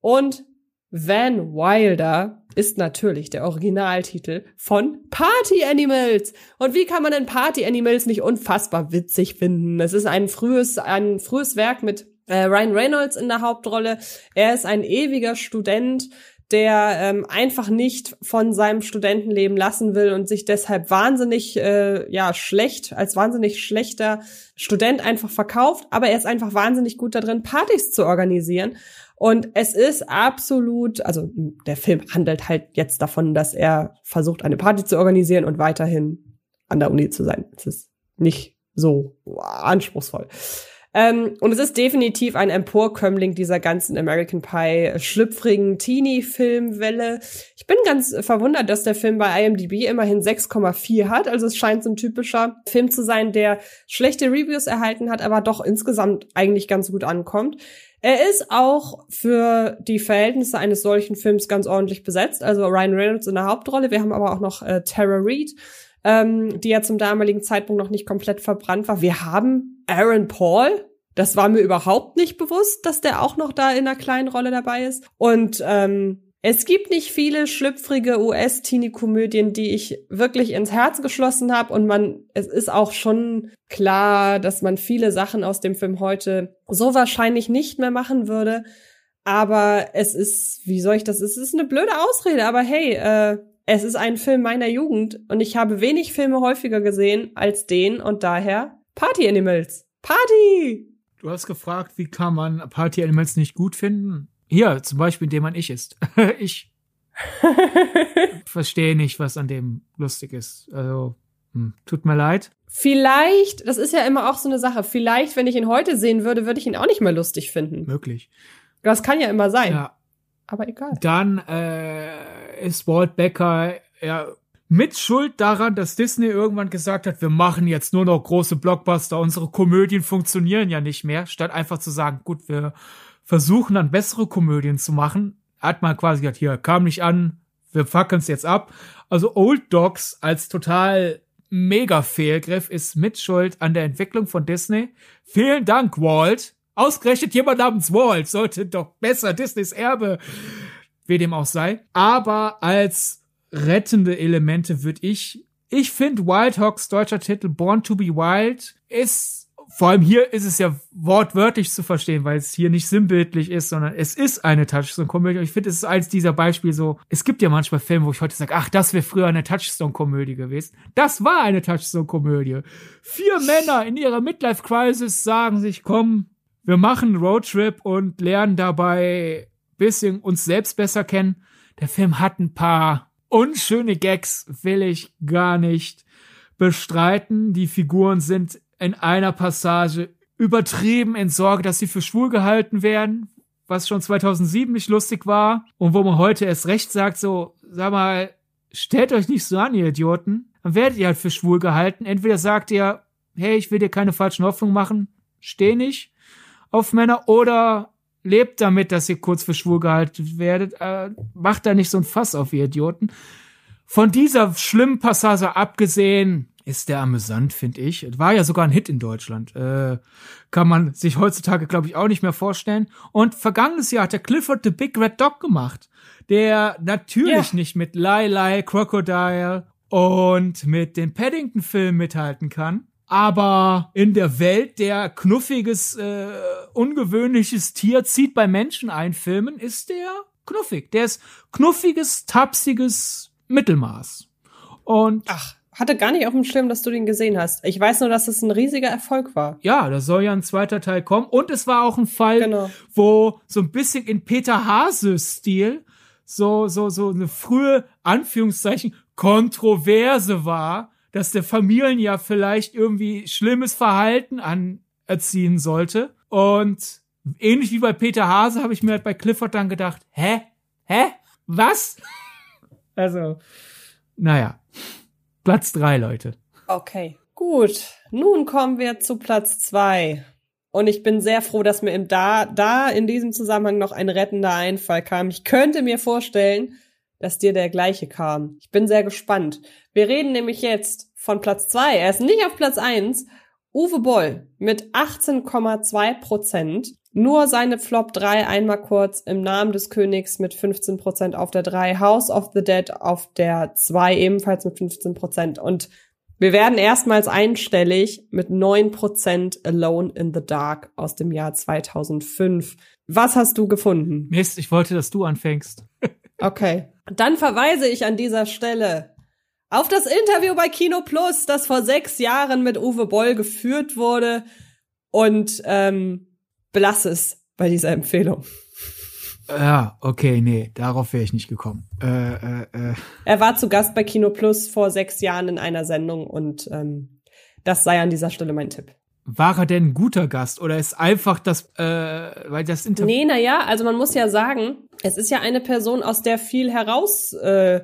Und Van Wilder ist natürlich der Originaltitel von Party Animals. Und wie kann man denn Party Animals nicht unfassbar witzig finden? Es ist ein frühes, ein frühes Werk mit äh, Ryan Reynolds in der Hauptrolle. Er ist ein ewiger Student, der ähm, einfach nicht von seinem Studentenleben lassen will und sich deshalb wahnsinnig äh, ja schlecht als wahnsinnig schlechter Student einfach verkauft, aber er ist einfach wahnsinnig gut darin Partys zu organisieren und es ist absolut, also der Film handelt halt jetzt davon, dass er versucht eine Party zu organisieren und weiterhin an der Uni zu sein. Es ist nicht so anspruchsvoll. Ähm, und es ist definitiv ein Emporkömmling dieser ganzen American Pie schlüpfrigen Teenie-Filmwelle. Ich bin ganz verwundert, dass der Film bei IMDb immerhin 6,4 hat. Also es scheint so ein typischer Film zu sein, der schlechte Reviews erhalten hat, aber doch insgesamt eigentlich ganz gut ankommt. Er ist auch für die Verhältnisse eines solchen Films ganz ordentlich besetzt. Also Ryan Reynolds in der Hauptrolle. Wir haben aber auch noch äh, Tara Reid, ähm, die ja zum damaligen Zeitpunkt noch nicht komplett verbrannt war. Wir haben Aaron Paul. Das war mir überhaupt nicht bewusst, dass der auch noch da in einer kleinen Rolle dabei ist. Und ähm, es gibt nicht viele schlüpfrige US-Teenie-Komödien, die ich wirklich ins Herz geschlossen habe. Und man, es ist auch schon klar, dass man viele Sachen aus dem Film heute so wahrscheinlich nicht mehr machen würde. Aber es ist, wie soll ich das? Es ist eine blöde Ausrede, aber hey, äh, es ist ein Film meiner Jugend und ich habe wenig Filme häufiger gesehen als den und daher Party Animals. Party! Du hast gefragt, wie kann man Party Animals nicht gut finden? Hier, zum Beispiel, indem man ich ist. ich verstehe nicht, was an dem lustig ist. Also, hm, tut mir leid. Vielleicht, das ist ja immer auch so eine Sache, vielleicht, wenn ich ihn heute sehen würde, würde ich ihn auch nicht mehr lustig finden. Möglich. Das kann ja immer sein. Ja. Aber egal. Dann äh, ist Walt Becker ja mit Schuld daran, dass Disney irgendwann gesagt hat, wir machen jetzt nur noch große Blockbuster, unsere Komödien funktionieren ja nicht mehr, statt einfach zu sagen, gut, wir versuchen dann bessere Komödien zu machen, hat man quasi gesagt, hier, kam nicht an, wir fackeln es jetzt ab. Also Old Dogs als total mega Fehlgriff ist mit Schuld an der Entwicklung von Disney. Vielen Dank, Walt. Ausgerechnet jemand namens Walt sollte doch besser Disneys Erbe, wie dem auch sei. Aber als rettende Elemente würde ich, ich finde Wild Hawks deutscher Titel Born to be Wild ist vor allem hier ist es ja wortwörtlich zu verstehen, weil es hier nicht sinnbildlich ist, sondern es ist eine Touchstone-Komödie. Und ich finde, es ist eins dieser Beispiele so, es gibt ja manchmal Filme, wo ich heute sage, ach, das wäre früher eine Touchstone-Komödie gewesen. Das war eine Touchstone-Komödie. Vier Männer in ihrer Midlife-Crisis sagen sich, komm, wir machen Roadtrip und lernen dabei bisschen uns selbst besser kennen. Der Film hat ein paar unschöne Gags, will ich gar nicht bestreiten. Die Figuren sind in einer Passage übertrieben in Sorge, dass sie für schwul gehalten werden, was schon 2007 nicht lustig war und wo man heute erst recht sagt, so, sag mal, stellt euch nicht so an, ihr Idioten. Dann werdet ihr halt für schwul gehalten. Entweder sagt ihr, hey, ich will dir keine falschen Hoffnungen machen, steh nicht auf Männer, oder lebt damit, dass ihr kurz für schwul gehalten werdet. Äh, macht da nicht so ein Fass auf, ihr Idioten. Von dieser schlimmen Passage abgesehen, ist der amüsant, finde ich. War ja sogar ein Hit in Deutschland. Äh, kann man sich heutzutage, glaube ich, auch nicht mehr vorstellen. Und vergangenes Jahr hat der Clifford the Big Red Dog gemacht, der natürlich yeah. nicht mit Lie Lie, Crocodile und mit den Paddington-Filmen mithalten kann. Aber in der Welt der knuffiges, äh, ungewöhnliches Tier zieht bei Menschen ein Filmen, ist der knuffig. Der ist knuffiges, tapsiges Mittelmaß. Und Ach hatte gar nicht auf dem Schirm, dass du den gesehen hast. Ich weiß nur, dass es ein riesiger Erfolg war. Ja, da soll ja ein zweiter Teil kommen. Und es war auch ein Fall, genau. wo so ein bisschen in Peter Hase-Stil so, so, so eine frühe, Anführungszeichen, Kontroverse war, dass der Familien ja vielleicht irgendwie schlimmes Verhalten anerziehen sollte. Und ähnlich wie bei Peter Hase habe ich mir halt bei Clifford dann gedacht, hä? Hä? Was? also, naja. Platz drei, Leute. Okay, gut. Nun kommen wir zu Platz zwei. Und ich bin sehr froh, dass mir im da, da in diesem Zusammenhang noch ein rettender Einfall kam. Ich könnte mir vorstellen, dass dir der gleiche kam. Ich bin sehr gespannt. Wir reden nämlich jetzt von Platz zwei. Er ist nicht auf Platz eins. Uwe Boll mit 18,2 Prozent. Nur seine Flop 3 einmal kurz im Namen des Königs mit 15% auf der 3, House of the Dead auf der 2 ebenfalls mit 15%. Und Wir werden erstmals einstellig mit 9% Alone in the Dark aus dem Jahr 2005. Was hast du gefunden? Mist, ich wollte, dass du anfängst. okay. Dann verweise ich an dieser Stelle auf das Interview bei Kino Plus, das vor sechs Jahren mit Uwe Boll geführt wurde und ähm, belasse es bei dieser Empfehlung. Ja, okay, nee, darauf wäre ich nicht gekommen. Äh, äh, äh. Er war zu Gast bei Kino Plus vor sechs Jahren in einer Sendung und ähm, das sei an dieser Stelle mein Tipp. War er denn ein guter Gast oder ist einfach das, äh, weil das Interview. Nee, naja, also man muss ja sagen, es ist ja eine Person, aus der viel heraus äh,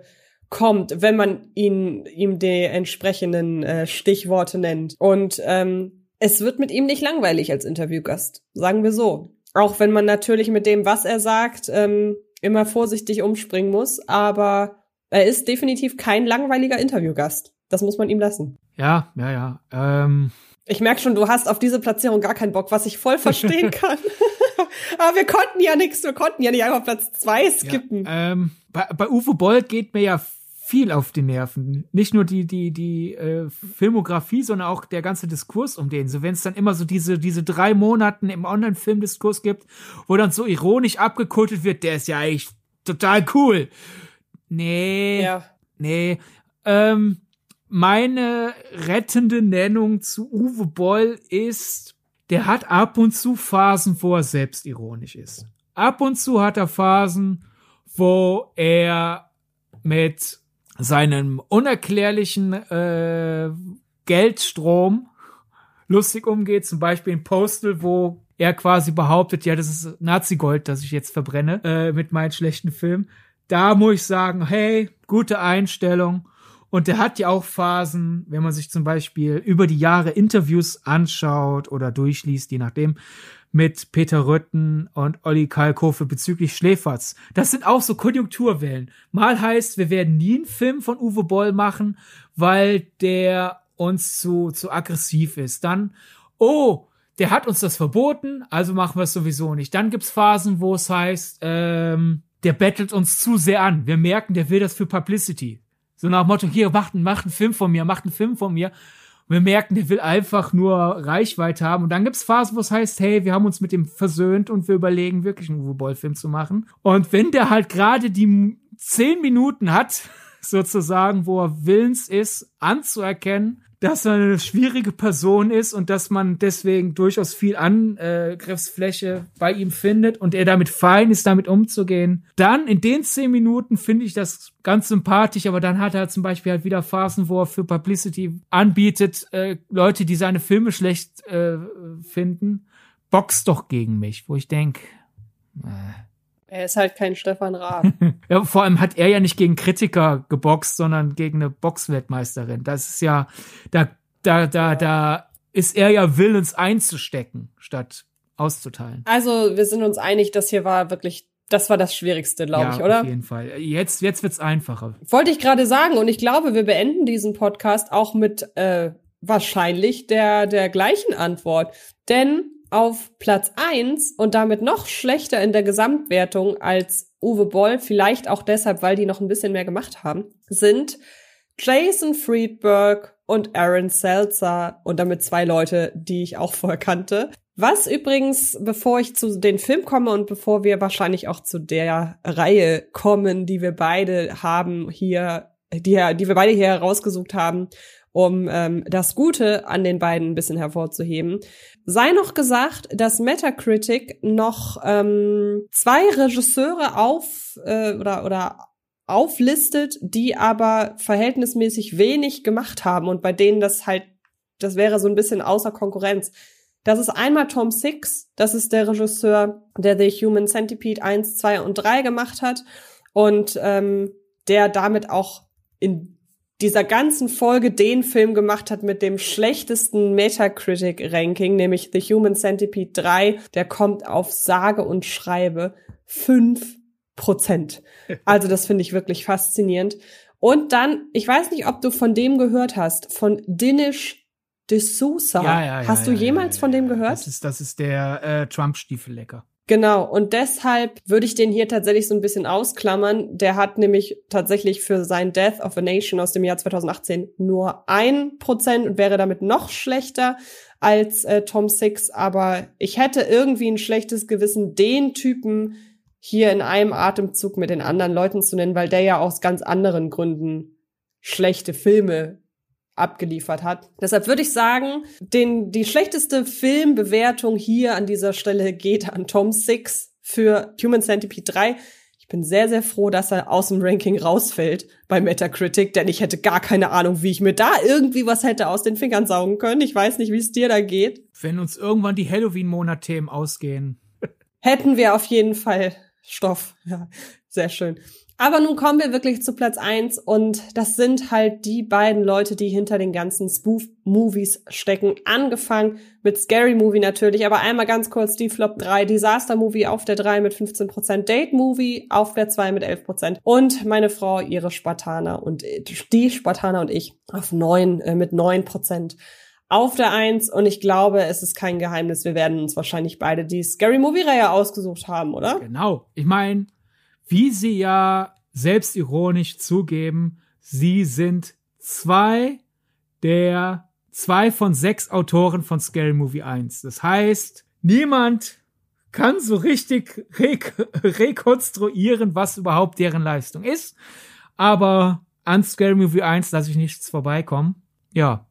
kommt, wenn man ihn ihm die entsprechenden äh, Stichworte nennt. Und ähm, es wird mit ihm nicht langweilig als Interviewgast, sagen wir so. Auch wenn man natürlich mit dem, was er sagt, ähm, immer vorsichtig umspringen muss, aber er ist definitiv kein langweiliger Interviewgast. Das muss man ihm lassen. Ja, ja, ja. Ähm. Ich merke schon, du hast auf diese Platzierung gar keinen Bock, was ich voll verstehen kann. aber wir konnten ja nichts, wir konnten ja nicht einfach Platz zwei skippen. Ja, ähm, bei, bei Uwe Boll geht mir ja viel auf die Nerven. Nicht nur die, die, die äh, Filmografie, sondern auch der ganze Diskurs um den. So, wenn es dann immer so diese, diese drei Monaten im Online-Filmdiskurs gibt, wo dann so ironisch abgekultet wird, der ist ja eigentlich total cool. Nee. Ja. Nee. Ähm, meine rettende Nennung zu Uwe Boll ist, der hat ab und zu Phasen, wo er selbstironisch ist. Ab und zu hat er Phasen, wo er mit seinem unerklärlichen äh, Geldstrom lustig umgeht, zum Beispiel in Postal, wo er quasi behauptet, ja, das ist Nazi-Gold, das ich jetzt verbrenne äh, mit meinen schlechten Filmen. Da muss ich sagen, hey, gute Einstellung. Und der hat ja auch Phasen, wenn man sich zum Beispiel über die Jahre Interviews anschaut oder durchliest, je nachdem, mit Peter Rötten und Olli Kalkofe bezüglich Schläferz. Das sind auch so Konjunkturwellen. Mal heißt, wir werden nie einen Film von Uwe Boll machen, weil der uns zu, zu aggressiv ist. Dann, oh, der hat uns das verboten, also machen wir es sowieso nicht. Dann gibt's Phasen, wo es heißt, ähm, der bettelt uns zu sehr an. Wir merken, der will das für Publicity. So nach Motto, hier, macht, macht einen Film von mir, macht einen Film von mir wir merken, der will einfach nur Reichweite haben. Und dann gibt's Phasen, wo es heißt, hey, wir haben uns mit dem versöhnt und wir überlegen, wirklich einen Uwe Boll-Film zu machen. Und wenn der halt gerade die zehn Minuten hat, sozusagen, wo er willens ist, anzuerkennen, dass er eine schwierige Person ist und dass man deswegen durchaus viel Angriffsfläche bei ihm findet und er damit fein ist, damit umzugehen. Dann in den zehn Minuten finde ich das ganz sympathisch, aber dann hat er zum Beispiel halt wieder Phasen, wo er für Publicity anbietet, äh, Leute, die seine Filme schlecht äh, finden, boxt doch gegen mich, wo ich denke, äh, er ist halt kein Stefan Raab. ja, vor allem hat er ja nicht gegen Kritiker geboxt, sondern gegen eine Boxweltmeisterin. Das ist ja, da, da, da, da ist er ja willens einzustecken, statt auszuteilen. Also, wir sind uns einig, das hier war wirklich, das war das Schwierigste, glaube ja, ich, oder? Auf jeden Fall. Jetzt, jetzt wird's einfacher. Wollte ich gerade sagen, und ich glaube, wir beenden diesen Podcast auch mit äh, wahrscheinlich der, der gleichen Antwort. Denn auf Platz eins und damit noch schlechter in der Gesamtwertung als Uwe Boll, vielleicht auch deshalb, weil die noch ein bisschen mehr gemacht haben, sind Jason Friedberg und Aaron Seltzer und damit zwei Leute, die ich auch vorher kannte. Was übrigens, bevor ich zu den Film komme und bevor wir wahrscheinlich auch zu der Reihe kommen, die wir beide haben hier, die, die wir beide hier herausgesucht haben, um ähm, das Gute an den beiden ein bisschen hervorzuheben. Sei noch gesagt, dass Metacritic noch ähm, zwei Regisseure auf äh, oder oder auflistet, die aber verhältnismäßig wenig gemacht haben und bei denen das halt, das wäre so ein bisschen außer Konkurrenz. Das ist einmal Tom Six, das ist der Regisseur, der The Human Centipede 1, 2 und 3 gemacht hat und ähm, der damit auch in dieser ganzen Folge den Film gemacht hat mit dem schlechtesten Metacritic-Ranking, nämlich The Human Centipede 3. Der kommt auf sage und schreibe fünf Prozent. Also das finde ich wirklich faszinierend. Und dann, ich weiß nicht, ob du von dem gehört hast, von Dinesh de Sousa. Ja, ja, ja, hast du jemals von dem gehört? Das ist, das ist der äh, Trump-Stiefellecker. Genau, und deshalb würde ich den hier tatsächlich so ein bisschen ausklammern. Der hat nämlich tatsächlich für sein Death of a Nation aus dem Jahr 2018 nur ein Prozent und wäre damit noch schlechter als äh, Tom Six. Aber ich hätte irgendwie ein schlechtes Gewissen, den Typen hier in einem Atemzug mit den anderen Leuten zu nennen, weil der ja aus ganz anderen Gründen schlechte Filme abgeliefert hat. Deshalb würde ich sagen, den, die schlechteste Filmbewertung hier an dieser Stelle geht an Tom Six für Human Centipede 3. Ich bin sehr, sehr froh, dass er aus dem Ranking rausfällt bei Metacritic, denn ich hätte gar keine Ahnung, wie ich mir da irgendwie was hätte aus den Fingern saugen können. Ich weiß nicht, wie es dir da geht. Wenn uns irgendwann die Halloween-Monat-Themen ausgehen. Hätten wir auf jeden Fall Stoff. Ja, sehr schön. Aber nun kommen wir wirklich zu Platz eins und das sind halt die beiden Leute, die hinter den ganzen Spoof-Movies stecken. Angefangen mit Scary Movie natürlich, aber einmal ganz kurz die Flop 3, Disaster Movie auf der 3 mit 15%, Date Movie auf der 2 mit 11% und meine Frau, ihre Spartaner und die Spartaner und ich auf 9 äh, mit 9% auf der 1 und ich glaube, es ist kein Geheimnis, wir werden uns wahrscheinlich beide die Scary Movie Reihe ausgesucht haben, oder? Genau. Ich meine, wie sie ja selbstironisch zugeben, sie sind zwei der zwei von sechs Autoren von Scary Movie 1. Das heißt, niemand kann so richtig re rekonstruieren, was überhaupt deren Leistung ist. Aber an Scary Movie 1 lasse ich nichts vorbeikommen. Ja.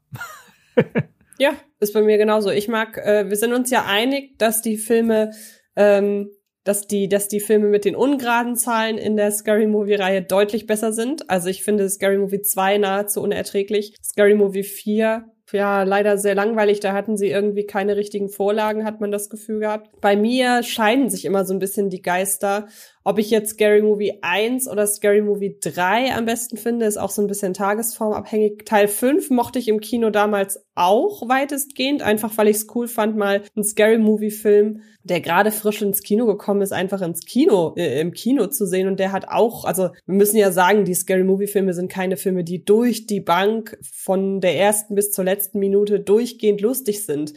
ja, ist bei mir genauso. Ich mag, äh, wir sind uns ja einig, dass die Filme ähm, dass die, dass die Filme mit den ungeraden Zahlen in der Scary Movie Reihe deutlich besser sind. Also ich finde Scary Movie 2 nahezu unerträglich. Scary Movie 4 ja, leider sehr langweilig. Da hatten sie irgendwie keine richtigen Vorlagen, hat man das Gefühl gehabt. Bei mir scheiden sich immer so ein bisschen die Geister. Ob ich jetzt Scary Movie 1 oder Scary Movie 3 am besten finde, ist auch so ein bisschen tagesformabhängig. Teil 5 mochte ich im Kino damals auch weitestgehend, einfach weil ich es cool fand, mal einen Scary Movie Film, der gerade frisch ins Kino gekommen ist, einfach ins Kino, äh, im Kino zu sehen. Und der hat auch, also wir müssen ja sagen, die Scary Movie Filme sind keine Filme, die durch die Bank von der ersten bis zur letzten Minute durchgehend lustig sind.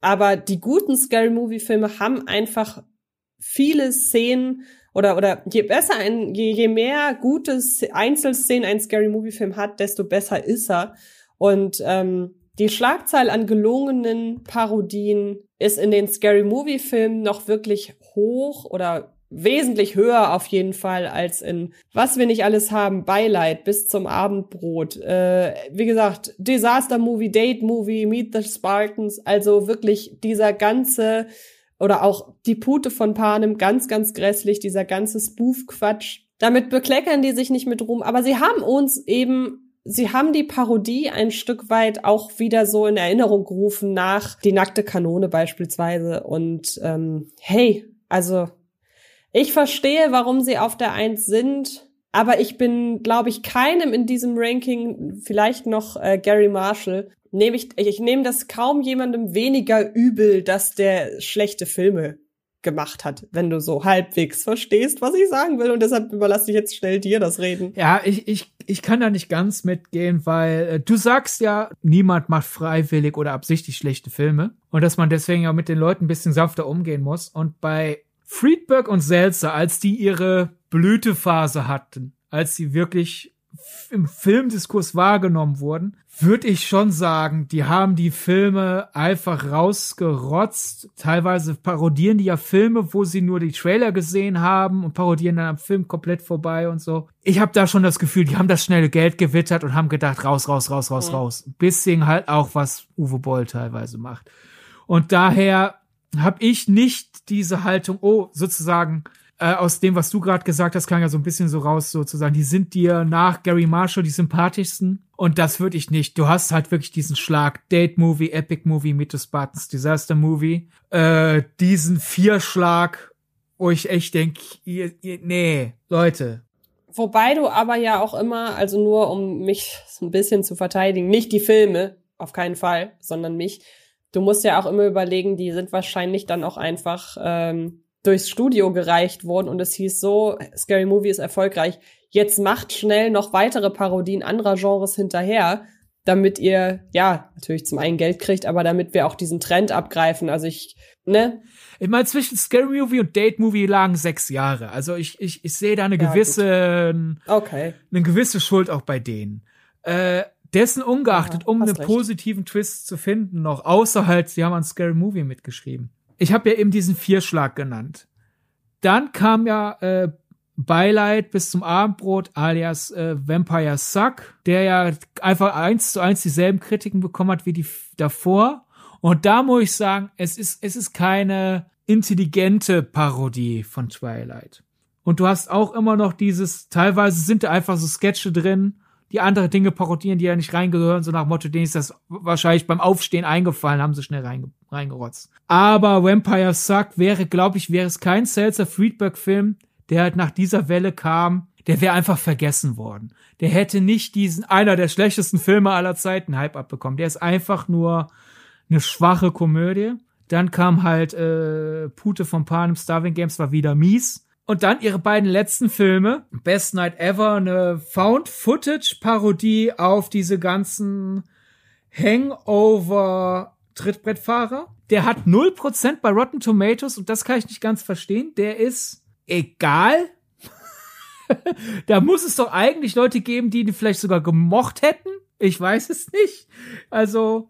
Aber die guten Scary Movie Filme haben einfach viele Szenen, oder oder je besser ein je, je mehr gute Einzelszenen ein Scary Movie Film hat, desto besser ist er und ähm, die Schlagzahl an gelungenen Parodien ist in den Scary Movie Filmen noch wirklich hoch oder wesentlich höher auf jeden Fall als in Was wir nicht alles haben, Beileid bis zum Abendbrot. Äh, wie gesagt, Disaster Movie, Date Movie, Meet the Spartans, also wirklich dieser ganze oder auch die Pute von Panem, ganz, ganz grässlich, dieser ganze Spoof-Quatsch. Damit bekleckern die sich nicht mit Ruhm, aber sie haben uns eben, sie haben die Parodie ein Stück weit auch wieder so in Erinnerung gerufen nach Die nackte Kanone beispielsweise. Und ähm, hey, also ich verstehe, warum sie auf der Eins sind, aber ich bin, glaube ich, keinem in diesem Ranking, vielleicht noch äh, Gary Marshall, nehme ich, ich nehme das kaum jemandem weniger übel, dass der schlechte Filme gemacht hat, wenn du so halbwegs verstehst, was ich sagen will. Und deshalb überlasse ich jetzt schnell dir das Reden. Ja, ich, ich, ich kann da nicht ganz mitgehen, weil äh, du sagst ja, niemand macht freiwillig oder absichtlich schlechte Filme. Und dass man deswegen ja mit den Leuten ein bisschen sanfter umgehen muss. Und bei Friedberg und Seltzer, als die ihre Blütephase hatten, als sie wirklich im Filmdiskurs wahrgenommen wurden, würde ich schon sagen, die haben die Filme einfach rausgerotzt. Teilweise parodieren die ja Filme, wo sie nur die Trailer gesehen haben und parodieren dann am Film komplett vorbei und so. Ich habe da schon das Gefühl, die haben das schnelle Geld gewittert und haben gedacht, raus, raus, raus, raus, mhm. raus. Bisschen halt auch, was Uwe Boll teilweise macht. Und daher habe ich nicht diese Haltung, oh, sozusagen, äh, aus dem, was du gerade gesagt hast, klang ja so ein bisschen so raus, sozusagen, die sind dir nach Gary Marshall die sympathischsten. Und das würde ich nicht. Du hast halt wirklich diesen Schlag Date-Movie, Epic-Movie, Meet the Spartans, Disaster-Movie. Äh, diesen Vierschlag, wo ich echt denke, nee, Leute. Wobei du aber ja auch immer, also nur um mich so ein bisschen zu verteidigen, nicht die Filme, auf keinen Fall, sondern mich. Du musst ja auch immer überlegen, die sind wahrscheinlich dann auch einfach ähm, durchs Studio gereicht wurden und es hieß so, Scary Movie ist erfolgreich, jetzt macht schnell noch weitere Parodien anderer Genres hinterher. damit ihr, ja, natürlich zum einen Geld kriegt, aber damit wir auch diesen Trend abgreifen. Also ich, ne? Ich meine, zwischen Scary Movie und Date Movie lagen sechs Jahre. Also ich, ich, ich sehe da eine ja, gewisse, okay. eine gewisse Schuld auch bei denen. Äh, dessen ungeachtet, ja, um einen recht. positiven Twist zu finden, noch, außer halt, sie haben an Scary Movie mitgeschrieben. Ich habe ja eben diesen Vierschlag genannt. Dann kam ja äh, Beileid bis zum Abendbrot alias äh, Vampire Suck, der ja einfach eins zu eins dieselben Kritiken bekommen hat wie die davor. Und da muss ich sagen, es ist, es ist keine intelligente Parodie von Twilight. Und du hast auch immer noch dieses, teilweise sind da einfach so Sketche drin, die andere Dinge parodieren, die ja nicht reingehören, so nach Motto, denen ist das wahrscheinlich beim Aufstehen eingefallen, haben sie schnell reinge reingerotzt. Aber Vampire Suck wäre, glaube ich, wäre es kein Seltzer Friedberg-Film, der halt nach dieser Welle kam, der wäre einfach vergessen worden. Der hätte nicht diesen, einer der schlechtesten Filme aller Zeiten Hype abbekommen. Der ist einfach nur eine schwache Komödie. Dann kam halt äh, Pute von Panem, Starving Games war wieder mies. Und dann ihre beiden letzten Filme, Best Night Ever, eine Found-Footage-Parodie auf diese ganzen Hangover-Trittbrettfahrer. Der hat 0% bei Rotten Tomatoes und das kann ich nicht ganz verstehen. Der ist egal. da muss es doch eigentlich Leute geben, die ihn vielleicht sogar gemocht hätten. Ich weiß es nicht. Also,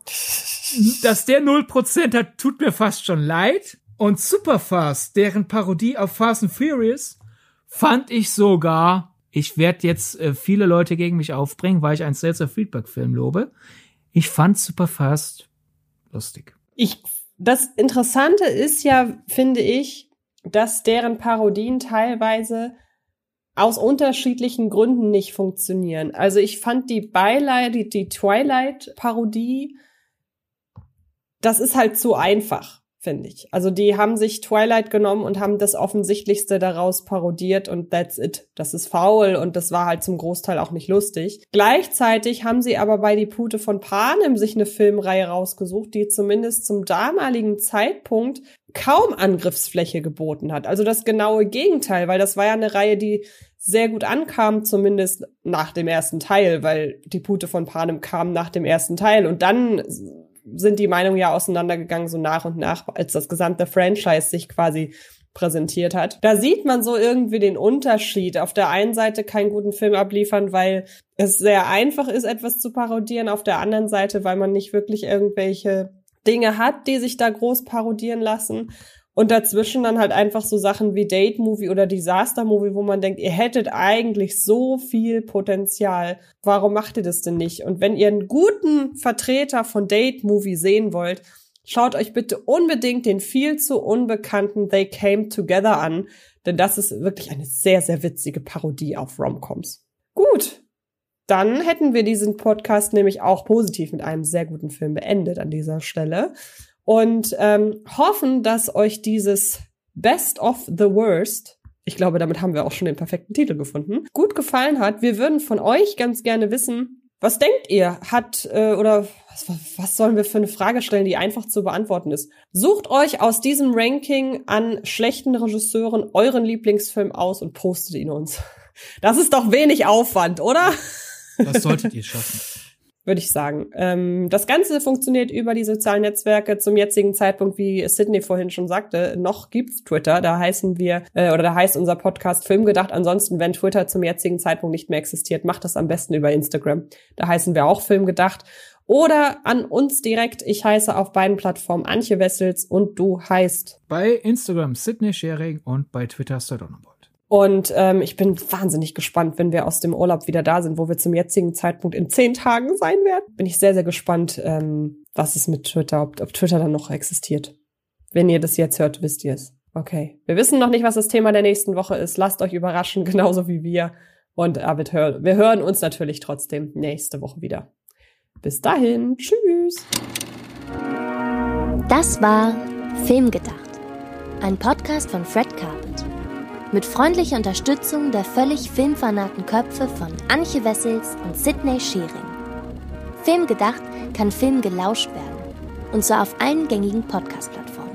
dass der 0% hat, tut mir fast schon leid. Und Superfast, deren Parodie auf Fast and Furious, fand ich sogar, ich werde jetzt äh, viele Leute gegen mich aufbringen, weil ich einen Seltzer Feedback-Film lobe. Ich fand Superfast lustig. Ich, das Interessante ist ja, finde ich, dass deren Parodien teilweise aus unterschiedlichen Gründen nicht funktionieren. Also ich fand die Beileid, die, die Twilight-Parodie, das ist halt zu einfach finde ich. Also die haben sich Twilight genommen und haben das Offensichtlichste daraus parodiert und that's it. Das ist faul und das war halt zum Großteil auch nicht lustig. Gleichzeitig haben sie aber bei Die Pute von Panem sich eine Filmreihe rausgesucht, die zumindest zum damaligen Zeitpunkt kaum Angriffsfläche geboten hat. Also das genaue Gegenteil, weil das war ja eine Reihe, die sehr gut ankam, zumindest nach dem ersten Teil, weil die Pute von Panem kam nach dem ersten Teil und dann sind die Meinungen ja auseinandergegangen, so nach und nach, als das gesamte Franchise sich quasi präsentiert hat. Da sieht man so irgendwie den Unterschied. Auf der einen Seite keinen guten Film abliefern, weil es sehr einfach ist, etwas zu parodieren. Auf der anderen Seite, weil man nicht wirklich irgendwelche Dinge hat, die sich da groß parodieren lassen. Und dazwischen dann halt einfach so Sachen wie Date Movie oder Disaster Movie, wo man denkt, ihr hättet eigentlich so viel Potenzial. Warum macht ihr das denn nicht? Und wenn ihr einen guten Vertreter von Date Movie sehen wollt, schaut euch bitte unbedingt den viel zu unbekannten They Came Together an, denn das ist wirklich eine sehr, sehr witzige Parodie auf Romcoms. Gut. Dann hätten wir diesen Podcast nämlich auch positiv mit einem sehr guten Film beendet an dieser Stelle und ähm, hoffen, dass euch dieses Best of the Worst, ich glaube, damit haben wir auch schon den perfekten Titel gefunden, gut gefallen hat. Wir würden von euch ganz gerne wissen, was denkt ihr? Hat äh, oder was, was sollen wir für eine Frage stellen, die einfach zu beantworten ist? Sucht euch aus diesem Ranking an schlechten Regisseuren euren Lieblingsfilm aus und postet ihn uns. Das ist doch wenig Aufwand, oder? Das solltet ihr schaffen würde ich sagen. Ähm, das Ganze funktioniert über die sozialen Netzwerke zum jetzigen Zeitpunkt, wie Sydney vorhin schon sagte. Noch gibt's Twitter, da heißen wir, äh, oder da heißt unser Podcast Filmgedacht. Ansonsten, wenn Twitter zum jetzigen Zeitpunkt nicht mehr existiert, macht das am besten über Instagram. Da heißen wir auch Filmgedacht. Oder an uns direkt. Ich heiße auf beiden Plattformen Antje Wessels und du heißt. Bei Instagram Sydney Sharing und bei Twitter Sardonable. Und ähm, ich bin wahnsinnig gespannt, wenn wir aus dem Urlaub wieder da sind, wo wir zum jetzigen Zeitpunkt in zehn Tagen sein werden. Bin ich sehr, sehr gespannt, ähm, was es mit Twitter, ob, ob Twitter dann noch existiert. Wenn ihr das jetzt hört, wisst ihr es. Okay. Wir wissen noch nicht, was das Thema der nächsten Woche ist. Lasst euch überraschen, genauso wie wir. Und äh, wir hören uns natürlich trotzdem nächste Woche wieder. Bis dahin. Tschüss. Das war Filmgedacht. Ein Podcast von Fred Carpet. Mit freundlicher Unterstützung der völlig filmfanaten Köpfe von Anche Wessels und Sidney Schering. Film gedacht kann Film gelauscht werden. Und zwar auf allen gängigen Podcast-Plattformen.